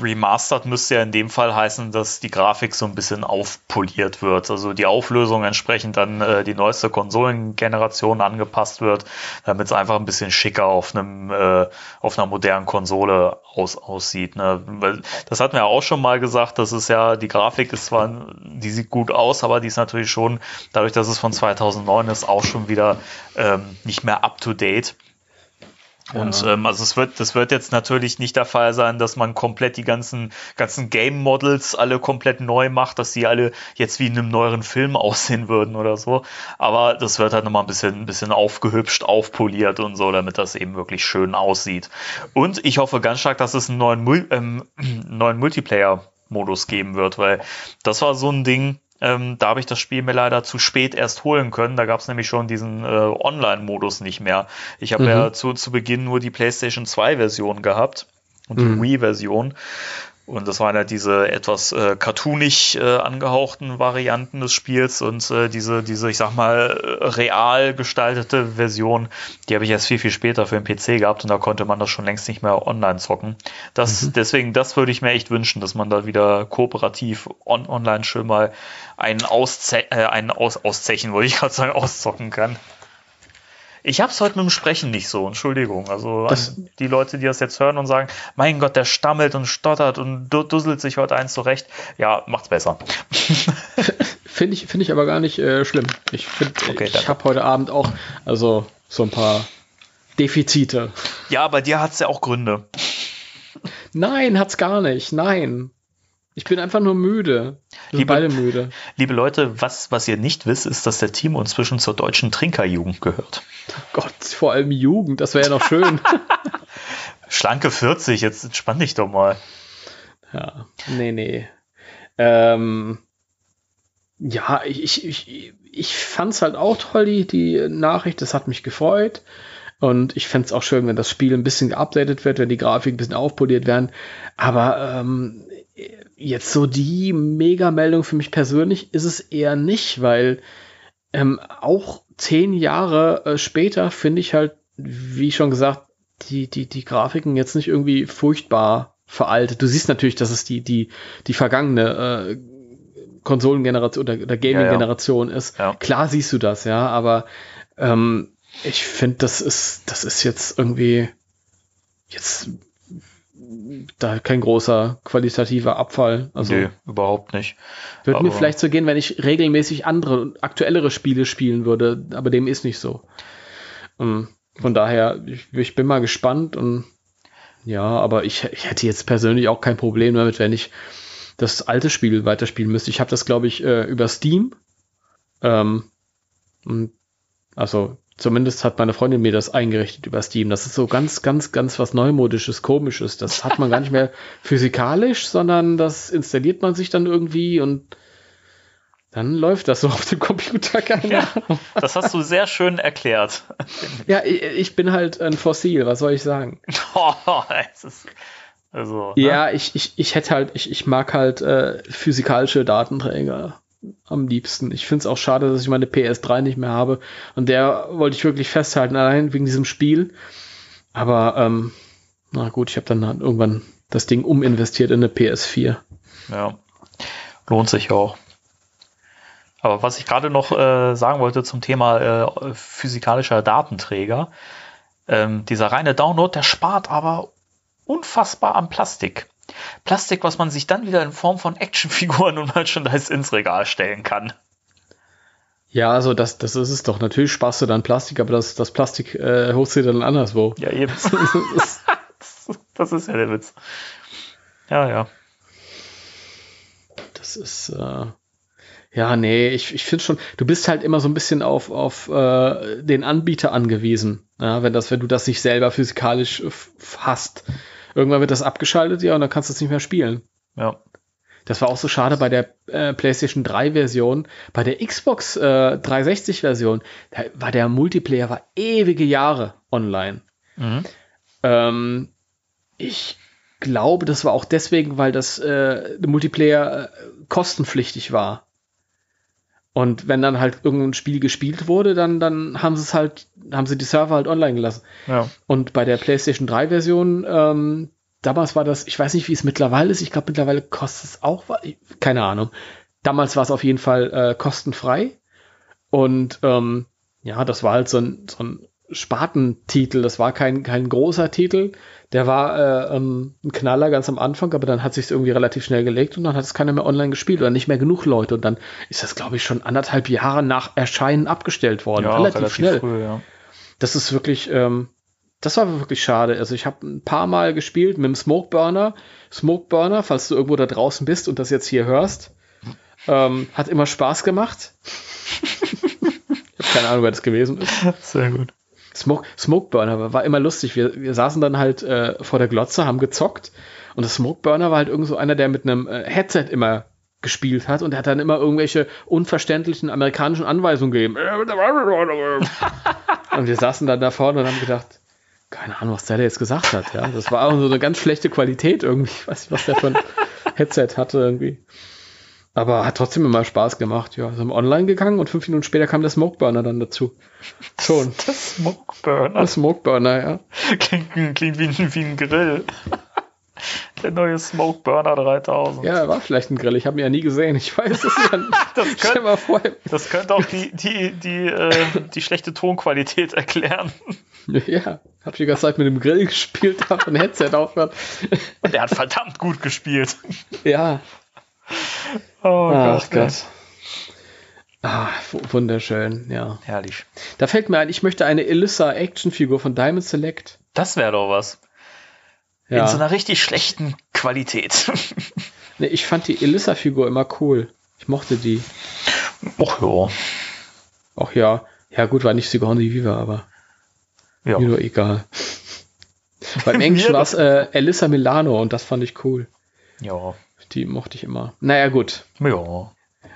Remastered müsste ja in dem Fall heißen, dass die Grafik so ein bisschen aufpoliert wird. Also die Auflösung entsprechend dann äh, die neueste Konsolengeneration angepasst wird, damit es einfach ein bisschen schicker auf einem äh, auf einer modernen Konsole aus, aussieht. Ne? Weil das hatten wir ja auch schon mal gesagt, das ist ja, die Grafik ist zwar, die sieht gut aus, aber die ist natürlich schon, dadurch, dass es von 2009 ist, auch schon wieder ähm, nicht mehr up to date. Und ähm, also es wird, das wird jetzt natürlich nicht der Fall sein, dass man komplett die ganzen, ganzen Game Models alle komplett neu macht, dass die alle jetzt wie in einem neueren Film aussehen würden oder so. Aber das wird halt nochmal ein bisschen, ein bisschen aufgehübscht, aufpoliert und so, damit das eben wirklich schön aussieht. Und ich hoffe ganz stark, dass es einen neuen, ähm, neuen Multiplayer-Modus geben wird, weil das war so ein Ding, ähm, da habe ich das Spiel mir leider zu spät erst holen können. Da gab es nämlich schon diesen äh, Online-Modus nicht mehr. Ich habe mhm. ja zu, zu Beginn nur die PlayStation 2-Version gehabt und die mhm. Wii-Version. Und das waren ja diese etwas äh, cartoonig äh, angehauchten Varianten des Spiels und äh, diese, diese, ich sag mal, real gestaltete Version, die habe ich erst viel, viel später für den PC gehabt und da konnte man das schon längst nicht mehr online zocken. Das, mhm. Deswegen, das würde ich mir echt wünschen, dass man da wieder kooperativ on online schön mal einen, Ausze äh, einen Aus Auszechen, wollte ich gerade sagen, auszocken kann. Ich hab's heute mit dem Sprechen nicht so, Entschuldigung. Also die Leute, die das jetzt hören und sagen, mein Gott, der stammelt und stottert und dusselt sich heute eins zurecht. Ja, macht's besser. finde ich, finde ich aber gar nicht äh, schlimm. Ich finde, okay, ich habe heute Abend auch, also so ein paar Defizite. Ja, bei dir hat's ja auch Gründe. Nein, hat's gar nicht. Nein. Ich bin einfach nur müde. Wir liebe, beide müde. Liebe Leute, was, was ihr nicht wisst, ist, dass der Team inzwischen zur deutschen Trinkerjugend gehört. Gott, vor allem Jugend, das wäre ja noch schön. Schlanke 40, jetzt entspann dich doch mal. Ja, nee, nee. Ähm, ja, ich, ich, ich fand es halt auch toll, die, die Nachricht, das hat mich gefreut. Und ich fände es auch schön, wenn das Spiel ein bisschen geupdatet wird, wenn die Grafik ein bisschen aufpoliert werden. Aber ähm, jetzt so die Mega-Meldung für mich persönlich ist es eher nicht, weil ähm, auch zehn Jahre äh, später finde ich halt, wie schon gesagt, die, die, die Grafiken jetzt nicht irgendwie furchtbar veraltet. Du siehst natürlich, dass es die, die, die vergangene äh, Konsolengeneration oder, oder Gaming-Generation ja, ja. ist. Ja. Klar siehst du das, ja, aber ähm, ich finde, das ist, das ist jetzt irgendwie jetzt da kein großer qualitativer Abfall. Also nee, überhaupt nicht. würde mir vielleicht so gehen, wenn ich regelmäßig andere und aktuellere Spiele spielen würde, aber dem ist nicht so. Und von daher, ich, ich bin mal gespannt und ja, aber ich, ich hätte jetzt persönlich auch kein Problem damit, wenn ich das alte Spiel weiterspielen müsste. Ich habe das, glaube ich, äh, über Steam. Ähm, also zumindest hat meine Freundin mir das eingerichtet über Steam. Das ist so ganz, ganz, ganz was Neumodisches, Komisches. Das hat man gar nicht mehr physikalisch, sondern das installiert man sich dann irgendwie und dann läuft das so auf dem Computer. Keine ja, das hast du sehr schön erklärt. ja, ich, ich, bin halt ein Fossil, was soll ich sagen? also, ne? Ja, ich, ich, ich hätte halt, ich, ich mag halt äh, physikalische Datenträger am liebsten. Ich finde es auch schade, dass ich meine PS3 nicht mehr habe. Und der wollte ich wirklich festhalten, allein wegen diesem Spiel. Aber, ähm, na gut, ich habe dann halt irgendwann das Ding uminvestiert in eine PS4. Ja, lohnt sich auch. Aber was ich gerade noch äh, sagen wollte zum Thema äh, physikalischer Datenträger, ähm, dieser reine Download, der spart aber unfassbar am Plastik. Plastik, was man sich dann wieder in Form von Actionfiguren und Merchandise ins Regal stellen kann. Ja, also das, das ist es doch. Natürlich sparst du dann Plastik, aber das, das Plastik äh, holst du dann anderswo. Ja, eben. das ist ja der Witz. Ja, ja. Das ist, äh, ja, nee, ich, ich finde schon, du bist halt immer so ein bisschen auf, auf äh, den Anbieter angewiesen. Ja, wenn das, wenn du das nicht selber physikalisch hast. Irgendwann wird das abgeschaltet, ja, und dann kannst du es nicht mehr spielen. Ja. Das war auch so schade bei der äh, PlayStation 3 Version. Bei der Xbox äh, 360 Version, da war der Multiplayer war ewige Jahre online. Mhm. Ähm, ich glaube, das war auch deswegen, weil das äh, Multiplayer äh, kostenpflichtig war. Und wenn dann halt irgendein Spiel gespielt wurde, dann, dann haben sie es halt, haben sie die Server halt online gelassen. Ja. Und bei der PlayStation 3 Version, ähm, damals war das, ich weiß nicht, wie es mittlerweile ist, ich glaube mittlerweile kostet es auch, keine Ahnung. Damals war es auf jeden Fall äh, kostenfrei. Und ähm, ja, das war halt so ein, so ein Spartentitel, das war kein, kein großer Titel. Der war äh, ähm, ein Knaller ganz am Anfang, aber dann hat sich irgendwie relativ schnell gelegt und dann hat es keiner mehr online gespielt oder nicht mehr genug Leute. Und dann ist das, glaube ich, schon anderthalb Jahre nach Erscheinen abgestellt worden. Ja, relativ, relativ schnell. Früh, ja. Das ist wirklich, ähm, das war wirklich schade. Also ich habe ein paar Mal gespielt mit dem Smokeburner. Smokeburner, falls du irgendwo da draußen bist und das jetzt hier hörst, ähm, hat immer Spaß gemacht. ich habe keine Ahnung, wer das gewesen ist. Sehr gut. Smoke, Smokeburner war immer lustig. Wir, wir saßen dann halt äh, vor der Glotze, haben gezockt und das Smokeburner war halt irgend so einer, der mit einem äh, Headset immer gespielt hat und er hat dann immer irgendwelche unverständlichen amerikanischen Anweisungen gegeben. und wir saßen dann da vorne und haben gedacht, keine Ahnung, was der da jetzt gesagt hat. Ja, das war auch so eine ganz schlechte Qualität irgendwie. Ich weiß nicht, was der für ein Headset hatte irgendwie. Aber hat trotzdem immer Spaß gemacht. Ja, sind online gegangen und fünf Minuten später kam der Smokeburner dann dazu. Schon. Der Smokeburner. Der Smokeburner, ja. Klingt, klingt wie, ein, wie ein Grill. Der neue Smokeburner 3000. Ja, war vielleicht ein Grill. Ich habe ihn ja nie gesehen. Ich weiß es ja nicht. das, könnte, mal vor. das könnte auch die, die, die, äh, die schlechte Tonqualität erklären. Ja, hab die ganze Zeit mit dem Grill gespielt, hab ein Headset aufgehört. Und er hat verdammt gut gespielt. Ja, Oh Ach Gott. Gott. Ah, wunderschön, ja. Herrlich. Da fällt mir ein, ich möchte eine Elissa Actionfigur von Diamond Select. Das wäre doch was. Ja. In so einer richtig schlechten Qualität. nee, ich fand die Elissa-Figur immer cool. Ich mochte die. Ach ja. Ach ja. Ja, gut, war nicht Sigourney Viva, aber. Ja. Mir nur egal. Beim Englischen war es äh, Elissa Milano und das fand ich cool. Ja. Die mochte ich immer. Naja, gut. Ja.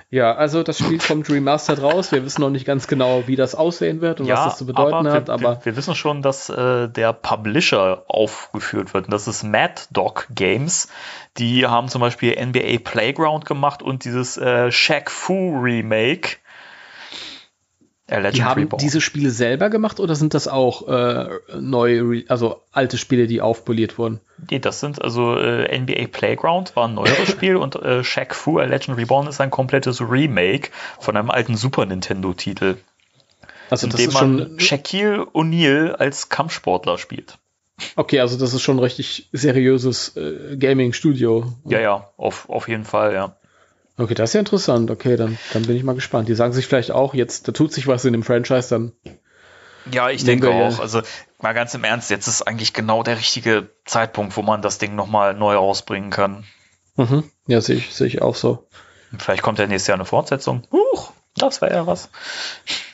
Ja, also das Spiel kommt remastered raus. Wir wissen noch nicht ganz genau, wie das aussehen wird und ja, was das zu bedeuten aber hat. Aber wir, wir, wissen schon, dass äh, der Publisher aufgeführt wird. Und das ist Mad Dog Games. Die haben zum Beispiel NBA Playground gemacht und dieses äh, Shaq Fu Remake. Äh, die haben Reborn. diese Spiele selber gemacht oder sind das auch äh, neue, also alte Spiele, die aufpoliert wurden? Nee, das sind also äh, NBA Playground war ein neueres Spiel und äh, Shaq Fu A Legend Reborn ist ein komplettes Remake von einem alten Super Nintendo Titel. Also in dem man Shaquille O'Neal als Kampfsportler spielt. Okay, also das ist schon ein richtig seriöses äh, Gaming-Studio. Ja, ja, auf, auf jeden Fall, ja. Okay, das ist ja interessant. Okay, dann, dann bin ich mal gespannt. Die sagen sich vielleicht auch, jetzt, da tut sich was in dem Franchise, dann. Ja, ich denke auch. Also mal ganz im Ernst, jetzt ist eigentlich genau der richtige Zeitpunkt, wo man das Ding nochmal neu rausbringen kann. Mhm. Ja, sehe ich, sehe ich auch so. Vielleicht kommt ja nächstes Jahr eine Fortsetzung. Huch, das wäre ja was.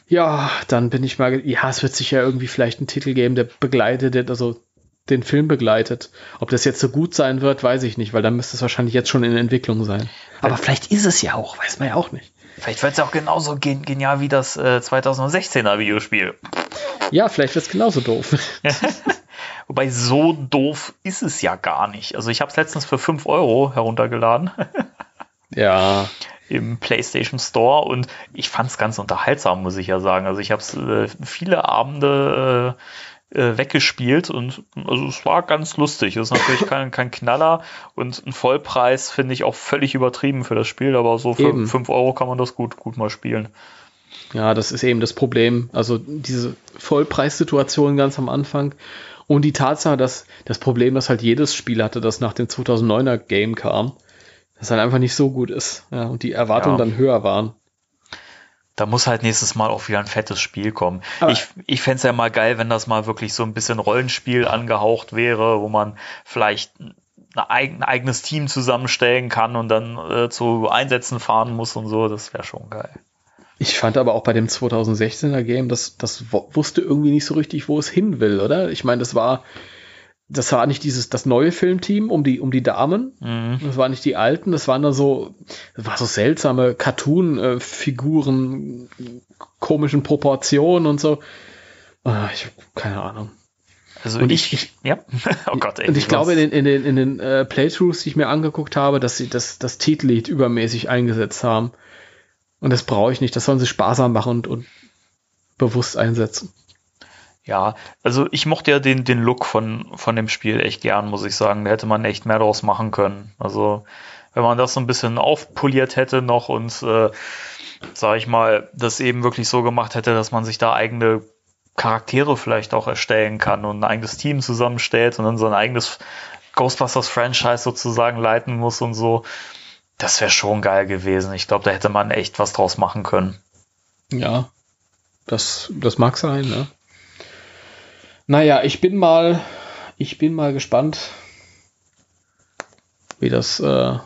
Ja, dann bin ich mal. Ja, es wird sich ja irgendwie vielleicht ein Titel geben, der begleitet, also den Film begleitet. Ob das jetzt so gut sein wird, weiß ich nicht, weil dann müsste es wahrscheinlich jetzt schon in Entwicklung sein. Aber vielleicht ist es ja auch, weiß man ja auch nicht. Vielleicht wird es auch genauso genial wie das äh, 2016er Videospiel. Ja, vielleicht wird es genauso doof. Wobei so doof ist es ja gar nicht. Also ich habe es letztens für 5 Euro heruntergeladen. ja. Im PlayStation Store und ich fand es ganz unterhaltsam, muss ich ja sagen. Also ich habe es äh, viele Abende äh, äh, weggespielt und also es war ganz lustig. Es ist natürlich kein, kein Knaller und ein Vollpreis finde ich auch völlig übertrieben für das Spiel, aber so für eben. 5 Euro kann man das gut, gut mal spielen. Ja, das ist eben das Problem. Also diese Vollpreissituation ganz am Anfang und die Tatsache, dass das Problem, dass halt jedes Spiel hatte, das nach dem 2009er Game kam, das halt einfach nicht so gut ist. Ja, und die Erwartungen ja. dann höher waren. Da muss halt nächstes Mal auch wieder ein fettes Spiel kommen. Aber ich ich fände es ja mal geil, wenn das mal wirklich so ein bisschen Rollenspiel angehaucht wäre, wo man vielleicht ein eigenes Team zusammenstellen kann und dann äh, zu Einsätzen fahren muss und so. Das wäre schon geil. Ich fand aber auch bei dem 2016er Game, das, das wusste irgendwie nicht so richtig, wo es hin will, oder? Ich meine, das war, das war nicht dieses, das neue Filmteam um die, um die Damen. Mhm. Das waren nicht die alten, das waren da so, das war so seltsame Cartoon-Figuren, komischen Proportionen und so. Ah, ich habe keine Ahnung. Also und ich, ich, ja, oh Gott, ey, Und ich glaube, in den, in den, in den äh, Playthroughs, die ich mir angeguckt habe, dass sie das, das Titellied übermäßig eingesetzt haben. Und das brauche ich nicht. Das sollen sie sparsam machen und, und bewusst einsetzen. Ja, also ich mochte ja den, den Look von, von dem Spiel echt gern, muss ich sagen. Da hätte man echt mehr draus machen können. Also, wenn man das so ein bisschen aufpoliert hätte noch und, äh, sag ich mal, das eben wirklich so gemacht hätte, dass man sich da eigene Charaktere vielleicht auch erstellen kann und ein eigenes Team zusammenstellt und dann so ein eigenes Ghostbusters-Franchise sozusagen leiten muss und so. Das wäre schon geil gewesen. Ich glaube, da hätte man echt was draus machen können. Ja, das, das mag sein, ne? Naja, ich bin mal, ich bin mal gespannt, wie das äh,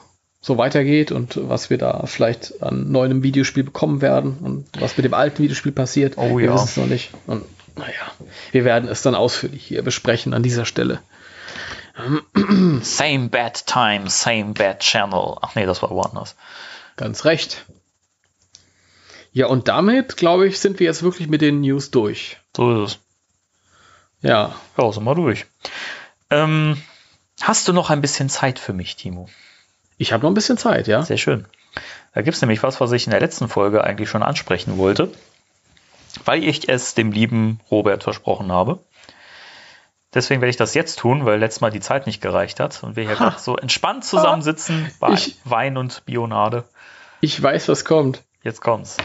so weitergeht und was wir da vielleicht an neuem Videospiel bekommen werden und was mit dem alten Videospiel passiert. Oh wir ja. wissen es noch nicht. Und naja, wir werden es dann ausführlich hier besprechen an dieser Stelle. Same bad time, same bad channel. Ach nee, das war woanders. Ganz recht. Ja, und damit, glaube ich, sind wir jetzt wirklich mit den News durch. So ist es. Ja. Ja, sind wir durch. Ähm, hast du noch ein bisschen Zeit für mich, Timo? Ich habe noch ein bisschen Zeit, ja. Sehr schön. Da gibt es nämlich was, was ich in der letzten Folge eigentlich schon ansprechen wollte, weil ich es dem lieben Robert versprochen habe. Deswegen werde ich das jetzt tun, weil letztes Mal die Zeit nicht gereicht hat und wir hier gerade so entspannt zusammensitzen bei ich, Wein und Bionade. Ich weiß, was kommt. Jetzt kommt's.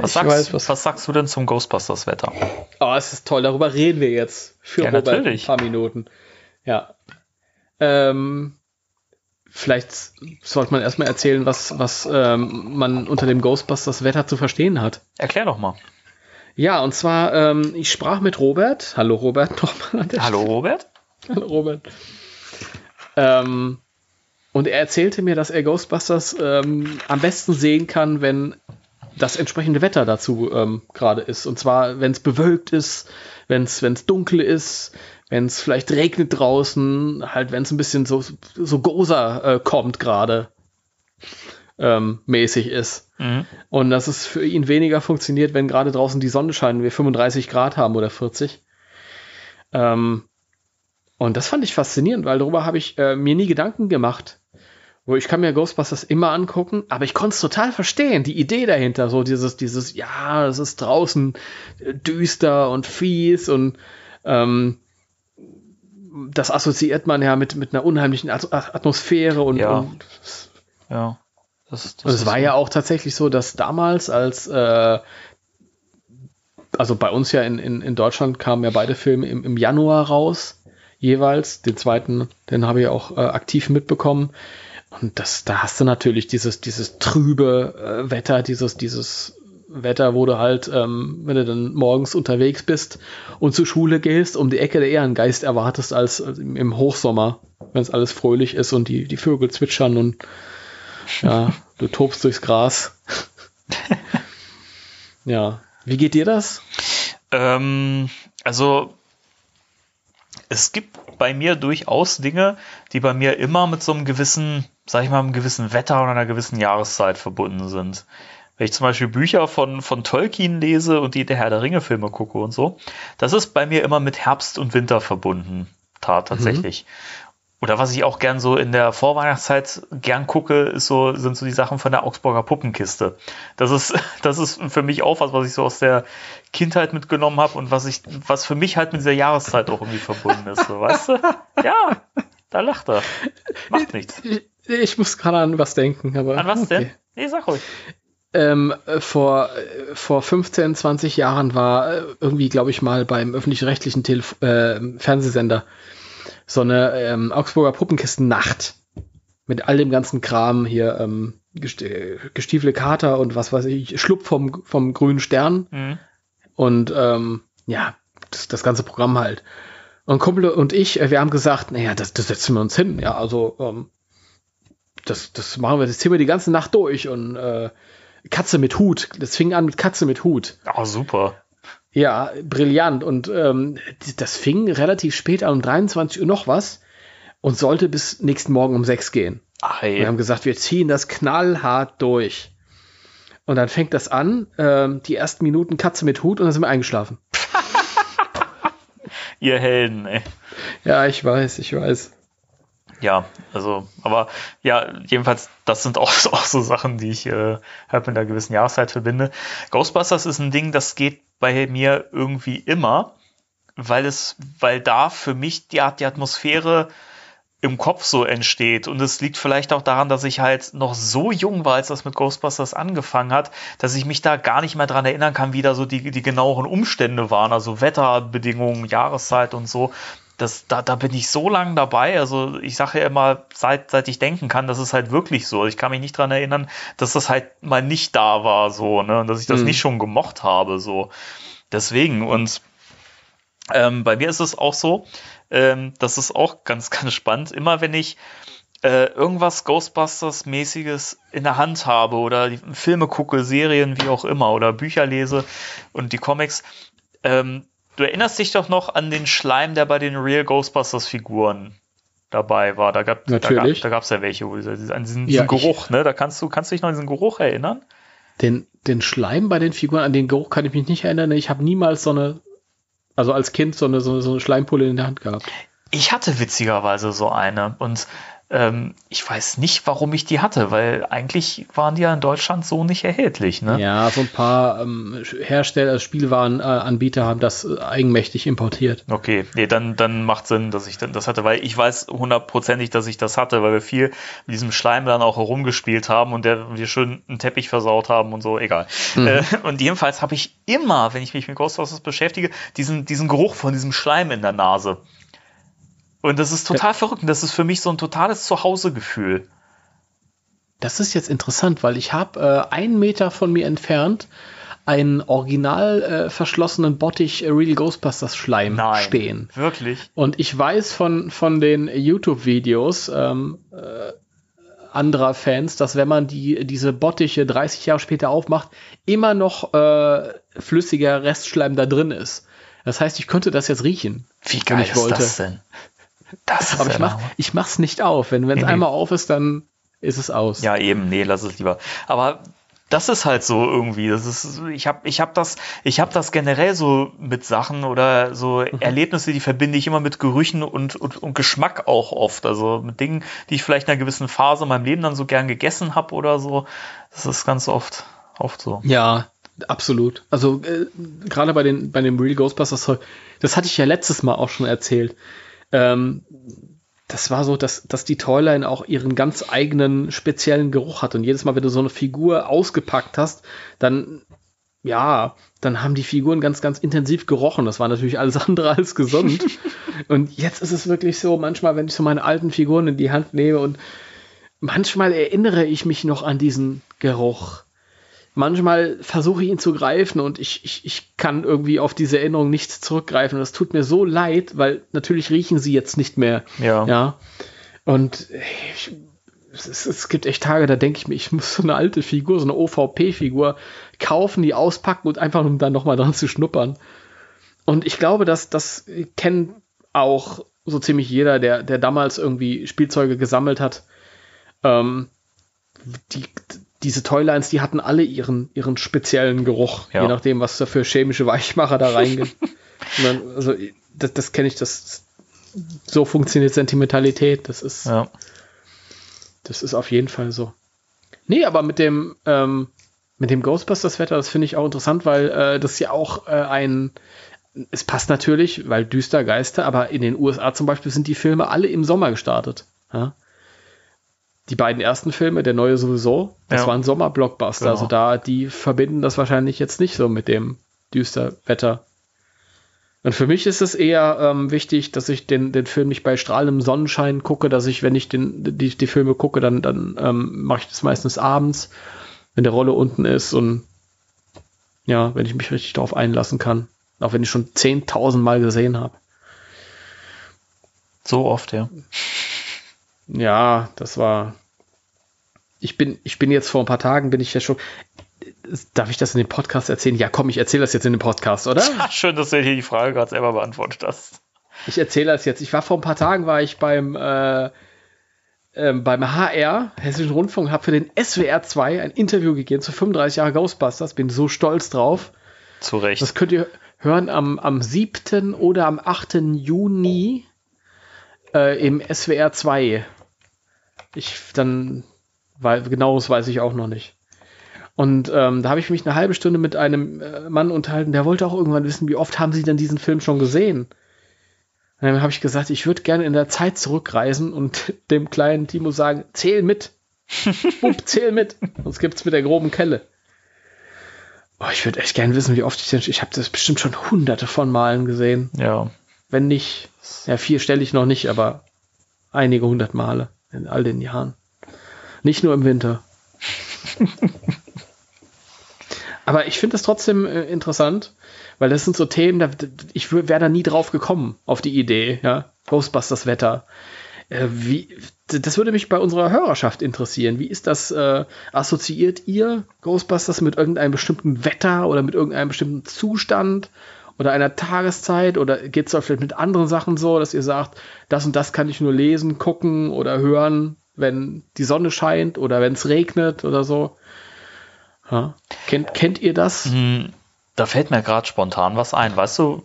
Was, sagst, weiß, was, was sagst du denn zum Ghostbusters-Wetter? Oh, es ist toll, darüber reden wir jetzt für ja, Robert natürlich. ein paar Minuten. Ja. Ähm, vielleicht sollte man erstmal erzählen, was, was ähm, man unter dem Ghostbusters-Wetter zu verstehen hat. Erklär doch mal. Ja, und zwar, ähm, ich sprach mit Robert. Hallo Robert nochmal. Hallo Robert. Hallo Robert. Ähm, und er erzählte mir, dass er Ghostbusters ähm, am besten sehen kann, wenn das entsprechende Wetter dazu ähm, gerade ist. Und zwar, wenn es bewölkt ist, wenn es dunkel ist, wenn es vielleicht regnet draußen, halt wenn es ein bisschen so, so Gosa äh, kommt gerade ähm, mäßig ist. Mhm. Und dass es für ihn weniger funktioniert, wenn gerade draußen die Sonne scheint und wir 35 Grad haben oder 40. Ähm, und das fand ich faszinierend, weil darüber habe ich äh, mir nie Gedanken gemacht. Wo ich kann mir Ghostbusters immer angucken, aber ich konnte es total verstehen, die Idee dahinter, so dieses, dieses, ja, es ist draußen äh, düster und fies und ähm, das assoziiert man ja mit, mit einer unheimlichen Atmosphäre und, ja. und ja. Das, das und es war ja auch tatsächlich so, dass damals als äh, also bei uns ja in, in, in Deutschland kamen ja beide Filme im, im Januar raus. jeweils. Den zweiten, den habe ich auch äh, aktiv mitbekommen. Und das, da hast du natürlich dieses, dieses trübe äh, Wetter, dieses, dieses Wetter, wo du halt, ähm, wenn du dann morgens unterwegs bist und zur Schule gehst, um die Ecke der Ehrengeist erwartest als, im Hochsommer, wenn es alles fröhlich ist und die, die Vögel zwitschern und ja, du tobst durchs Gras. ja. Wie geht dir das? Ähm, also es gibt bei mir durchaus Dinge, die bei mir immer mit so einem gewissen, sag ich mal, einem gewissen Wetter oder einer gewissen Jahreszeit verbunden sind. Wenn ich zum Beispiel Bücher von, von Tolkien lese und die der Herr der Ringe Filme gucke und so, das ist bei mir immer mit Herbst und Winter verbunden, tatsächlich. Mhm. Oder was ich auch gern so in der Vorweihnachtszeit gern gucke, ist so, sind so die Sachen von der Augsburger Puppenkiste. Das ist, das ist für mich auch was, was ich so aus der Kindheit mitgenommen habe und was ich, was für mich halt mit dieser Jahreszeit auch irgendwie verbunden ist. So, weißt du? Ja, da lacht er. Macht nichts. Ich muss gerade an was denken, aber. An was okay. denn? Nee, sag ruhig. Ähm, vor, vor 15, 20 Jahren war äh, irgendwie, glaube ich, mal beim öffentlich-rechtlichen äh, Fernsehsender so eine ähm, Augsburger Puppenkisten-Nacht mit all dem ganzen Kram hier, ähm, gestiefele Kater und was weiß ich, Schlupf vom, vom grünen Stern mhm. und ähm, ja, das, das ganze Programm halt. Und Kumpel und ich, äh, wir haben gesagt, naja, das, das setzen wir uns hin. Ja, also ähm, das, das machen wir, das ziehen wir die ganze Nacht durch und äh, Katze mit Hut. Das fing an mit Katze mit Hut. Ah, oh, super. Ja, brillant. Und ähm, das fing relativ spät an, um 23 Uhr noch was und sollte bis nächsten Morgen um 6 gehen. Ach, Wir haben gesagt, wir ziehen das knallhart durch. Und dann fängt das an, ähm, die ersten Minuten Katze mit Hut und dann sind wir eingeschlafen. Ihr Helden, ey. Ja, ich weiß, ich weiß. Ja, also, aber ja, jedenfalls, das sind auch, auch so Sachen, die ich äh, halt mit einer gewissen Jahreszeit verbinde. Ghostbusters ist ein Ding, das geht bei mir irgendwie immer, weil es, weil da für mich die die Atmosphäre im Kopf so entsteht. Und es liegt vielleicht auch daran, dass ich halt noch so jung war, als das mit Ghostbusters angefangen hat, dass ich mich da gar nicht mehr dran erinnern kann, wie da so die, die genaueren Umstände waren, also Wetterbedingungen, Jahreszeit und so. Das, da, da bin ich so lang dabei. Also ich sage ja immer, seit, seit ich denken kann, das ist halt wirklich so. Ich kann mich nicht dran erinnern, dass das halt mal nicht da war, so, ne? Und dass ich das mhm. nicht schon gemocht habe, so. Deswegen, und ähm, bei mir ist es auch so, ähm, das ist auch ganz, ganz spannend. Immer wenn ich äh, irgendwas Ghostbusters-mäßiges in der Hand habe oder Filme gucke, Serien, wie auch immer, oder Bücher lese und die Comics, ähm, Du erinnerst dich doch noch an den Schleim, der bei den Real Ghostbusters Figuren dabei war. Da gab es da gab, ja welche, wo dieser, an diesen, ja, Geruch, ne? Da kannst du, kannst du dich noch an diesen Geruch erinnern? Den, den Schleim bei den Figuren, an den Geruch kann ich mich nicht erinnern. Ich habe niemals so eine, also als Kind so eine, so eine, so eine Schleimpulle in der Hand gehabt. Ich hatte witzigerweise so eine und ähm, ich weiß nicht, warum ich die hatte, weil eigentlich waren die ja in Deutschland so nicht erhältlich. Ne? Ja, so ein paar ähm, Hersteller, Spielwarenanbieter haben das äh, eigenmächtig importiert. Okay, nee, dann, dann macht Sinn, dass ich das hatte, weil ich weiß hundertprozentig, dass ich das hatte, weil wir viel mit diesem Schleim dann auch herumgespielt haben und der wir schön einen Teppich versaut haben und so, egal. Mhm. Äh, und jedenfalls habe ich immer, wenn ich mich mit Ghostbusters beschäftige, diesen, diesen Geruch von diesem Schleim in der Nase. Und das ist total ja. verrückt. das ist für mich so ein totales Zuhausegefühl. Das ist jetzt interessant, weil ich habe äh, einen Meter von mir entfernt einen original äh, verschlossenen Bottich äh, Real Ghostbusters Schleim Nein, stehen. Wirklich? Und ich weiß von, von den YouTube-Videos ähm, äh, anderer Fans, dass wenn man die, diese Bottiche 30 Jahre später aufmacht, immer noch äh, flüssiger Restschleim da drin ist. Das heißt, ich könnte das jetzt riechen. Wie geil ist das denn? Das ist Aber ich, mach, ich mach's nicht auf. Wenn es nee, einmal auf ist, dann ist es aus. Ja, eben, nee, lass es lieber. Aber das ist halt so irgendwie. Das ist, ich habe ich hab das, ich hab das generell so mit Sachen oder so mhm. Erlebnisse, die verbinde ich immer mit Gerüchen und, und, und Geschmack auch oft. Also mit Dingen, die ich vielleicht in einer gewissen Phase in meinem Leben dann so gern gegessen habe oder so. Das ist ganz oft, oft so. Ja, absolut. Also äh, gerade bei den bei dem Real Ghostbusters, das hatte ich ja letztes Mal auch schon erzählt. Ähm, das war so, dass, dass die Toyline auch ihren ganz eigenen speziellen Geruch hat. Und jedes Mal, wenn du so eine Figur ausgepackt hast, dann ja, dann haben die Figuren ganz, ganz intensiv gerochen. Das war natürlich alles andere als gesund. und jetzt ist es wirklich so, manchmal, wenn ich so meine alten Figuren in die Hand nehme und manchmal erinnere ich mich noch an diesen Geruch. Manchmal versuche ich ihn zu greifen und ich, ich, ich kann irgendwie auf diese Erinnerung nicht zurückgreifen. Das tut mir so leid, weil natürlich riechen sie jetzt nicht mehr. Ja. ja. Und ich, es, es, gibt echt Tage, da denke ich mir, ich muss so eine alte Figur, so eine OVP-Figur kaufen, die auspacken und einfach um dann nochmal dran zu schnuppern. Und ich glaube, dass das kennt auch so ziemlich jeder, der, der damals irgendwie Spielzeuge gesammelt hat. Ähm, die, diese Toylines, die hatten alle ihren, ihren speziellen Geruch, ja. je nachdem, was da für chemische Weichmacher da reingehen. also, das, das kenne ich, das, so funktioniert Sentimentalität. Das ist, ja. das ist auf jeden Fall so. Nee, aber mit dem, ähm, mit dem Ghostbusters-Wetter, das finde ich auch interessant, weil äh, das ja auch äh, ein, es passt natürlich, weil düster Geister, aber in den USA zum Beispiel sind die Filme alle im Sommer gestartet. Ja? Die beiden ersten Filme, der neue sowieso, das ja. waren Sommerblockbuster. Genau. Also da, die verbinden das wahrscheinlich jetzt nicht so mit dem düster Wetter. Und für mich ist es eher ähm, wichtig, dass ich den, den Film nicht bei strahlendem Sonnenschein gucke, dass ich, wenn ich den, die, die Filme gucke, dann, dann ähm, mache ich das meistens abends, wenn der Rolle unten ist und ja, wenn ich mich richtig darauf einlassen kann. Auch wenn ich schon 10.000 Mal gesehen habe. So oft, ja. Ja, das war. Ich bin, ich bin jetzt vor ein paar Tagen, bin ich ja schon. Darf ich das in dem Podcast erzählen? Ja, komm, ich erzähle das jetzt in dem Podcast, oder? Ja, schön, dass du hier die Frage gerade selber beantwortet hast. Ich erzähle das jetzt. Ich war vor ein paar Tagen, war ich beim, äh, äh, beim HR, Hessischen Rundfunk, habe für den SWR 2 ein Interview gegeben zu 35 Jahre Ghostbusters. Bin so stolz drauf. Zu Recht. Das könnt ihr hören am, am 7. oder am 8. Juni äh, im SWR 2. Ich dann, weil genaues weiß ich auch noch nicht. Und ähm, da habe ich mich eine halbe Stunde mit einem äh, Mann unterhalten, der wollte auch irgendwann wissen, wie oft haben Sie denn diesen Film schon gesehen? Und dann habe ich gesagt, ich würde gerne in der Zeit zurückreisen und dem kleinen Timo sagen, zähl mit. Bub, zähl mit. Sonst gibt's mit der groben Kelle. Oh, ich würde echt gerne wissen, wie oft ich den, ich habe das bestimmt schon hunderte von Malen gesehen. Ja. Wenn nicht, ja, vier stelle ich noch nicht, aber einige hundert Male in all den Jahren. Nicht nur im Winter. Aber ich finde das trotzdem äh, interessant, weil das sind so Themen, da, ich wäre da nie drauf gekommen, auf die Idee, ja. Ghostbusters Wetter. Äh, wie, das würde mich bei unserer Hörerschaft interessieren. Wie ist das? Äh, assoziiert ihr Ghostbusters mit irgendeinem bestimmten Wetter oder mit irgendeinem bestimmten Zustand? oder einer Tageszeit oder geht es vielleicht mit anderen Sachen so, dass ihr sagt, das und das kann ich nur lesen, gucken oder hören, wenn die Sonne scheint oder wenn es regnet oder so? Ja. Kennt, kennt ihr das? Hm, da fällt mir gerade spontan was ein. Weißt du,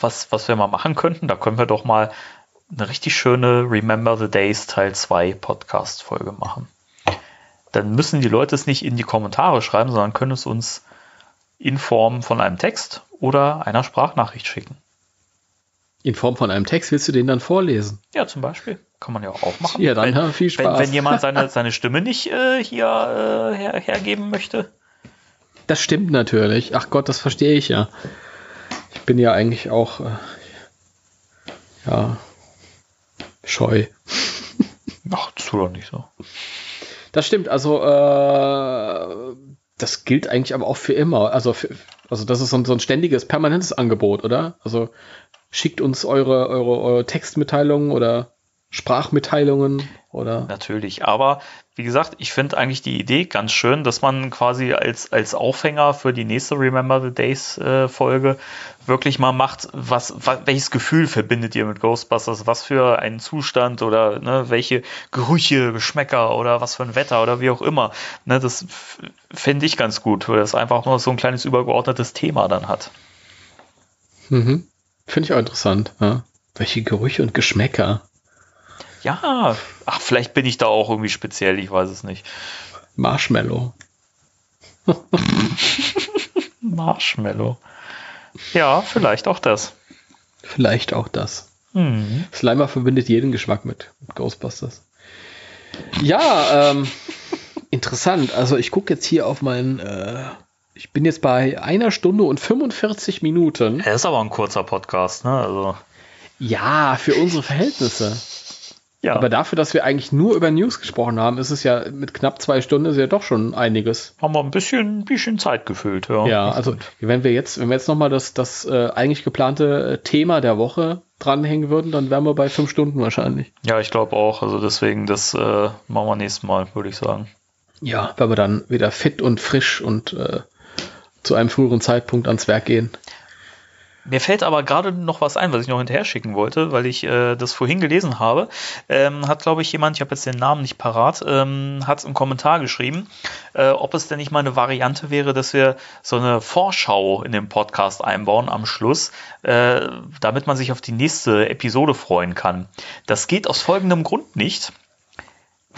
was, was wir mal machen könnten? Da können wir doch mal eine richtig schöne Remember the Days Teil 2 Podcast-Folge machen. Dann müssen die Leute es nicht in die Kommentare schreiben, sondern können es uns in Form von einem Text oder einer Sprachnachricht schicken. In Form von einem Text willst du den dann vorlesen? Ja, zum Beispiel. Kann man ja auch machen. Ja, dann wenn, viel Spaß. Wenn, wenn jemand seine, seine Stimme nicht äh, hier äh, her, hergeben möchte. Das stimmt natürlich. Ach Gott, das verstehe ich ja. Ich bin ja eigentlich auch äh, ja scheu. Ach, das tut doch nicht so. Das stimmt. Also äh, das gilt eigentlich aber auch für immer. Also, für, also das ist so ein, so ein ständiges, permanentes Angebot, oder? Also schickt uns eure, eure, eure Textmitteilungen oder Sprachmitteilungen oder. Natürlich, aber wie gesagt, ich finde eigentlich die Idee ganz schön, dass man quasi als, als Aufhänger für die nächste Remember the Days äh, Folge wirklich mal macht, was, was, welches Gefühl verbindet ihr mit Ghostbusters, was für einen Zustand oder ne, welche Gerüche, Geschmäcker oder was für ein Wetter oder wie auch immer. Ne, das fände ich ganz gut, weil das einfach nur so ein kleines übergeordnetes Thema dann hat. Mhm. Finde ich auch interessant. Ja. Welche Gerüche und Geschmäcker. Ja, ach, vielleicht bin ich da auch irgendwie speziell, ich weiß es nicht. Marshmallow. Marshmallow. Ja, vielleicht auch das. Vielleicht auch das. Mhm. Slimer verbindet jeden Geschmack mit, Ghostbusters. Ja, ähm, interessant. Also ich gucke jetzt hier auf mein, äh, Ich bin jetzt bei einer Stunde und 45 Minuten. Er ist aber ein kurzer Podcast, ne? Also. Ja, für unsere Verhältnisse. Ja. Aber dafür, dass wir eigentlich nur über News gesprochen haben, ist es ja mit knapp zwei Stunden ist ja doch schon einiges. haben wir ein bisschen, bisschen Zeit gefüllt, ja. Ja, also wenn wir jetzt, wenn wir jetzt nochmal das, das äh, eigentlich geplante äh, Thema der Woche dranhängen würden, dann wären wir bei fünf Stunden wahrscheinlich. Ja, ich glaube auch. Also deswegen, das äh, machen wir nächstes Mal, würde ich sagen. Ja, wenn wir dann wieder fit und frisch und äh, zu einem früheren Zeitpunkt ans Werk gehen. Mir fällt aber gerade noch was ein, was ich noch hinterher schicken wollte, weil ich äh, das vorhin gelesen habe. Ähm, hat, glaube ich, jemand, ich habe jetzt den Namen nicht parat, ähm, hat einen Kommentar geschrieben, äh, ob es denn nicht mal eine Variante wäre, dass wir so eine Vorschau in den Podcast einbauen am Schluss, äh, damit man sich auf die nächste Episode freuen kann. Das geht aus folgendem Grund nicht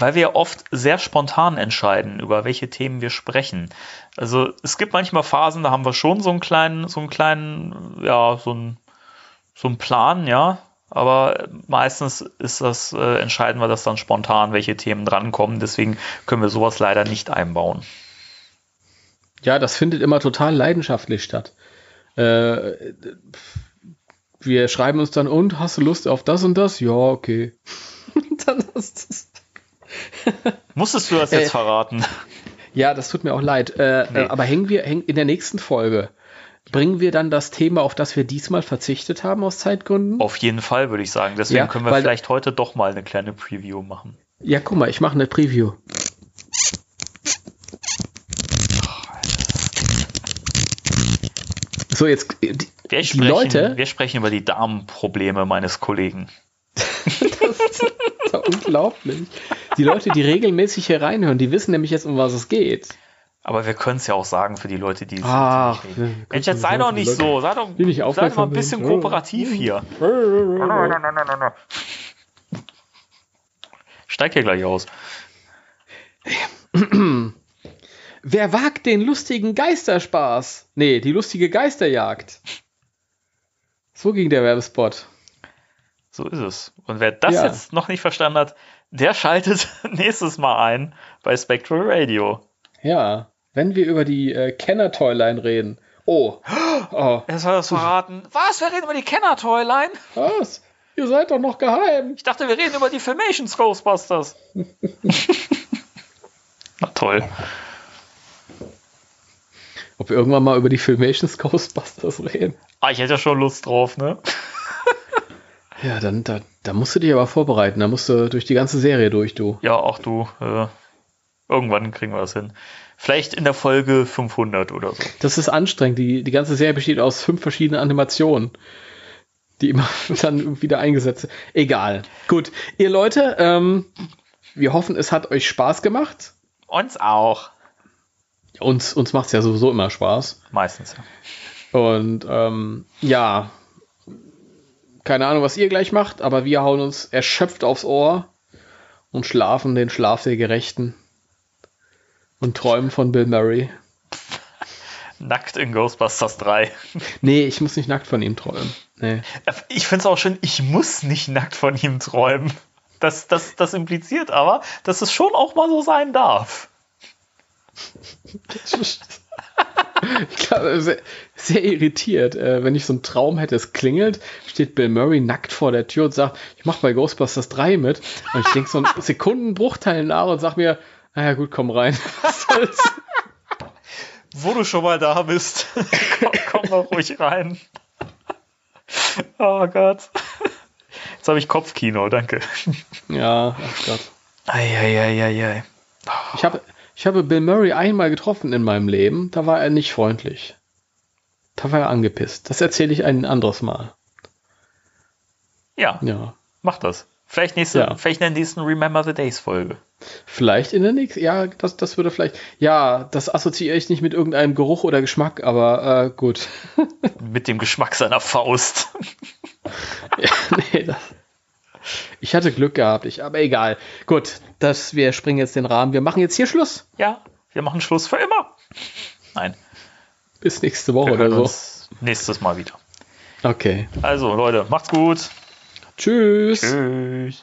weil wir oft sehr spontan entscheiden, über welche Themen wir sprechen. Also es gibt manchmal Phasen, da haben wir schon so einen kleinen, so einen kleinen, ja, so einen, so einen Plan, ja. Aber meistens ist das, äh, entscheiden wir das dann spontan, welche Themen drankommen. Deswegen können wir sowas leider nicht einbauen. Ja, das findet immer total leidenschaftlich statt. Äh, wir schreiben uns dann, und hast du Lust auf das und das? Ja, okay. dann ist das Musstest du das jetzt Äh, verraten? Ja, das tut mir auch leid. Äh, Nee. aber hängen wir hängen in der nächsten Folge. Bringen wir dann das Thema, auf das wir diesmal verzichtet haben aus Zeitgründen? Auf jeden Fall, würde ich sagen. Deswegen Ja, können wir weil- vielleicht heute doch mal eine kleine Preview machen. Ja, guck mal, ich mache eine Preview. So, jetzt äh, die, Wir die sprechen, Leute, wir sprechen über die Darmprobleme meines Kollegen. Das ist doch unglaublich. Die Leute, die regelmäßig hier reinhören, die wissen nämlich jetzt, um was es geht. Aber wir können es ja auch sagen für die Leute, die es Ach, nicht können Mensch, jetzt sei doch nicht Leute, so. Sei doch, sei doch mal ein bisschen sind. kooperativ hier. Steig hier gleich aus. Wer wagt den lustigen Geisterspaß? Nee, die lustige Geisterjagd. So ging der Werbespot. So ist es. Und wer das Ja. jetzt noch nicht verstanden hat, der schaltet nächstes Mal ein bei Spectral Radio. Ja, wenn wir über die äh, Kenner-Toyline reden. Oh. oh. Er soll das verraten. Was? Wir reden über die Kenner-Toyline? Was? Ihr seid doch noch geheim. Ich dachte, wir reden über die Filmations Ghostbusters. Na toll. Ob wir irgendwann mal über die Filmations Ghostbusters reden? Ah, ich hätte ja schon Lust drauf, ne? Ja, dann da, da musst du dich aber vorbereiten. Da musst du durch die ganze Serie durch, du. Ja, auch du. Äh, irgendwann kriegen wir das hin. Vielleicht in der Folge 500 oder so. Das ist anstrengend. Die, die ganze Serie besteht aus fünf verschiedenen Animationen, die immer dann wieder eingesetzt sind. Egal. Gut, ihr Leute, ähm, wir hoffen, es hat euch Spaß gemacht. Uns auch. Uns, uns macht es ja sowieso immer Spaß. Meistens. ja. Und ähm, ja, keine Ahnung, was ihr gleich macht, aber wir hauen uns erschöpft aufs Ohr und schlafen den Schlaf der Gerechten und träumen von Bill Murray. Nackt in Ghostbusters 3. Nee, ich muss nicht nackt von ihm träumen. Nee. Ich finde es auch schön, ich muss nicht nackt von ihm träumen. Das, das, das impliziert aber, dass es schon auch mal so sein darf. Ich glaube, sehr, sehr irritiert, äh, wenn ich so einen Traum hätte, es klingelt, steht Bill Murray nackt vor der Tür und sagt, ich mache bei Ghostbusters 3 mit. Und ich denke so einen Sekundenbruchteil nach und sag mir, naja gut, komm rein. Was soll's? Wo du schon mal da bist, komm, komm doch ruhig rein. Oh Gott. Jetzt habe ich Kopfkino, danke. ja, ach Gott. Eieieiei. Ich habe, ich habe Bill Murray einmal getroffen in meinem Leben, da war er nicht freundlich. Da war er angepisst. Das erzähle ich ein anderes Mal. Ja, Ja. mach das. Vielleicht, nächste, Ja. vielleicht in der nächsten Remember the Days Folge. Vielleicht in der nächsten, ja, das, das würde vielleicht, ja, das assoziiere ich nicht mit irgendeinem Geruch oder Geschmack, aber äh, gut. Mit dem Geschmack seiner Faust. ja, nee, das, ich hatte Glück gehabt, ich, aber egal. Gut, das, wir springen jetzt den Rahmen. Wir machen jetzt hier Schluss. Ja, wir machen Schluss für immer. Nein, Bis nächste Woche wir oder so. uns nächstes Mal wieder. Okay. Also, Leute, macht's gut. Tschüss. Tschüss.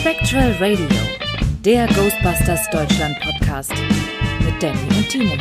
Spectral Radio, der Ghostbusters Deutschland Podcast mit Danny und Timo.